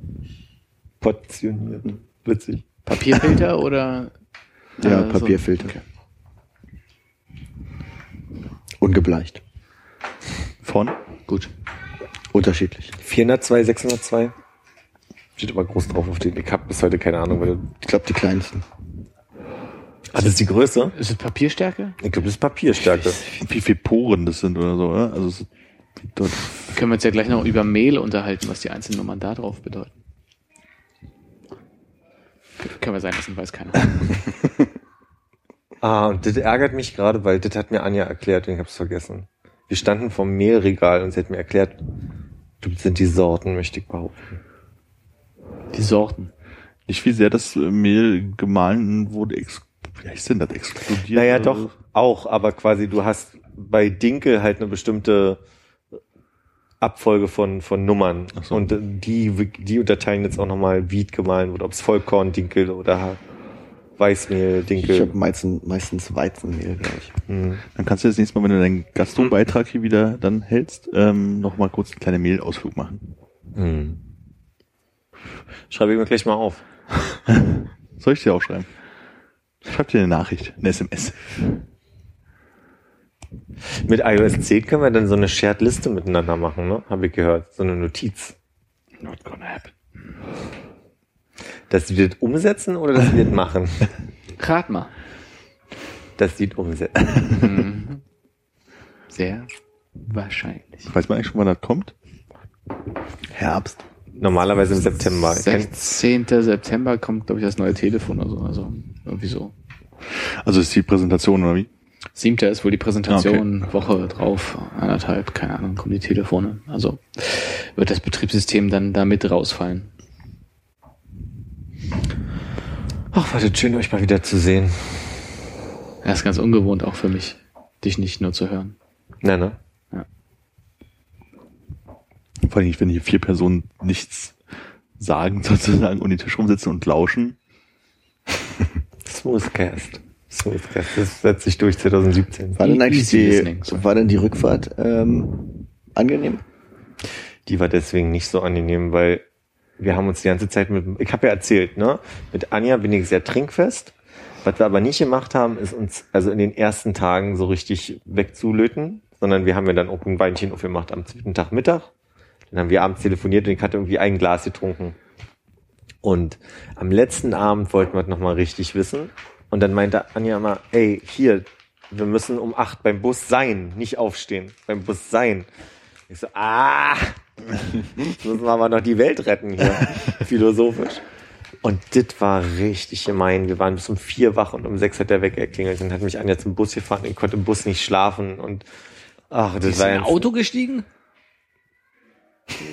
portioniert. Witzig. Papierfilter <laughs> oder? Ja, äh, so- Papierfilter. Okay. Ungebleicht. Von? Gut. Unterschiedlich. 402, 602. Steht aber groß drauf auf den. Ich habe bis heute keine Ahnung, weil du. Ich glaube, die kleinsten. Ah, das ist die Größe? Ist es Papierstärke? Ich glaube, das ist Papierstärke. Wie viel Poren das sind oder so, oder? Also dort Können wir uns ja gleich noch über Mehl unterhalten, was die einzelnen Nummern da drauf bedeuten. Können wir sein lassen, weiß keiner. <laughs> Ah, und das ärgert mich gerade, weil das hat mir Anja erklärt und ich habe es vergessen. Wir standen vom Mehlregal und sie hat mir erklärt, das sind die Sorten, möchte ich behaupten. Die Sorten. nicht wie sehr das Mehl gemahlen wurde. Wie heißt denn das? Explodiert? Naja, doch, auch, aber quasi du hast bei Dinkel halt eine bestimmte Abfolge von, von Nummern. So. Und die, die unterteilen jetzt auch nochmal, wie gemahlen wurde, ob es Vollkorn, Dinkel oder Weißmehl, Ich Dinkel. habe meistens, meistens Weizenmehl, glaube ich. Hm. Dann kannst du jetzt nächstes Mal, wenn du deinen Gastrobeitrag hier wieder dann hältst, ähm, noch mal kurz einen kleinen Mehlausflug machen. Hm. Schreibe ich mir gleich mal auf. <laughs> Soll ich dir aufschreiben? Schreib dir eine Nachricht, eine SMS. Mit iOS 10 können wir dann so eine Shared-Liste miteinander machen, ne? Habe ich gehört. So eine Notiz. Not gonna happen. Dass die das umsetzen oder dass die das machen? <laughs> Rat mal. Dass die das umsetzen. Mhm. <laughs> Sehr Wahrscheinlich. Weiß man eigentlich schon, wann das kommt? Herbst. Normalerweise im September. Ich kenn- 16. September kommt, glaube ich, das neue Telefon oder so. Also irgendwie so. Also ist die Präsentation oder wie? 7. ist wohl die Präsentation, Woche drauf, anderthalb, keine Ahnung, kommen die Telefone. Also wird das Betriebssystem dann da mit rausfallen. Ach, war das schön, euch mal wieder zu sehen. Das ist ganz ungewohnt auch für mich, dich nicht nur zu hören. Na, ne? Vor allem, wenn hier vier Personen nichts sagen <laughs> sozusagen und den Tisch rumsitzen und lauschen. Smoothcast. Smoothcast. Das setzt sich durch 2017. War denn eigentlich die, war denn die Rückfahrt ähm, angenehm? Die war deswegen nicht so angenehm, weil wir haben uns die ganze Zeit mit, ich habe ja erzählt, ne, mit Anja bin ich sehr trinkfest. Was wir aber nicht gemacht haben, ist uns also in den ersten Tagen so richtig wegzulöten, sondern wir haben ja dann auch ein Weinchen aufgemacht am zweiten Tag Mittag. Dann haben wir abends telefoniert und ich hatte irgendwie ein Glas getrunken. Und am letzten Abend wollten wir es nochmal richtig wissen. Und dann meinte Anja immer, ey, hier, wir müssen um acht beim Bus sein, nicht aufstehen, beim Bus sein. Ich so, ah, <laughs> jetzt müssen wir aber noch die Welt retten hier, <laughs> philosophisch. Und das war richtig gemein. Wir waren bis um vier wach und um sechs hat der Wecker geklingelt und hat mich Anja zum Bus gefahren. Ich konnte im Bus nicht schlafen und ach, das war ein gestiegen?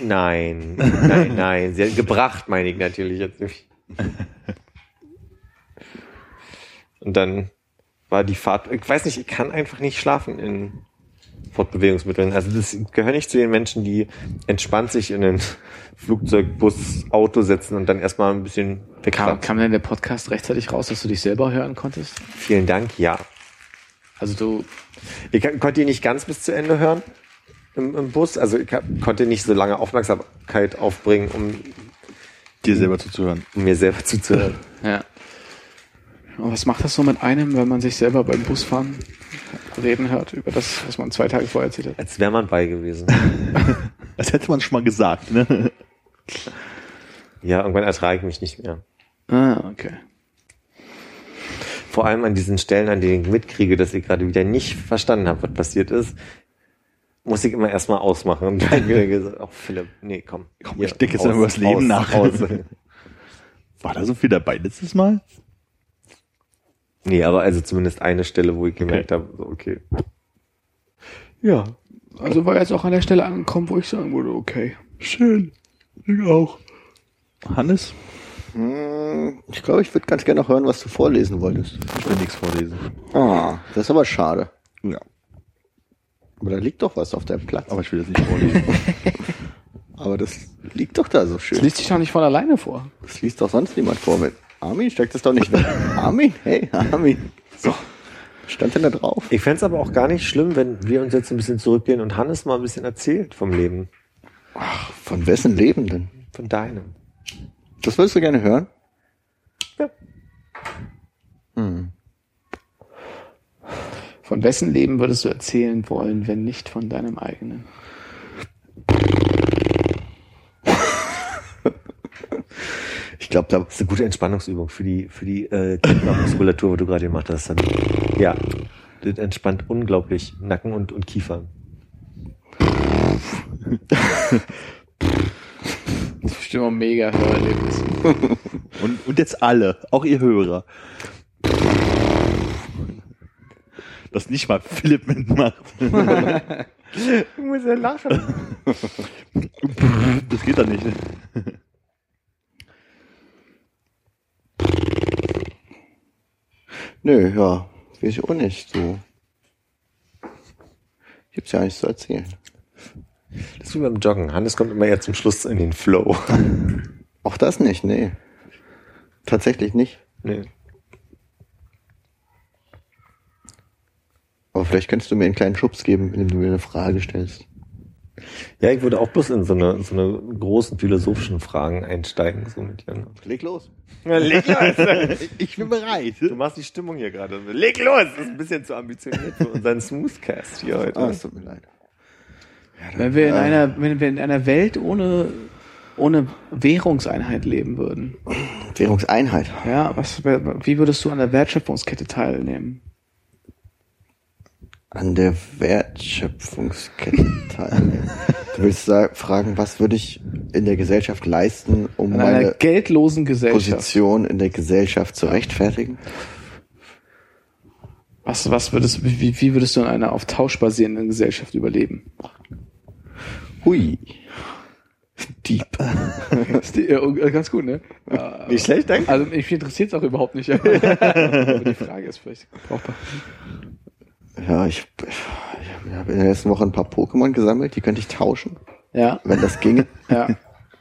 Nein, nein, nein. Sie hat gebracht, meine ich natürlich jetzt nicht. Und dann war die Fahrt, ich weiß nicht, ich kann einfach nicht schlafen in Fortbewegungsmitteln. Also das gehört nicht zu den Menschen, die entspannt sich in ein Flugzeug, Bus, Auto setzen und dann erstmal ein bisschen Kam, wegfahren. kam denn der Podcast rechtzeitig raus, dass du dich selber hören konntest? Vielen Dank, ja. Also du, Ich konnte ihn nicht ganz bis zu Ende hören im, im Bus. Also ich hab, konnte nicht so lange Aufmerksamkeit aufbringen, um, Dir selber zuzuhören. um mir selber zuzuhören. <laughs> ja. Und was macht das so mit einem, wenn man sich selber beim Busfahren reden hört über das, was man zwei Tage vorher erzählt hat? Als wäre man bei gewesen. <laughs> Das hätte man schon mal gesagt, ne? Ja, irgendwann ertrage ich mich nicht mehr. Ah, okay. Vor allem an diesen Stellen, an denen ich mitkriege, dass ich gerade wieder nicht verstanden habe, was passiert ist, muss ich immer erstmal ausmachen. Und <laughs> dann wieder gesagt, oh Philipp, nee, komm. Komm, hier, ich denke jetzt raus, mal über das Leben raus, nach. raus. <laughs> War da so viel dabei letztes Mal? Nee, aber also zumindest eine Stelle, wo ich gemerkt habe, so, okay. Ja. Also war jetzt auch an der Stelle angekommen, wo ich sagen würde, okay. Schön. Ich auch. Hannes? Hm, Ich glaube, ich würde ganz gerne noch hören, was du vorlesen wolltest. Ich will nichts vorlesen. Ah, das ist aber schade. Ja. Aber da liegt doch was auf deinem Platz. Aber ich will das nicht vorlesen. <laughs> Aber das liegt doch da so Das schön. liest sich doch nicht von alleine vor. Das liest doch sonst niemand vor mit. Armin, steckt das doch nicht weg. <laughs> Armin? Hey, Armin. So. Stand denn da drauf? Ich fänd's aber auch gar nicht schlimm, wenn wir uns jetzt ein bisschen zurückgehen und Hannes mal ein bisschen erzählt vom Leben. Von wessen Leben denn? Von deinem. Das würdest du gerne hören? Ja. Hm. Von wessen Leben würdest du erzählen wollen, wenn nicht von deinem eigenen? Ich glaube, da Das ist eine gute Entspannungsübung für die, für die äh, Muskulatur, was du gerade gemacht hast. Dann, ja, das entspannt unglaublich Nacken und, und Kiefern. Das ist bestimmt auch ein mega Hörerlebnis. Und, und jetzt alle, auch ihr Hörer. Das nicht mal Philipp mitmacht. <laughs> Ich muss ja lachen. <laughs> Das geht doch nicht. <laughs> Nö, ja, weiß ich auch nicht. So. Gibt's ja nichts zu erzählen. Das ist wie beim Joggen. Hannes kommt immer eher zum Schluss in den Flow. Auch das nicht, nee. Tatsächlich nicht. Nee. Aber vielleicht könntest du mir einen kleinen Schubs geben, indem du mir eine Frage stellst. Ja, ich würde auch bloß in so eine, so eine großen philosophischen Fragen einsteigen, so mit dir. Leg los. Ja, leg los! <laughs> Ich bin bereit. Du machst die Stimmung hier gerade. Leg los! Das ist ein bisschen zu ambitioniert für unseren Smoothcast hier heute. Ah, es tut mir leid. Wenn wir in einer, wenn wir in einer Welt ohne, ohne Währungseinheit leben würden, Währungseinheit. ja, was, wie würdest du an der Wertschöpfungskette teilnehmen? An der Wertschöpfungskette teilnehmen. du willst sagen, fragen, was würde ich in der Gesellschaft leisten, um einer meine geldlosen Gesellschaft. Position in der Gesellschaft zu rechtfertigen? Was, was würdest, wie, wie würdest du in einer auf Tausch basierenden Gesellschaft überleben? Hui. Deep. <laughs> Die, äh, ganz gut, ne? Nicht schlecht, danke. Also mich interessiert es auch überhaupt nicht. <laughs> Aber die Frage ist vielleicht brauchbar. Ja, ich, ich habe in der letzten Woche ein paar Pokémon gesammelt, die könnte ich tauschen, Ja, wenn das ginge. <laughs> ja.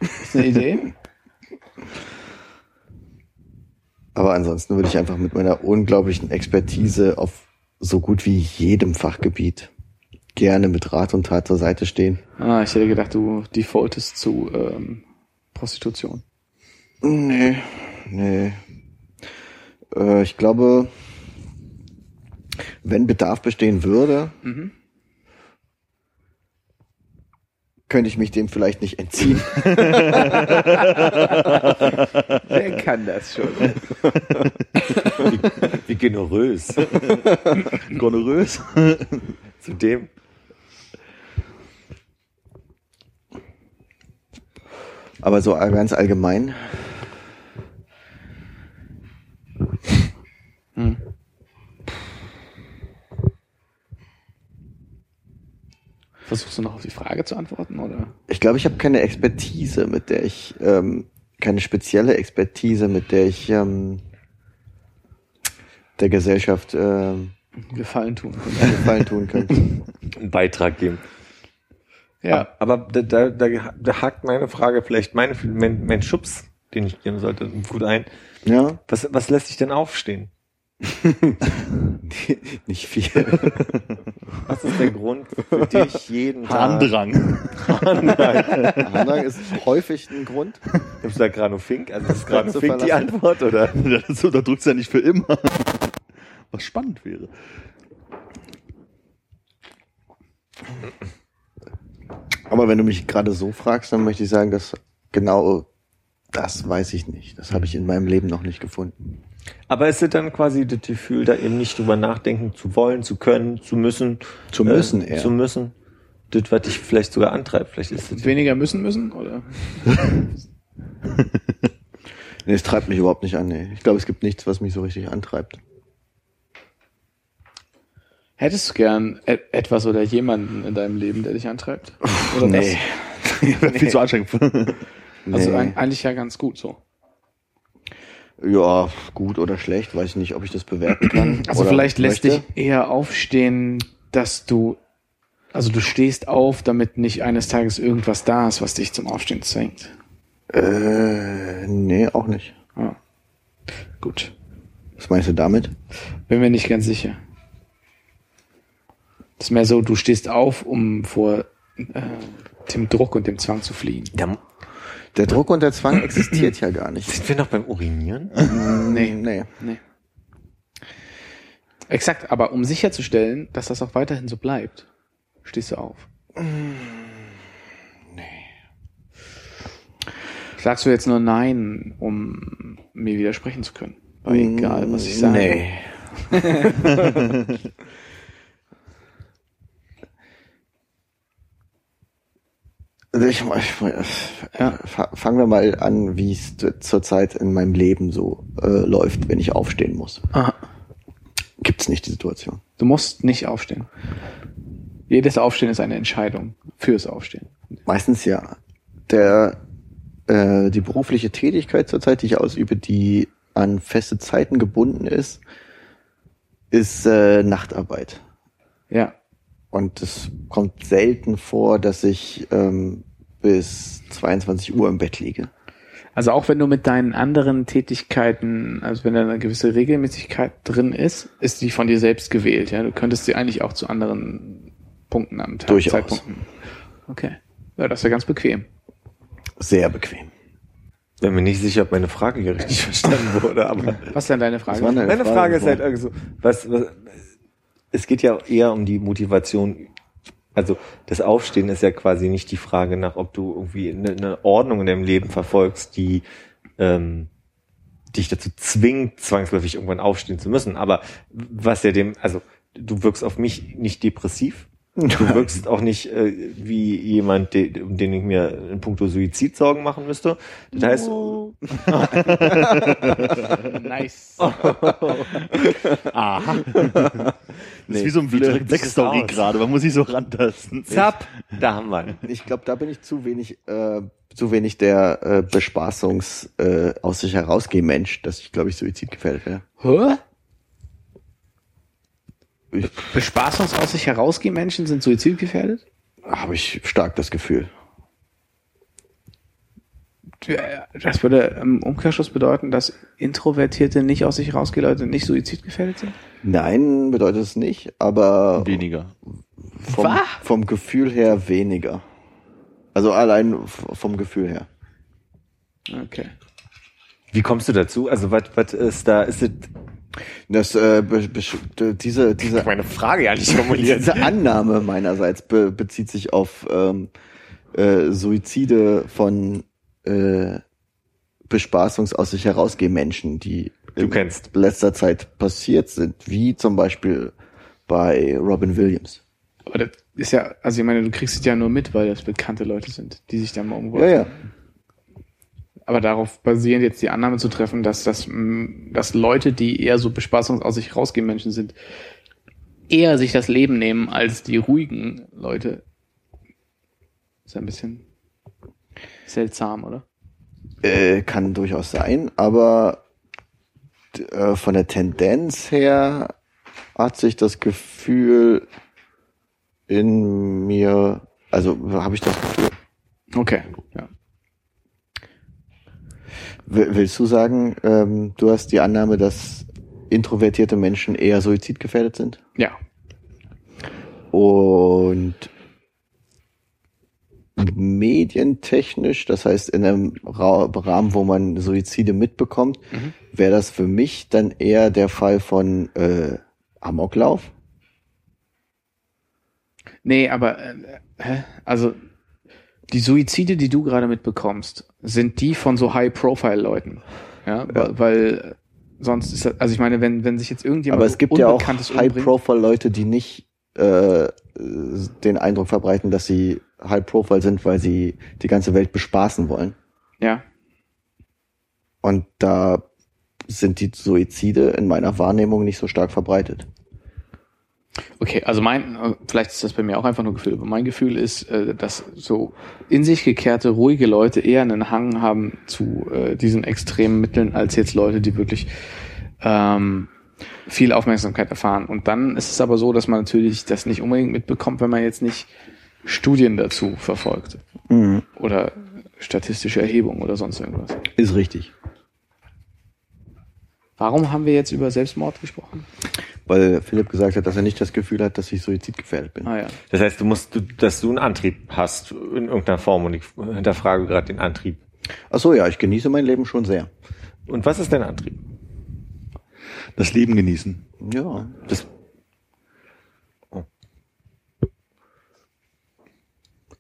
Ist eine Idee. Aber ansonsten würde ich einfach mit meiner unglaublichen Expertise auf so gut wie jedem Fachgebiet gerne mit Rat und Tat zur Seite stehen. Ah, ich hätte gedacht, du defaultest zu ähm, Prostitution. Nee, nee. Äh, ich glaube, wenn Bedarf bestehen würde, könnte ich mich dem vielleicht nicht entziehen. <laughs> Wer kann das schon? Wie generös. <laughs> Gonorrös. Zudem. Aber so ganz allgemein, Versuchst du noch auf die Frage zu antworten, oder? ich glaube, ich habe keine Expertise, mit der ich, ähm, keine spezielle Expertise, mit der ich ähm, der Gesellschaft ähm, Gefallen tun. <laughs> Gefallen tun könnte. Einen Beitrag geben. Ja. Aber da, da, da, da hakt meine Frage vielleicht, meine, mein, mein Schubs, den ich geben sollte, gut ein. Ja, Was, was lässt sich denn aufstehen? <laughs> nicht viel. Was ist der Grund für dich jeden Tag? Harndrang. Handrang ist häufig ein Grund. Ist da Granufink? Also ist du Granufink die. Antwort, oder? <laughs> so, da drückt's ja nicht für immer. Was spannend wäre. Aber wenn du mich gerade so fragst, dann möchte ich sagen, dass genau das weiß ich nicht. Das habe ich in meinem Leben noch nicht gefunden. Aber es ist dann quasi das Gefühl, da eben nicht drüber nachdenken zu wollen, zu können, zu müssen. Zu müssen eher. Zu müssen. Das, was dich vielleicht sogar antreibt. Vielleicht ist das Weniger müssen müssen, oder? <laughs> Nee, es treibt mich überhaupt nicht an. Nee. Ich glaube, es gibt nichts, was mich so richtig antreibt. Hättest du gern et etwas oder jemanden in deinem Leben, der dich antreibt? Oder Nee. <laughs> Viel zu anstrengend. das? Also Nee. ein, eigentlich ja ganz gut so. Ja, gut oder schlecht, weiß ich nicht, ob ich das bewerten kann. <clears throat> Also oder vielleicht lässt möchte. dich eher aufstehen, dass du, also du stehst auf, damit nicht eines Tages irgendwas da ist, was dich zum Aufstehen zwingt. Äh, nee, auch nicht. Ja. Gut. Was meinst du damit? Bin mir nicht ganz sicher. Das ist mehr so, du stehst auf, um vor äh, dem Druck und dem Zwang zu fliehen. Da Der Druck und der Zwang existiert ja gar nicht. sind wir noch beim Urinieren? Nee. Nee. Nee. Exakt, aber um sicherzustellen, dass das auch weiterhin so bleibt, stehst du auf. Nee. Sagst du jetzt nur Nein, um mir widersprechen zu können? Aber egal, was ich sage. Nee. <laughs> <laughs> ich, Ja. fa- fangen wir mal an, wie es zu- zurzeit in meinem Leben so äh, läuft, wenn ich aufstehen muss. Aha. Gibt's nicht die Situation. Du musst nicht aufstehen. Jedes Aufstehen ist eine Entscheidung fürs Aufstehen. Meistens ja. Der, äh, die berufliche Tätigkeit zurzeit, die ich ausübe, die an feste Zeiten gebunden ist, ist äh, Nachtarbeit. Ja. Und es kommt selten vor, dass ich ähm, bis 22 Uhr im Bett liege. Also auch wenn du mit deinen anderen Tätigkeiten, also wenn da eine gewisse Regelmäßigkeit drin ist, ist die von dir selbst gewählt. Ja, du könntest sie eigentlich auch zu anderen Punkten am Tag, Durchaus. Zeitpunkten. Okay. Ja, das ist ja ganz bequem. Sehr bequem. Bin mir nicht sicher, ob meine Frage hier richtig <laughs> verstanden wurde, aber Was ist denn deine Frage? Meine Frage Frage ist halt irgendwie so, was, was, es geht ja eher um die Motivation. Also das Aufstehen ist ja quasi nicht die Frage nach, ob du irgendwie eine, eine Ordnung in deinem Leben verfolgst, die ähm, dich dazu zwingt, zwangsläufig irgendwann aufstehen zu müssen. Aber was ja dem, also du wirkst auf mich nicht depressiv. Du wirkst auch nicht äh, wie jemand, de, um den ich mir in puncto Suizid Sorgen machen müsste. Das heißt, <laughs> Nice. <laughs> Aha. Das ist wie so ein Black Story gerade. Man muss sich so rantasten. zapp, da haben wir. Ich glaube, da bin ich zu wenig, äh, zu wenig der äh, Bespaßungs äh, aus sich herausgehen Mensch, dass ich glaube ich suizidgefährdet wäre. Hä? Bespaßungs aus sich herausgehen Menschen sind suizidgefährdet? Habe ich stark das Gefühl. Das würde im Umkehrschluss bedeuten, dass Introvertierte nicht aus sich rausgehen Leute nicht suizidgefährdet sind? Nein, bedeutet es nicht, aber Weniger. vom, Was? vom Gefühl her weniger. Also allein vom Gefühl her. Okay. Wie kommst du dazu? Also was was ist da? Ist es Das, äh, be, be, diese, diese, meine Frage ja nicht formuliert? <laughs> diese Annahme meinerseits be, bezieht sich auf ähm, äh, Suizide von äh, Bespaßungs aus sich herausgehen Menschen, die Du in kennst. letzter Zeit passiert sind, wie zum Beispiel bei Robin Williams. Aber das ist ja, also ich meine, du kriegst es ja nur mit, weil das bekannte Leute sind, die sich da mal Ja, umgebracht ja. haben. Aber darauf basierend jetzt die Annahme zu treffen, dass, das, mh, dass Leute, die eher so bespaßungs aus sich rausgehen Menschen sind, eher sich das Leben nehmen als die ruhigen Leute, ist ein bisschen seltsam, oder? Äh, kann durchaus sein, aber äh, von der Tendenz her hat sich das Gefühl in mir, also habe ich das Gefühl. Okay, ja. Will- Willst du sagen, ähm, du hast die Annahme, dass introvertierte Menschen eher suizidgefährdet sind? Ja. Und medientechnisch, das heißt in einem Ra Rahmen, wo man Suizide mitbekommt, Mhm. wäre das für mich dann eher der Fall von äh, Amoklauf? Nee, aber äh, hä? also die Suizide, die du gerade mitbekommst, sind die von so High-Profile-Leuten. Ja, Weil, weil sonst ist das, also ich meine, wenn, wenn sich jetzt irgendjemand Aber es gibt ja auch High-Profile-Leute, die nicht äh, den Eindruck verbreiten, dass sie High-Profile sind, weil sie die ganze Welt bespaßen wollen. Ja, Und da sind die Suizide in meiner Wahrnehmung nicht so stark verbreitet. Okay, also mein, vielleicht ist das bei mir auch einfach nur Gefühl, aber mein Gefühl ist, äh, dass so in sich gekehrte, ruhige Leute eher einen Hang haben zu äh, diesen extremen Mitteln, als jetzt Leute, die wirklich ähm, viel Aufmerksamkeit erfahren. Und dann ist es aber so, dass man natürlich das nicht unbedingt mitbekommt, wenn man jetzt nicht Studien dazu verfolgt. Oder statistische Erhebungen oder sonst irgendwas. Ist richtig. Warum haben wir jetzt über Selbstmord gesprochen? Weil Philipp gesagt hat, dass er nicht das Gefühl hat, dass ich suizidgefährdet bin. Ah ja. Das heißt, du musst, du, dass du einen Antrieb hast in irgendeiner Form und ich hinterfrage gerade den Antrieb. Ach so, ja, ich genieße mein Leben schon sehr. Und was ist dein Antrieb? Das Leben genießen. Ja, das.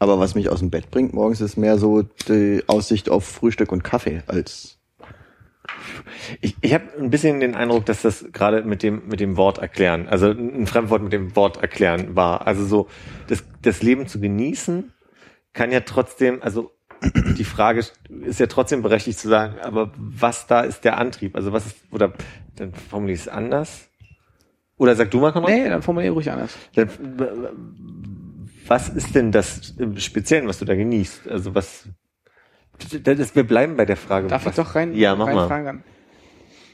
Aber was mich aus dem Bett bringt morgens ist mehr so die Aussicht auf Frühstück und Kaffee als Ich, ich habe ein bisschen den Eindruck, dass das gerade mit dem mit dem Wort erklären, also ein Fremdwort mit dem Wort erklären war. Also so das, das Leben zu genießen kann ja trotzdem, also die Frage ist ja trotzdem berechtigt zu sagen, aber was da ist der Antrieb? Also was ist, oder dann formuliere ich es anders? Oder sag du mal, Konrad? Nee, dann formuliere ruhig anders. Dann, was ist denn das im Speziellen, was du da genießt? Also was, das ist, wir bleiben bei der Frage. Darf ich doch rein, Ja, mach mal. reinfragen dann?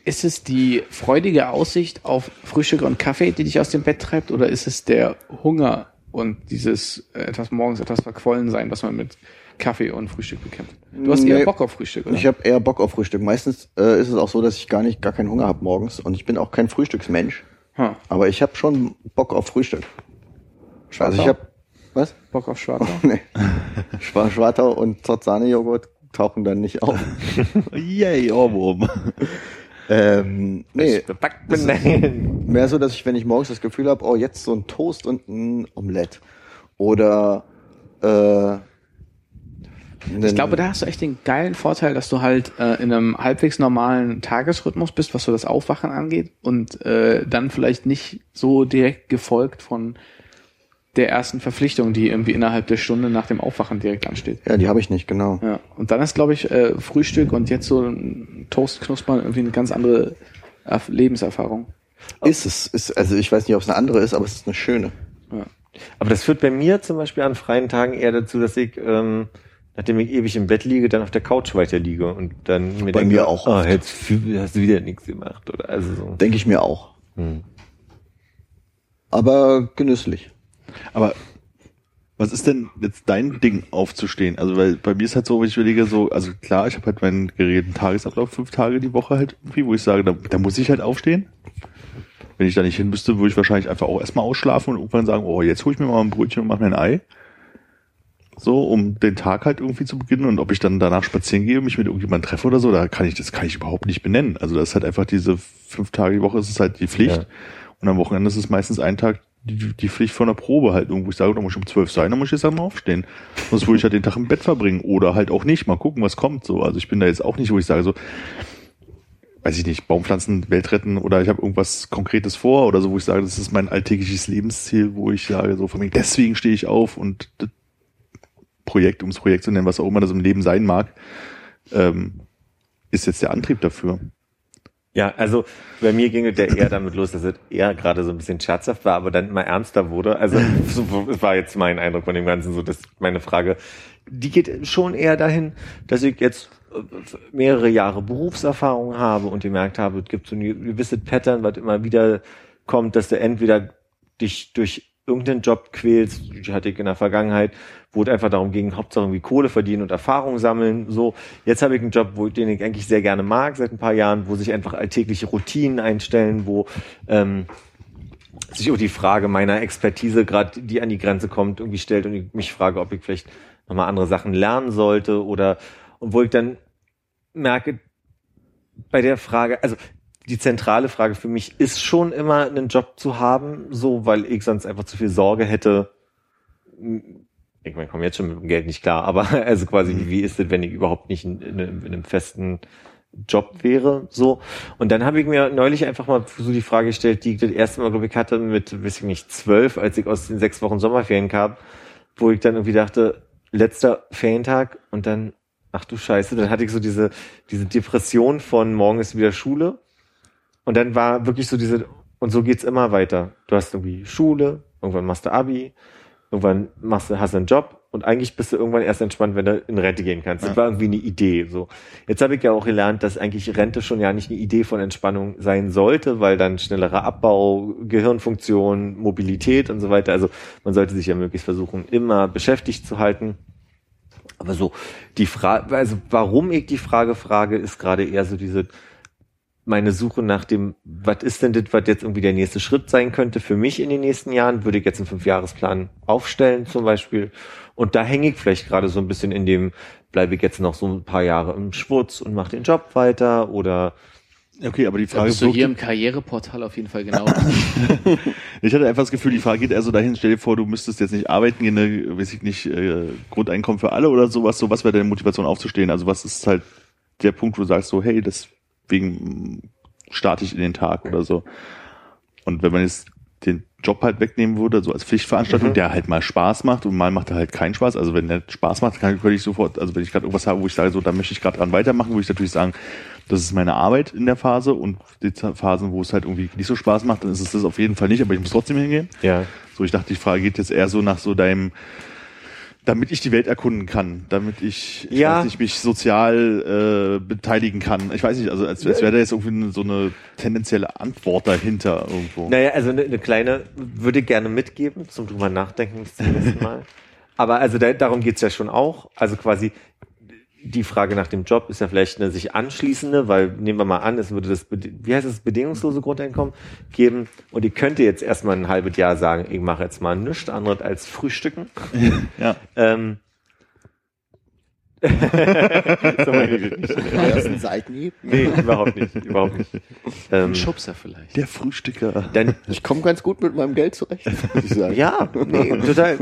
Ist es die freudige Aussicht auf Frühstück und Kaffee, die dich aus dem Bett treibt, oder ist es der Hunger und dieses äh, etwas morgens etwas verquollen sein, was man mit Kaffee und Frühstück bekämpft? Du hast eher Nee. Bock auf Frühstück, oder? Ich habe eher Bock auf Frühstück. Meistens äh, ist es auch so, dass ich gar nicht gar keinen Hunger habe morgens und ich bin auch kein Frühstücksmensch. Hm. Aber ich habe schon Bock auf Frühstück. Also ich habe was? Bock auf Schwarz. nee. Schwa- Schwartau und Zotzane-Joghurt tauchen dann nicht auf. Yay, Ohrwurm. ähm, nee, bin nein. mehr so, dass ich, wenn ich morgens das Gefühl habe, oh, jetzt so ein Toast und ein Omelett. Oder äh, Ich glaube, da hast du echt den geilen Vorteil, dass du halt äh, in einem halbwegs normalen Tagesrhythmus bist, was so das Aufwachen angeht und äh, dann vielleicht nicht so direkt gefolgt von der ersten Verpflichtung, die irgendwie innerhalb der Stunde nach dem Aufwachen direkt ansteht. Ja, die habe ich nicht, genau. Ja, und dann ist, glaube ich, äh, Frühstück und jetzt so ein Toast knuspern irgendwie eine ganz andere Erf- Lebenserfahrung. Ist es, ist, also ich weiß nicht, ob es eine andere ist, aber es ist eine schöne. Ja. Aber das führt bei mir zum Beispiel an freien Tagen eher dazu, dass ich, ähm, nachdem ich ewig im Bett liege, dann auf der Couch weiter liege und dann mir Bei mir auch oh, jetzt hast du wieder nichts gemacht oder also so. Denke ich mir auch. Hm. Aber genüsslich. Aber was ist denn jetzt dein Ding aufzustehen? Also weil bei mir ist halt so, wenn ich überlege, so, also klar, ich habe halt meinen geregelten Tagesablauf fünf Tage die Woche halt irgendwie, wo ich sage, da, da muss ich halt aufstehen. Wenn ich da nicht hin müsste, würde ich wahrscheinlich einfach auch erstmal ausschlafen und irgendwann sagen, oh, jetzt hole ich mir mal ein Brötchen und mache mir ein Ei. So, um den Tag halt irgendwie zu beginnen. Und ob ich dann danach spazieren gehe, mich mit irgendjemandem treffe oder so, da kann ich, das kann ich überhaupt nicht benennen. Also das ist halt einfach diese fünf Tage die Woche ist es halt die Pflicht. Ja. Und am Wochenende ist es meistens ein Tag die, die Pflicht von der Probe halt irgendwo. Ich sage, da muss ich um zwölf sein, dann muss ich jetzt einmal aufstehen. Sonst würde ich halt den Tag im Bett verbringen. Oder halt auch nicht. Mal gucken, was kommt. So, also ich bin da jetzt auch nicht, wo ich sage so, weiß ich nicht, Baumpflanzen, Welt retten oder ich habe irgendwas Konkretes vor oder so, wo ich sage, das ist mein alltägliches Lebensziel, wo ich sage, so von mir, deswegen stehe ich auf und das Projekt, ums Projekt zu nennen, was auch immer das im Leben sein mag, ähm, ist jetzt der Antrieb dafür. Ja, also bei mir ging der eher damit los, dass es eher gerade so ein bisschen scherzhaft war, aber dann immer ernster wurde. Also <laughs> so war jetzt mein Eindruck von dem Ganzen so, dass meine Frage, die geht schon eher dahin, dass ich jetzt äh, mehrere Jahre Berufserfahrung habe und gemerkt habe, es gibt so ein gewisses Pattern, was immer wieder kommt, dass du entweder dich durch irgendeinen Job quälst, die hatte ich in der Vergangenheit, wo es einfach darum ging, Hauptsache irgendwie Kohle verdienen und Erfahrung sammeln, so. Jetzt habe ich einen Job, wo, den ich eigentlich sehr gerne mag, seit ein paar Jahren, wo sich einfach alltägliche Routinen einstellen, wo ähm, sich auch die Frage meiner Expertise gerade, die an die Grenze kommt, irgendwie stellt und ich mich frage, ob ich vielleicht nochmal andere Sachen lernen sollte oder und wo ich dann merke, bei der Frage, also die zentrale Frage für mich ist schon immer, einen Job zu haben, so, weil ich sonst einfach zu viel Sorge hätte. Ich meine, ich komme jetzt schon mit dem Geld nicht klar, aber <laughs> also quasi, wie, wie ist es, wenn ich überhaupt nicht in, in, in einem festen Job wäre, so. Und dann habe ich mir neulich einfach mal so die Frage gestellt, die ich das erste Mal, glaube ich, hatte mit, weiß ich nicht, zwölf, als ich aus den sechs Wochen Sommerferien kam, wo ich dann irgendwie dachte, letzter Ferientag und dann, ach du Scheiße, dann hatte ich so diese, diese Depression von morgen ist wieder Schule. Und dann war wirklich so diese, und so geht's immer weiter. Du hast irgendwie Schule, irgendwann machst du Abi, irgendwann machst du, hast du einen Job und eigentlich bist du irgendwann erst entspannt, wenn du in Rente gehen kannst. Das war irgendwie eine Idee, so. Jetzt habe ich ja auch gelernt, dass eigentlich Rente schon ja nicht eine Idee von Entspannung sein sollte, weil dann schnellerer Abbau, Gehirnfunktion, Mobilität und so weiter. Also man sollte sich ja möglichst versuchen, immer beschäftigt zu halten. Aber so, die Frage, also warum ich die Frage frage, ist gerade eher so diese, meine Suche nach dem, was ist denn das, was jetzt irgendwie der nächste Schritt sein könnte für mich in den nächsten Jahren, würde ich jetzt einen Fünfjahresplan aufstellen zum Beispiel. Und da hänge ich vielleicht gerade so ein bisschen in dem, bleibe ich jetzt noch so ein paar Jahre im Schwutz und mache den Job weiter oder Okay, aber die Da Frage bist du hier im Karriereportal auf jeden Fall <laughs> genau. Ich hatte einfach das Gefühl, die Frage geht eher so dahin, stell dir vor, du müsstest jetzt nicht arbeiten gehen, ne, weiß ich nicht, äh, Grundeinkommen für alle oder sowas, so was wäre deine Motivation aufzustehen? Also was ist halt der Punkt, wo du sagst so, hey, deswegen starte ich in den Tag oder so. Und wenn man jetzt den Job halt wegnehmen würde, so als Pflichtveranstaltung, der halt mal Spaß macht und mal macht er halt keinen Spaß. Also wenn der Spaß macht, kann könnte ich sofort, also wenn ich gerade irgendwas habe, wo ich sage, so, da möchte ich gerade dran weitermachen, würde ich natürlich sagen, das ist meine Arbeit in der Phase und die Phasen, wo es halt irgendwie nicht so Spaß macht, dann ist es das auf jeden Fall nicht, aber ich muss trotzdem hingehen. ja. So, ich dachte, die Frage geht jetzt eher so nach so deinem, damit ich die Welt erkunden kann, damit ich, ich Ja. weiß nicht, mich sozial äh, beteiligen kann. Ich weiß nicht, also als, als wäre da jetzt irgendwie so eine tendenzielle Antwort dahinter irgendwo. Naja, also eine, eine kleine würde ich gerne mitgeben, zum drüber nachdenken zum nächsten Mal. <laughs> Aber also da, darum geht's ja schon auch. Also quasi die Frage nach dem Job ist ja vielleicht eine sich anschließende, weil nehmen wir mal an, es würde das, wie heißt das, bedingungslose Grundeinkommen geben und ich könnte jetzt erstmal ein halbes Jahr sagen, ich mache jetzt mal nichts anderes als Frühstücken. <laughs> Ja. Ähm, <laughs> so das nicht. ersten Seitenhieb. Nee, überhaupt nicht, überhaupt nicht. Ähm, Schubser vielleicht. Der Frühstücker. dann Ich komme ganz gut mit meinem Geld zurecht, muss ich sagen. Ja, nee, total.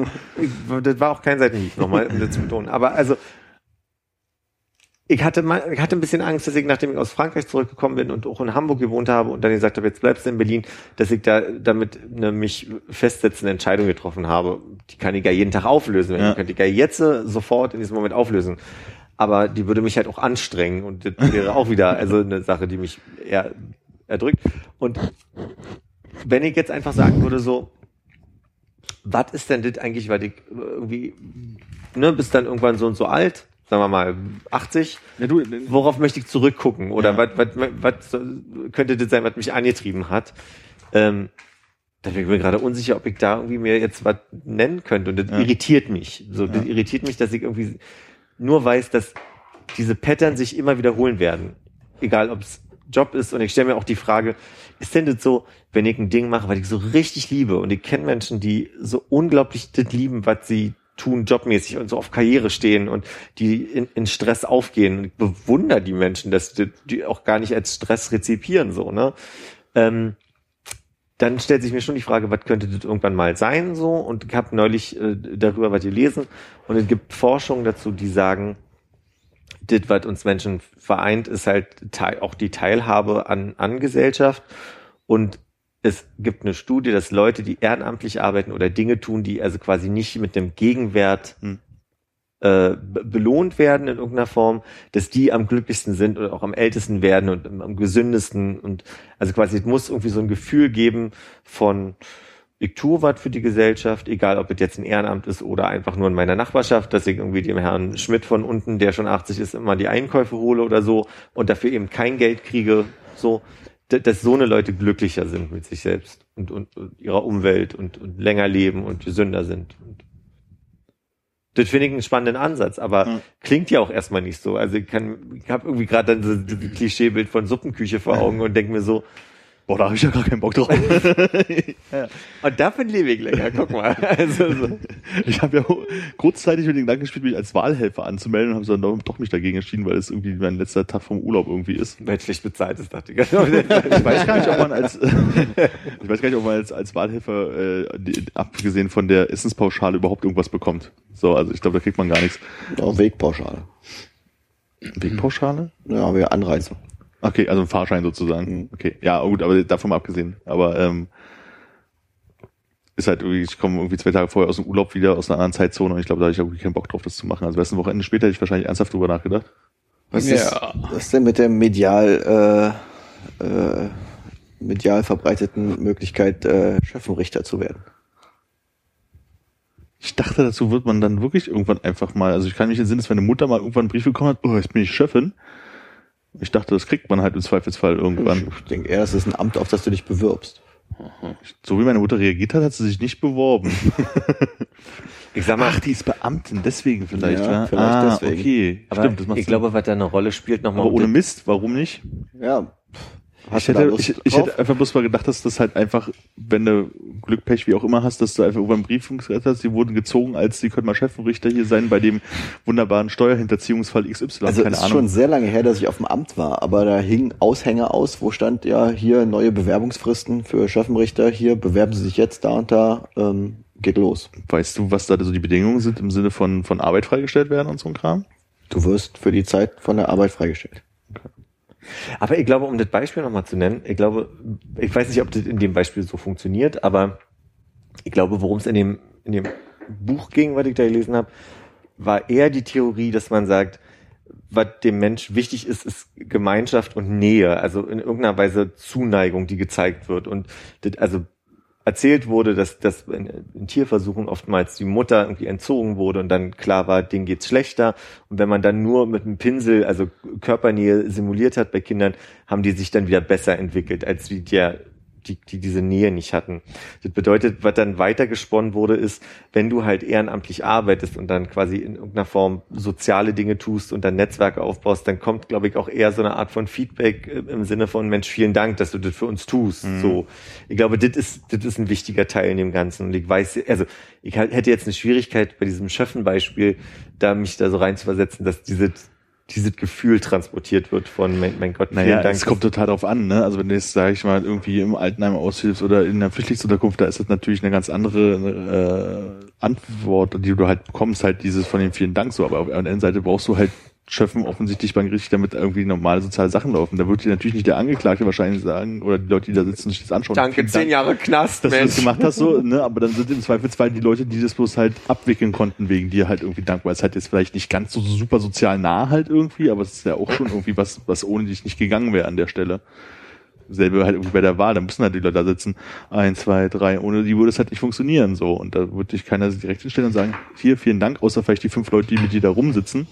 Das war auch kein Seitenhieb, nochmal um das zu betonen. Aber also, ich hatte mal, ich hatte ein bisschen Angst, dass ich, nachdem ich aus Frankreich zurückgekommen bin und auch in Hamburg gewohnt habe und dann gesagt habe, jetzt bleibst du in Berlin, dass ich da damit eine mich festsetzende Entscheidung getroffen habe. Die kann ich ja jeden Tag auflösen. Ja. Ich könnte ich ja jetzt äh, sofort in diesem Moment auflösen. Aber die würde mich halt auch anstrengen und das <laughs> wäre auch wieder also eine Sache, die mich eher erdrückt. Und wenn ich jetzt einfach sagen würde, so, was ist denn das eigentlich, weil ich irgendwie, ne, bist dann irgendwann so und so alt, sagen wir mal 80, Ja, du, worauf möchte ich zurückgucken? Oder Ja. was, was, was könnte das sein, was mich angetrieben hat? Ähm, da bin ich mir gerade unsicher, ob ich da irgendwie mir jetzt was nennen könnte. Und das Ja. irritiert mich. So, das irritiert mich, dass ich irgendwie nur weiß, dass diese Pattern sich immer wiederholen werden. Egal, ob es Job ist. Und ich stelle mir auch die Frage, ist denn das so, wenn ich ein Ding mache, weil ich so richtig liebe und ich kenne Menschen, die so unglaublich das lieben, was sie tun jobmäßig und so auf Karriere stehen und die in, in Stress aufgehen. Und ich die Menschen, dass die, die auch gar nicht als Stress rezipieren, so, ne? Ähm, dann stellt sich mir schon die Frage, was könnte das irgendwann mal sein, so? Und ich habe neulich äh, darüber was gelesen und es gibt Forschungen dazu, die sagen, das, was uns Menschen vereint, ist halt auch die Teilhabe an, an Gesellschaft. Und es gibt eine Studie, dass Leute, die ehrenamtlich arbeiten oder Dinge tun, die also quasi nicht mit dem Gegenwert Hm. äh, be- belohnt werden in irgendeiner Form, dass die am glücklichsten sind oder auch am ältesten werden und am, gesündesten. Und also quasi es muss irgendwie so ein Gefühl geben von ich tue was für die Gesellschaft, egal ob es jetzt ein Ehrenamt ist oder einfach nur in meiner Nachbarschaft, dass ich irgendwie dem Herrn Schmidt von unten, der schon 80 ist, immer die Einkäufe hole oder so und dafür eben kein Geld kriege, so, dass so eine Leute glücklicher sind mit sich selbst und, und, und ihrer Umwelt und, und länger leben und gesünder sind. Und das finde ich einen spannenden Ansatz, aber Ja. klingt ja auch erstmal nicht so. Also ich kann, ich habe irgendwie gerade dann so dieses Klischeebild von Suppenküche vor <laughs> Augen und denke mir so, boah, da habe ich ja gar keinen Bock drauf. <laughs> und davon lebe ich länger, guck mal. Also, so. <laughs> Ich habe ja kurzzeitig mit dem Gedanken gespielt, mich als Wahlhelfer anzumelden und habe dann doch, doch mich dagegen entschieden, weil es irgendwie mein letzter Tag vom Urlaub irgendwie ist. Weil es schlecht bezahlt ist, dachte <laughs> ich. Ich weiß gar nicht, ob man als ich weiß gar nicht, ob man als, als Wahlhelfer äh, die, abgesehen von der Essenspauschale überhaupt irgendwas bekommt. So, also ich glaube, da kriegt man gar nichts. Auch Wegpauschale. Wegpauschale? Ja, haben wir Anreise. Okay, also ein Fahrschein sozusagen. Okay, ja gut, aber davon mal abgesehen. Aber ähm, ist halt irgendwie, ich komme irgendwie zwei Tage vorher aus dem Urlaub wieder aus einer anderen Zeitzone und ich glaube, da habe ich irgendwie keinen Bock drauf, das zu machen. Also erst ein Wochenende später hätte ich wahrscheinlich ernsthaft drüber nachgedacht. Was, Ja. ist, was ist denn mit der medial, äh, äh, medial verbreiteten Möglichkeit, äh, Schöffenrichter zu werden? Ich dachte, dazu wird man dann wirklich irgendwann einfach mal, also ich kann mich entsinnen, dass meine Mutter mal irgendwann einen Brief bekommen hat, oh, jetzt bin ich Chefin. Ich dachte, das kriegt man halt im Zweifelsfall irgendwann. Ich denke eher, das ist ein Amt, auf das du dich bewirbst. So wie meine Mutter reagiert hat, hat sie sich nicht beworben. Ich sag mal, Ach, die ist Beamtin, deswegen vielleicht. Ja, Ja, vielleicht ah, deswegen. Okay, aber stimmt, das macht ich Sinn. glaube, was da eine Rolle spielt, nochmal. aber ohne Mist, warum nicht? Ja. Ich hätte, ich, ich hätte einfach bloß mal gedacht, dass das halt einfach, wenn du Glück, Pech, wie auch immer hast, dass du einfach über einen Brief gesagt hast, die wurden gezogen, als die können mal Chefrichter hier sein bei dem wunderbaren Steuerhinterziehungsfall XY, Also keine ist Ahnung. schon sehr lange her, dass ich auf dem Amt war, aber da hingen Aushänge aus, wo stand ja hier neue Bewerbungsfristen für Schöffenrichter, hier bewerben Sie sich jetzt da und da, ähm, geht los. Weißt du, was da so die Bedingungen sind im Sinne von, von Arbeit freigestellt werden und so ein Kram? Du wirst für die Zeit von der Arbeit freigestellt. Aber ich glaube, um das Beispiel nochmal zu nennen, ich glaube, ich weiß nicht, ob das in dem Beispiel so funktioniert, aber ich glaube, worum es in dem, in dem Buch ging, was ich da gelesen habe, war eher die Theorie, dass man sagt, was dem Mensch wichtig ist, ist Gemeinschaft und Nähe, also in irgendeiner Weise Zuneigung, die gezeigt wird. Und das, also erzählt wurde, dass, dass in, Tierversuchen oftmals die Mutter irgendwie entzogen wurde und dann klar war, denen geht's schlechter. Und wenn man dann nur mit einem Pinsel, also Körpernähe simuliert hat bei Kindern, haben die sich dann wieder besser entwickelt, als wie der die, die diese Nähe nicht hatten. Das bedeutet, was dann weitergesponnen wurde, ist, wenn du halt ehrenamtlich arbeitest und dann quasi in irgendeiner Form soziale Dinge tust und dann Netzwerke aufbaust, dann kommt, glaube ich, auch eher so eine Art von Feedback äh, im Sinne von, Mensch, vielen Dank, dass du das für uns tust. So, ich glaube, das ist, das ist ein wichtiger Teil in dem Ganzen. Und ich weiß, also ich hätte jetzt eine Schwierigkeit bei diesem Schöffen-Beispiel, da mich da so reinzuversetzen, dass diese dieses Gefühl transportiert wird von, mein, mein Gott, vielen Naja, Dank. es kommt total drauf an, ne? Also wenn du jetzt, sag ich mal, irgendwie im Altenheim aushilfst oder in einer Flüchtlingsunterkunft, da ist das natürlich eine ganz andere äh, Antwort, die du halt bekommst, halt dieses von den vielen Dank so. Aber auf der anderen Seite brauchst du halt schöpfen offensichtlich beim Gericht, damit irgendwie normale soziale Sachen laufen. Da wird dir natürlich nicht der Angeklagte wahrscheinlich sagen, oder die Leute, die da sitzen, sich das anschauen. Danke, zehn Dank, Jahre Knast, dass du das Mensch. gemacht hast, so, <laughs> ne, aber dann sind im Zweifelsfall die Leute, die das bloß halt abwickeln konnten, wegen dir halt irgendwie dankbar. Es ist halt jetzt vielleicht nicht ganz so super sozial nah halt irgendwie, aber es ist ja auch schon irgendwie was, was ohne dich nicht gegangen wäre an der Stelle. Selbe halt irgendwie bei der Wahl, da müssen halt die Leute da sitzen. Eins, zwei, drei, ohne die würde es halt nicht funktionieren, so. Und da würde dich keiner direkt hinstellen und sagen, hier, vielen Dank, außer vielleicht die fünf Leute, die mit dir da rumsitzen.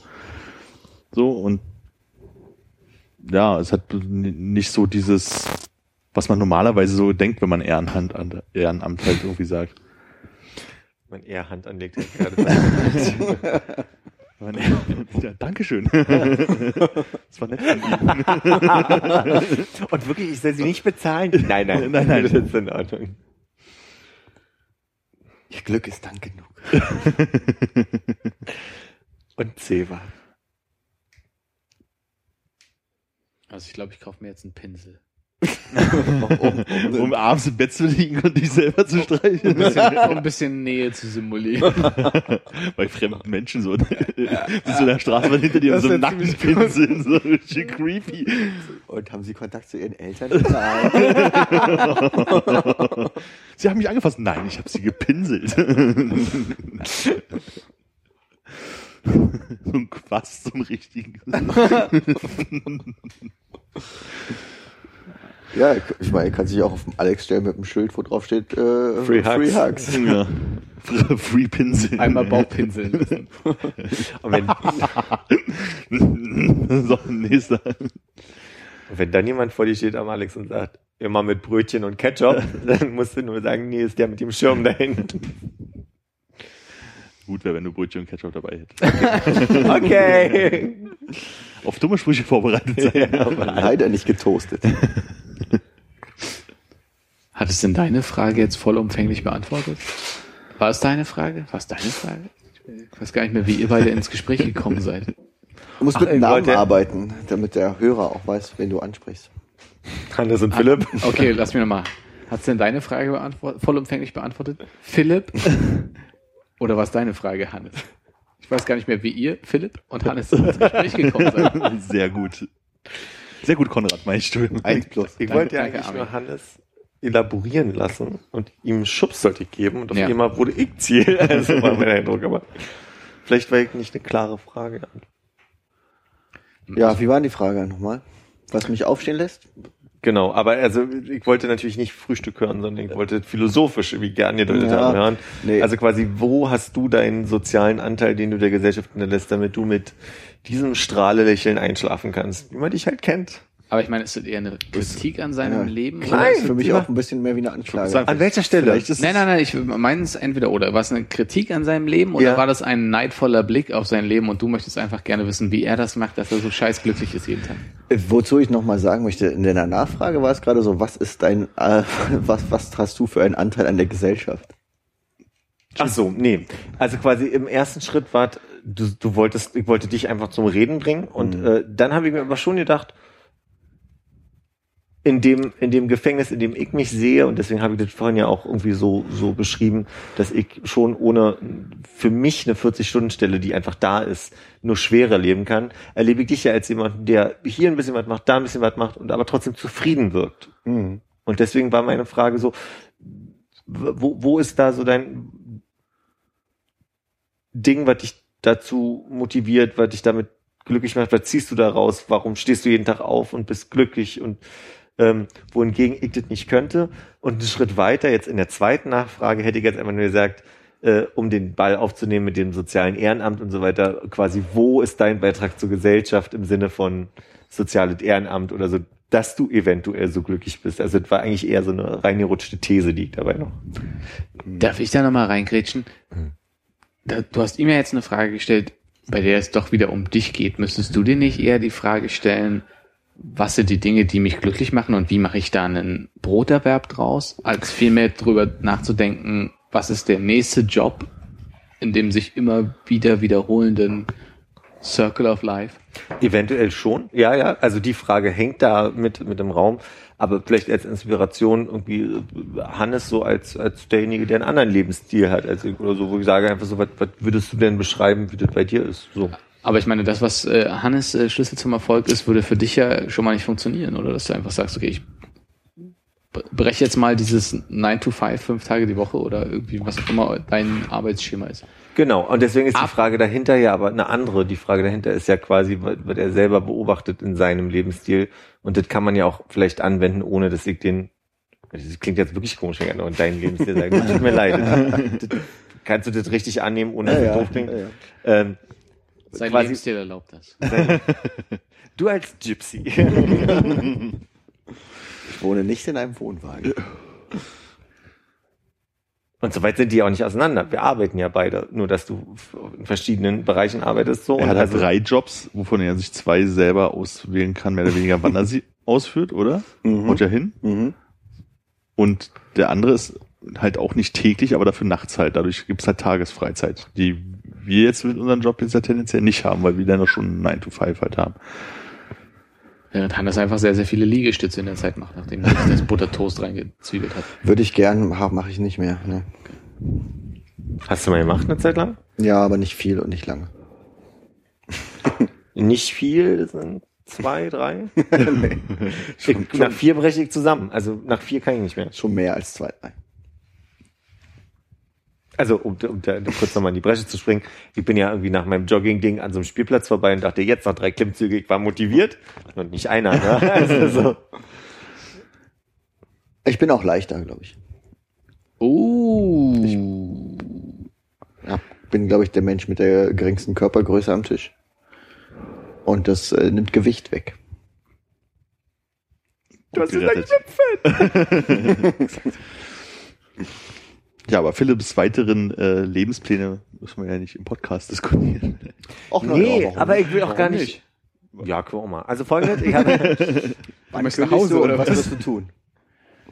So, und ja, es hat nicht so dieses, was man normalerweise so denkt, wenn man Ehrenhand an, Ehrenamt halt irgendwie sagt. Mein eher Hand anlegt. hat gerade <laughs> Man, ja, Dankeschön. <laughs> das war nett. Und wirklich, ich soll sie nicht bezahlen? Nein, nein, Nein, nein. Das ist in Ordnung. Ihr Glück ist Dank genug. <laughs> Und Zewa. Also ich glaube, ich kaufe mir jetzt einen Pinsel. um abends im Bett zu liegen und dich selber zu Um streichen. ein bisschen, um ein bisschen Nähe zu simulieren. <laughs> Bei fremden Menschen so. Bist du in der Straße hinter dir mit so einem ja nackten Pinsel, so richtig creepy. Und haben Sie Kontakt zu Ihren Eltern? Nein. <laughs> Sie haben mich angefasst. Nein, ich habe sie gepinselt. <laughs> <laughs> so ein Quast, so ein richtigen. <laughs> ja, ich meine, kann sich auch auf dem Alex stellen mit einem Schild, wo drauf steht äh, Free Hugs. Free Hugs. ja. <laughs> Free Pinsel. Einmal Bauchpinseln. Und so, nächster. wenn dann jemand vor dir steht am Alex und sagt, immer mit Brötchen und Ketchup, dann musst du nur sagen, nee, ist der mit dem Schirm dahin. Gut wäre, wenn du Brötchen und Ketchup dabei hättest. <laughs> <laughs> Okay. Auf dumme Sprüche vorbereitet sein. Leider nicht getoastet. <laughs> Hat es denn deine Frage jetzt vollumfänglich beantwortet? War es deine Frage? War es deine Frage? Ich weiß gar nicht mehr, wie ihr beide ins Gespräch gekommen seid. Du musst Ach, mit Namen wollte- arbeiten, damit der Hörer auch weiß, wen du ansprichst. Hannes und Philipp. Okay, lass mich nochmal. Hat es denn deine Frage beantwortet, vollumfänglich beantwortet? Philipp? Oder war es deine Frage, Hannes? Ich weiß gar nicht mehr, wie ihr, Philipp und Hannes ins Gespräch gekommen seid. <laughs> Sehr gut. Sehr gut, Konrad, meinst du? Eins plus. Ich Danke, wollte ja danke, eigentlich Armin. nur Hannes elaborieren lassen und ihm einen Schubs sollte ich geben und auf Ja. einmal wurde ich Ziel. <laughs> Also war mein Eindruck, aber vielleicht war ich nicht eine klare Frage. Ja, wie war die Frage nochmal? Was mich aufstehen lässt? Genau, aber also ich wollte natürlich nicht Frühstück hören, sondern ich wollte philosophisch, wie gerne angedeutet Ja, haben, hören. nee. Also quasi, wo hast du deinen sozialen Anteil, den du der Gesellschaft hinterlässt, damit du mit diesem Strahlelächeln einschlafen kannst, wie man dich halt kennt. Aber ich meine, ist das eher eine Kritik an seinem Ja. Leben? Ist für mich auch ein bisschen mehr wie eine Anklage. Sagen- An welcher Stelle? Nein, nein, nein, ich meine es entweder oder. War es eine Kritik an seinem Leben oder Ja. war das ein neidvoller Blick auf sein Leben und du möchtest einfach gerne wissen, wie er das macht, dass er so scheiß glücklich ist jeden Tag? Äh, Wozu ich nochmal sagen möchte, in deiner Nachfrage war es gerade so, was ist dein, äh, <laughs> was, was hast du für einen Anteil an der Gesellschaft? Ach so, nee. Also quasi im ersten Schritt war, du, du wolltest, ich wollte dich einfach zum Reden bringen und äh, dann habe ich mir aber schon gedacht, in dem, in dem Gefängnis, in dem ich mich sehe, und deswegen habe ich das vorhin ja auch irgendwie so, so beschrieben, dass ich schon ohne für mich eine 40-Stunden-Stelle, die einfach da ist, nur schwerer leben kann, erlebe ich dich ja als jemand, der hier ein bisschen was macht, da ein bisschen was macht und aber trotzdem zufrieden wirkt. Mhm. Und deswegen war meine Frage so, wo, wo ist da so dein Ding, was dich dazu motiviert, was dich damit glücklich macht, was ziehst du da raus, warum stehst du jeden Tag auf und bist glücklich? Und ähm, wohingegen ich das nicht könnte. Und einen Schritt weiter, jetzt in der zweiten Nachfrage, hätte ich jetzt einfach nur gesagt, äh, um den Ball aufzunehmen mit dem sozialen Ehrenamt und so weiter, quasi, wo ist dein Beitrag zur Gesellschaft im Sinne von soziales Ehrenamt oder so, dass du eventuell so glücklich bist. Also das war eigentlich eher so eine reingerutschte These, die ich dabei noch. Darf ich da nochmal reingrätschen? Du hast ihm ja jetzt eine Frage gestellt, bei der es doch wieder um dich geht. Müsstest du dir nicht eher die Frage stellen, was sind die Dinge, die mich glücklich machen und wie mache ich da einen Broterwerb draus, als vielmehr drüber nachzudenken, was ist der nächste Job in dem sich immer wieder wiederholenden Circle of Life? Eventuell schon, ja, ja. Also die Frage hängt da mit, mit im Raum, aber vielleicht als Inspiration irgendwie äh, Hannes so als, als derjenige, der einen anderen Lebensstil hat als oder so, wo ich sage einfach so, was, was würdest du denn beschreiben, wie das bei dir ist? So. Aber ich meine, das, was äh, Hannes äh, Schlüssel zum Erfolg ist, würde für dich ja schon mal nicht funktionieren, oder? Dass du einfach sagst, okay, ich bre- breche jetzt mal dieses 9 to 5, fünf Tage die Woche oder irgendwie was auch immer dein Arbeitsschema ist. Genau, und deswegen ist die Ab- Frage dahinter ja aber eine andere. Die Frage dahinter ist ja quasi, was was er selber beobachtet in seinem Lebensstil. Und das kann man ja auch vielleicht anwenden, ohne dass ich den, das klingt jetzt wirklich komisch, wenn ich an deinen Lebensstil sage. Tut mir leid. Das, <laughs> das, kannst du das richtig annehmen, ohne dass Ja, es ja, doof klingt? ja, ja. Ähm, Sein Quasi- Lebensstil erlaubt das. <laughs> <laughs> du als Gypsy. <laughs> Ich wohne nicht in einem Wohnwagen. Und so weit sind die auch nicht auseinander. Wir arbeiten ja beide, nur dass du in verschiedenen Bereichen arbeitest so. Er hat halt also- drei Jobs, wovon er sich zwei selber auswählen kann, mehr oder weniger, wann er sie ausführt, oder? Mhm. Haut ja hin. Mhm. Und der andere ist halt auch nicht täglich, aber dafür nachts halt. Dadurch gibt's halt Tagesfreizeit, die wir jetzt mit unserem Job jetzt ja tendenziell nicht haben, weil wir dann noch schon 9 to 5 halt haben. Während Hannes einfach sehr, sehr viele Liegestütze in der Zeit macht, nachdem er das Buttertoast reingezwiebelt hat. Würde ich gern, mache ich nicht mehr. Ne? Hast du mal gemacht eine Zeit lang? Ja, aber nicht viel und nicht lange. <laughs> Nicht viel, das sind zwei, drei. <laughs> ich, nach vier breche ich zusammen. Also nach vier kann ich nicht mehr. Schon mehr als zwei, drei. Also um, um da kurz nochmal in die Bresche zu springen. Ich bin ja irgendwie nach meinem Jogging-Ding an so einem Spielplatz vorbei und dachte, jetzt noch drei Klimmzüge. Ich war motiviert. Und nicht einer. Ne? <laughs> Also so. Ich bin auch leichter, glaube ich. Oh. Ja, bin, glaube ich, der Mensch mit der geringsten Körpergröße am Tisch. Und das äh, nimmt Gewicht weg. Du hast gerettet. <laughs> <laughs> Ja, aber Philipps weiteren äh, Lebenspläne müssen wir ja nicht im Podcast diskutieren. Och, Nee, warum aber ich will auch Warum gar nicht. Ja, guck auch mal. Also folgendes, ich habe. <laughs> Wann möchtest nach kündigst Hause, du oder was was? wirst du tun?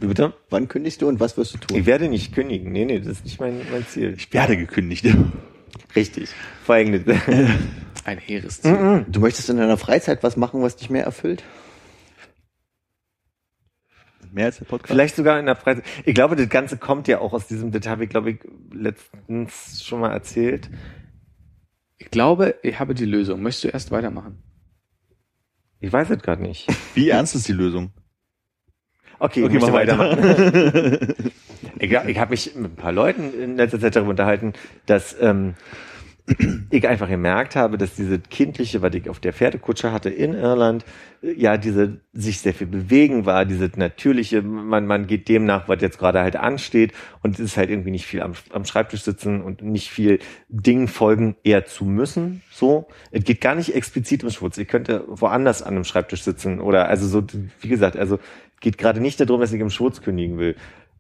Wie bitte? Wann kündigst du und was wirst du tun? Ich werde nicht kündigen. Nee, nee, das ist nicht mein, mein Ziel. Ich werde gekündigt. <laughs> Richtig. Folgendes. <laughs> Ein hehres Ziel. Du möchtest in deiner Freizeit was machen, was dich mehr erfüllt? Mehr als der Podcast? Vielleicht sogar in der Freizeit. Ich glaube, das Ganze kommt ja auch aus diesem, das habe ich, glaube ich, letztens schon mal erzählt. Ich glaube, ich habe die Lösung. Möchtest du erst weitermachen? Ich weiß es gerade nicht. <laughs> Wie ernst ist die Lösung? Okay, Okay, ich möchte mach weiter. weitermachen. <laughs> ich ich habe mich mit ein paar Leuten in letzter Zeit darüber unterhalten, dass ähm, ich einfach gemerkt habe, dass diese kindliche, was ich auf der Pferdekutsche hatte in Irland, ja, diese sich sehr viel bewegen war, diese natürliche, man, man geht dem nach, was jetzt gerade halt ansteht und es ist halt irgendwie nicht viel am, am Schreibtisch sitzen und nicht viel Dingen folgen eher zu müssen, so. Es geht gar nicht explizit um Schwutz. Ich könnte woanders an einem Schreibtisch sitzen oder, also so, wie gesagt, also geht gerade nicht darum, dass ich im Schwutz kündigen will,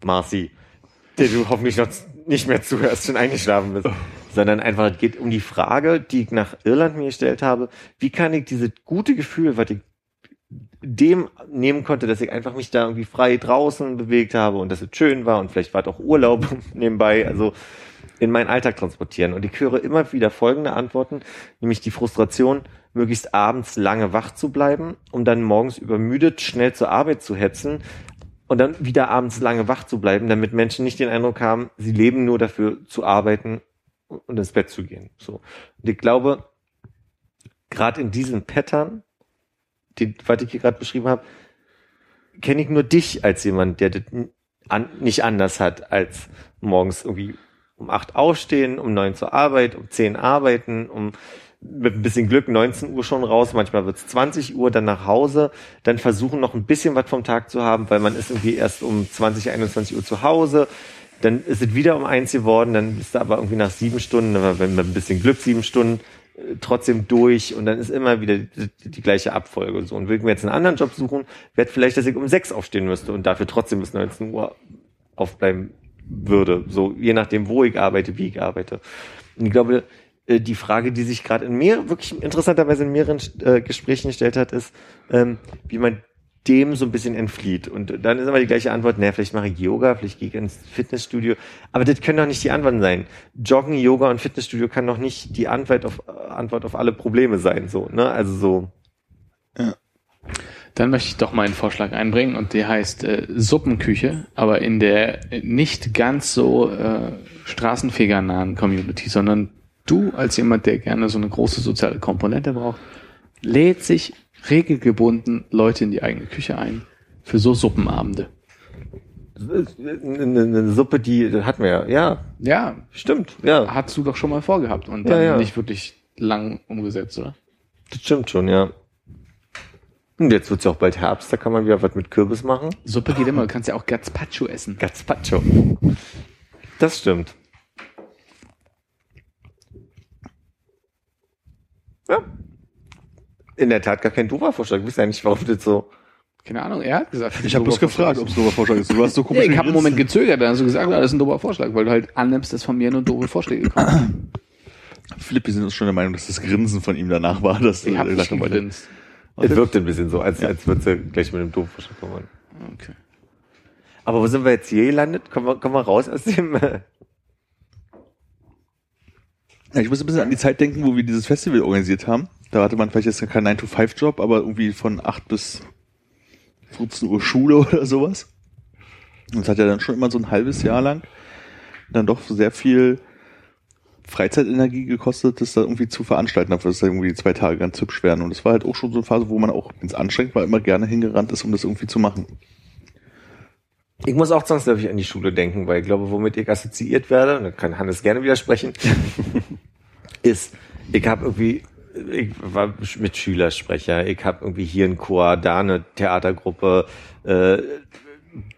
Marci, der du hoffentlich noch nicht mehr zuhörst, schon eingeschlafen bist, sondern einfach, geht um die Frage, die ich nach Irland mir gestellt habe, wie kann ich dieses gute Gefühl, was ich dem nehmen konnte, dass ich einfach mich da irgendwie frei draußen bewegt habe und dass es schön war und vielleicht war es auch Urlaub <laughs> nebenbei, also in meinen Alltag transportieren. Und ich höre immer wieder folgende Antworten, nämlich die Frustration, möglichst abends lange wach zu bleiben, um dann morgens übermüdet schnell zur Arbeit zu hetzen und dann wieder abends lange wach zu bleiben, damit Menschen nicht den Eindruck haben, sie leben nur dafür zu arbeiten und ins Bett zu gehen. So. Und ich glaube, gerade in diesen Pattern, die, was ich hier gerade beschrieben habe, kenne ich nur dich als jemand, der das an, nicht anders hat, als morgens irgendwie um acht aufstehen, um neun zur Arbeit, um zehn arbeiten, um mit ein bisschen Glück 19 Uhr schon raus, manchmal wird's 20 Uhr, dann nach Hause, dann versuchen noch ein bisschen was vom Tag zu haben, weil man ist irgendwie erst um 20, 21 Uhr zu Hause, dann ist es wieder um eins geworden, dann bist du aber irgendwie nach sieben Stunden, wenn mit ein bisschen Glück sieben Stunden, äh, trotzdem durch und dann ist immer wieder die, die gleiche Abfolge. So. Und ich mir jetzt einen anderen Job suchen, wäre vielleicht, dass ich um sechs aufstehen müsste und dafür trotzdem bis 19 Uhr aufbleiben würde. So, je nachdem, wo ich arbeite, wie ich arbeite. Und ich glaube, die Frage, die sich gerade in mir wirklich interessanterweise in mehreren äh, Gesprächen gestellt hat, ist, ähm, wie man dem so ein bisschen entflieht. Und dann ist immer die gleiche Antwort, naja, vielleicht mache ich Yoga, vielleicht gehe ich ins Fitnessstudio. Aber das können doch nicht die Antworten sein. Joggen, Yoga und Fitnessstudio kann doch nicht die Antwort auf, Antwort auf alle Probleme sein. So, ne? Also so. Dann möchte ich doch mal einen Vorschlag einbringen und der heißt äh, Suppenküche, aber in der äh, nicht ganz so äh, straßenfegernahen Community, sondern du als jemand, der gerne so eine große soziale Komponente braucht, lädt sich regelgebunden Leute in die eigene Küche ein für so Suppenabende. Eine, eine Suppe, die hatten wir ja. Ja, Ja, stimmt. Ja, hast du doch schon mal vorgehabt und Ja, dann ja. nicht wirklich lang umgesetzt, oder? das stimmt schon, ja. Und jetzt wird's ja auch bald Herbst, da kann man wieder was mit Kürbis machen. Suppe geht immer, du kannst ja auch Gazpacho essen. Gazpacho. Das stimmt. Ja. In der Tat gar kein doofer Vorschlag. Ich weiß ja nicht, warum das so. Keine Ahnung, er hat gesagt. Ich habe bloß gefragt, ob es ein doofer Vorschlag ist. Du hast so Ja, komisch ich habe einen Moment gezögert, dann hast du gesagt, ja, das ist ein doofer Vorschlag, weil du halt annimmst, dass von mir nur doofe Vorschläge kommen. <clears throat> Philipp, wir sind uns schon der Meinung, dass das Grinsen von ihm danach war. Dass Ich habe er nicht dachte, gegrinst. Es wirkte ein bisschen so, als, als würde sie gleich mit einem doofen Vorschlag kommen. Okay. Aber wo sind wir jetzt hier gelandet? Kommen wir, kommen wir raus aus dem. Ich muss ein bisschen an die Zeit denken, wo wir dieses Festival organisiert haben. Da hatte man vielleicht jetzt keinen 9-to-5-Job, aber irgendwie von 8 bis 15 Uhr Schule <laughs> oder sowas. Und es hat ja dann schon immer so ein halbes Jahr lang dann doch sehr viel Freizeitenergie gekostet, das da irgendwie zu veranstalten, dafür dass da irgendwie zwei Tage ganz hübsch werden. Und es war halt auch schon so eine Phase, wo man auch, wenn es anstrengend war, immer gerne hingerannt ist, um das irgendwie zu machen. Ich muss auch zwangsläufig an die Schule denken, weil ich glaube, womit ich assoziiert werde, und da kann Hannes gerne widersprechen, <laughs> ist, ich habe irgendwie, ich war mit Schülersprecher, ich habe irgendwie hier einen Chor, da eine Theatergruppe, äh,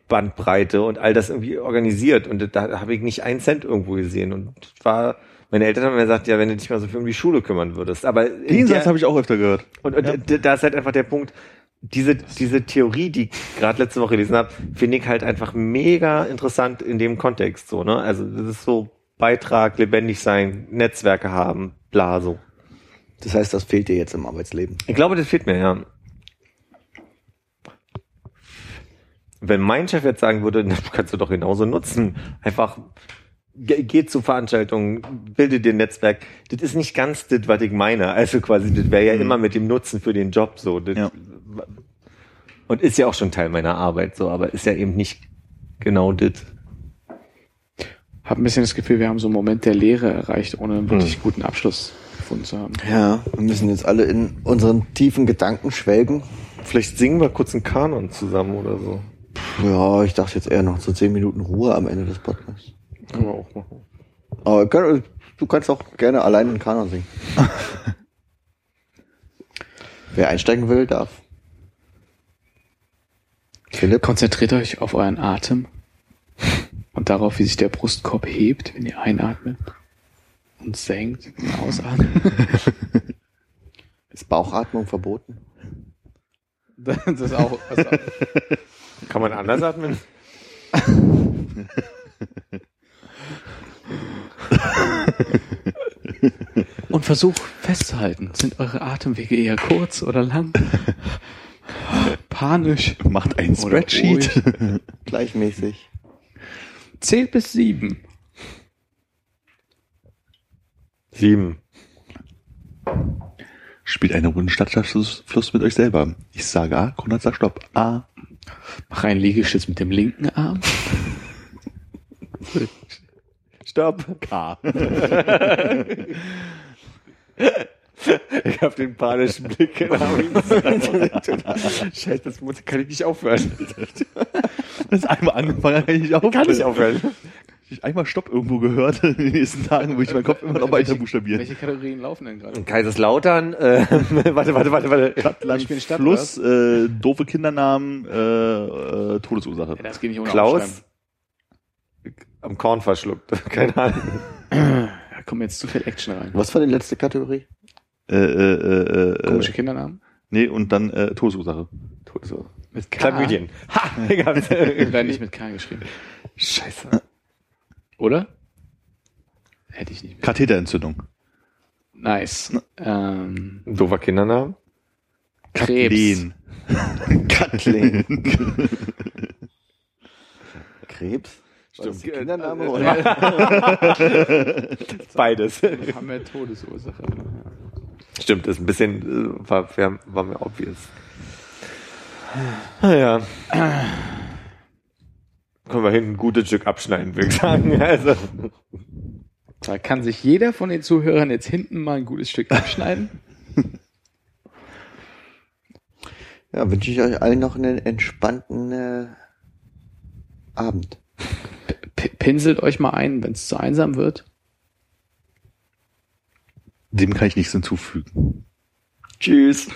Bandbreite und all das irgendwie organisiert und da habe ich nicht einen Cent irgendwo gesehen und war, meine Eltern haben mir gesagt, ja, wenn du dich mal so viel um die Schule kümmern würdest, aber Den Satz habe ich auch öfter gehört. und, und d- da ist halt einfach der Punkt, diese, diese Theorie, die ich gerade letzte Woche gelesen habe, finde ich halt einfach mega interessant in dem Kontext so, ne? Also das ist so Beitrag, lebendig sein, Netzwerke haben, bla so. Das heißt, das fehlt dir jetzt im Arbeitsleben. Ich glaube, das fehlt mir, ja. Wenn mein Chef jetzt sagen würde, <laughs> na, kannst du doch genauso nutzen, einfach ge- geh zu Veranstaltungen, bilde dir ein Netzwerk. Das ist nicht ganz das, was ich meine. Also quasi, das wäre ja immer mit dem Nutzen für den Job so. Das, Ja. Und ist ja auch schon Teil meiner Arbeit so, aber ist ja eben nicht genau das. Hab ein bisschen das Gefühl, wir haben so einen Moment der Lehre erreicht, ohne einen wirklich guten Abschluss gefunden zu haben. Ja, wir müssen jetzt alle in unseren tiefen Gedanken schwelgen. Vielleicht singen wir kurz einen Kanon zusammen oder so. Ja, ich dachte jetzt eher noch so zehn Minuten Ruhe am Ende des Podcasts. Können wir auch machen. Aber kann, du kannst auch gerne allein in Kanon singen. <laughs> Wer einsteigen will, darf. Philipp? Konzentriert euch auf euren Atem und darauf, wie sich der Brustkorb hebt, wenn ihr einatmet und senkt, wenn ihr ausatmet. Ist Bauchatmung verboten? Das ist auch, also, Kann man anders atmen? und versucht festzuhalten. Sind eure Atemwege eher kurz oder lang? <laughs> Panisch. Macht ein Spreadsheet. <laughs> Gleichmäßig. Zählt bis sieben. Sieben. Spielt eine Runde Stadtfluss mit euch selber. Ich sage A, Konrad sagt Stopp. A. Mach einen Liegestütz mit dem linken Arm. Stopp. K. <laughs> Ich habe den panischen Blick. <laughs> Scheiße, das muss, kann ich nicht aufhören. Das ist einmal angefangen, kann ich nicht aufhören. Kann ich aufhören. Ich einmal Stopp irgendwo gehört in den nächsten Tagen, wo ich meinen Kopf immer noch weiter buchstabieren. Welche Kategorien laufen denn gerade? Kaiserslautern, äh, <laughs> warte, warte, warte, warte. Stadtland, Ich bin Stadt, Fluss, äh, doofe Kindernamen, äh, äh, Todesursache. Ja, das geht nicht ohne Klaus am Korn verschluckt. <laughs> Keine Ahnung. Da kommt jetzt zu viel Action rein. Was war die letzte Kategorie? Äh, äh, äh, äh, Komische Kindernamen? nee, und dann äh, Todesursache. So. Mit K. Chlamydien. Ha! Ich hab's. Leider nicht mit K geschrieben. Scheiße. Oder? Hätte ich nicht. Mit. Katheterentzündung. Nice. Ähm, doofer Kindernamen. Krebs. Kathleen. <laughs> Kathleen. Krebs? Das Stimmt. ein Kindername Äh, oder? <laughs> Beides. Wir haben ja Todesursache. Stimmt, ist ein bisschen, äh, war, war, war mir obvious. Naja. Können wir hinten ein gutes Stück abschneiden, würde ich sagen. <laughs> Also, Da kann sich jeder von den Zuhörern jetzt hinten mal ein gutes Stück abschneiden. <laughs> Ja, wünsche ich euch allen noch einen entspannten äh, Abend. P pinselt euch mal ein, wenn es zu einsam wird. Dem kann ich nichts hinzufügen. Tschüss.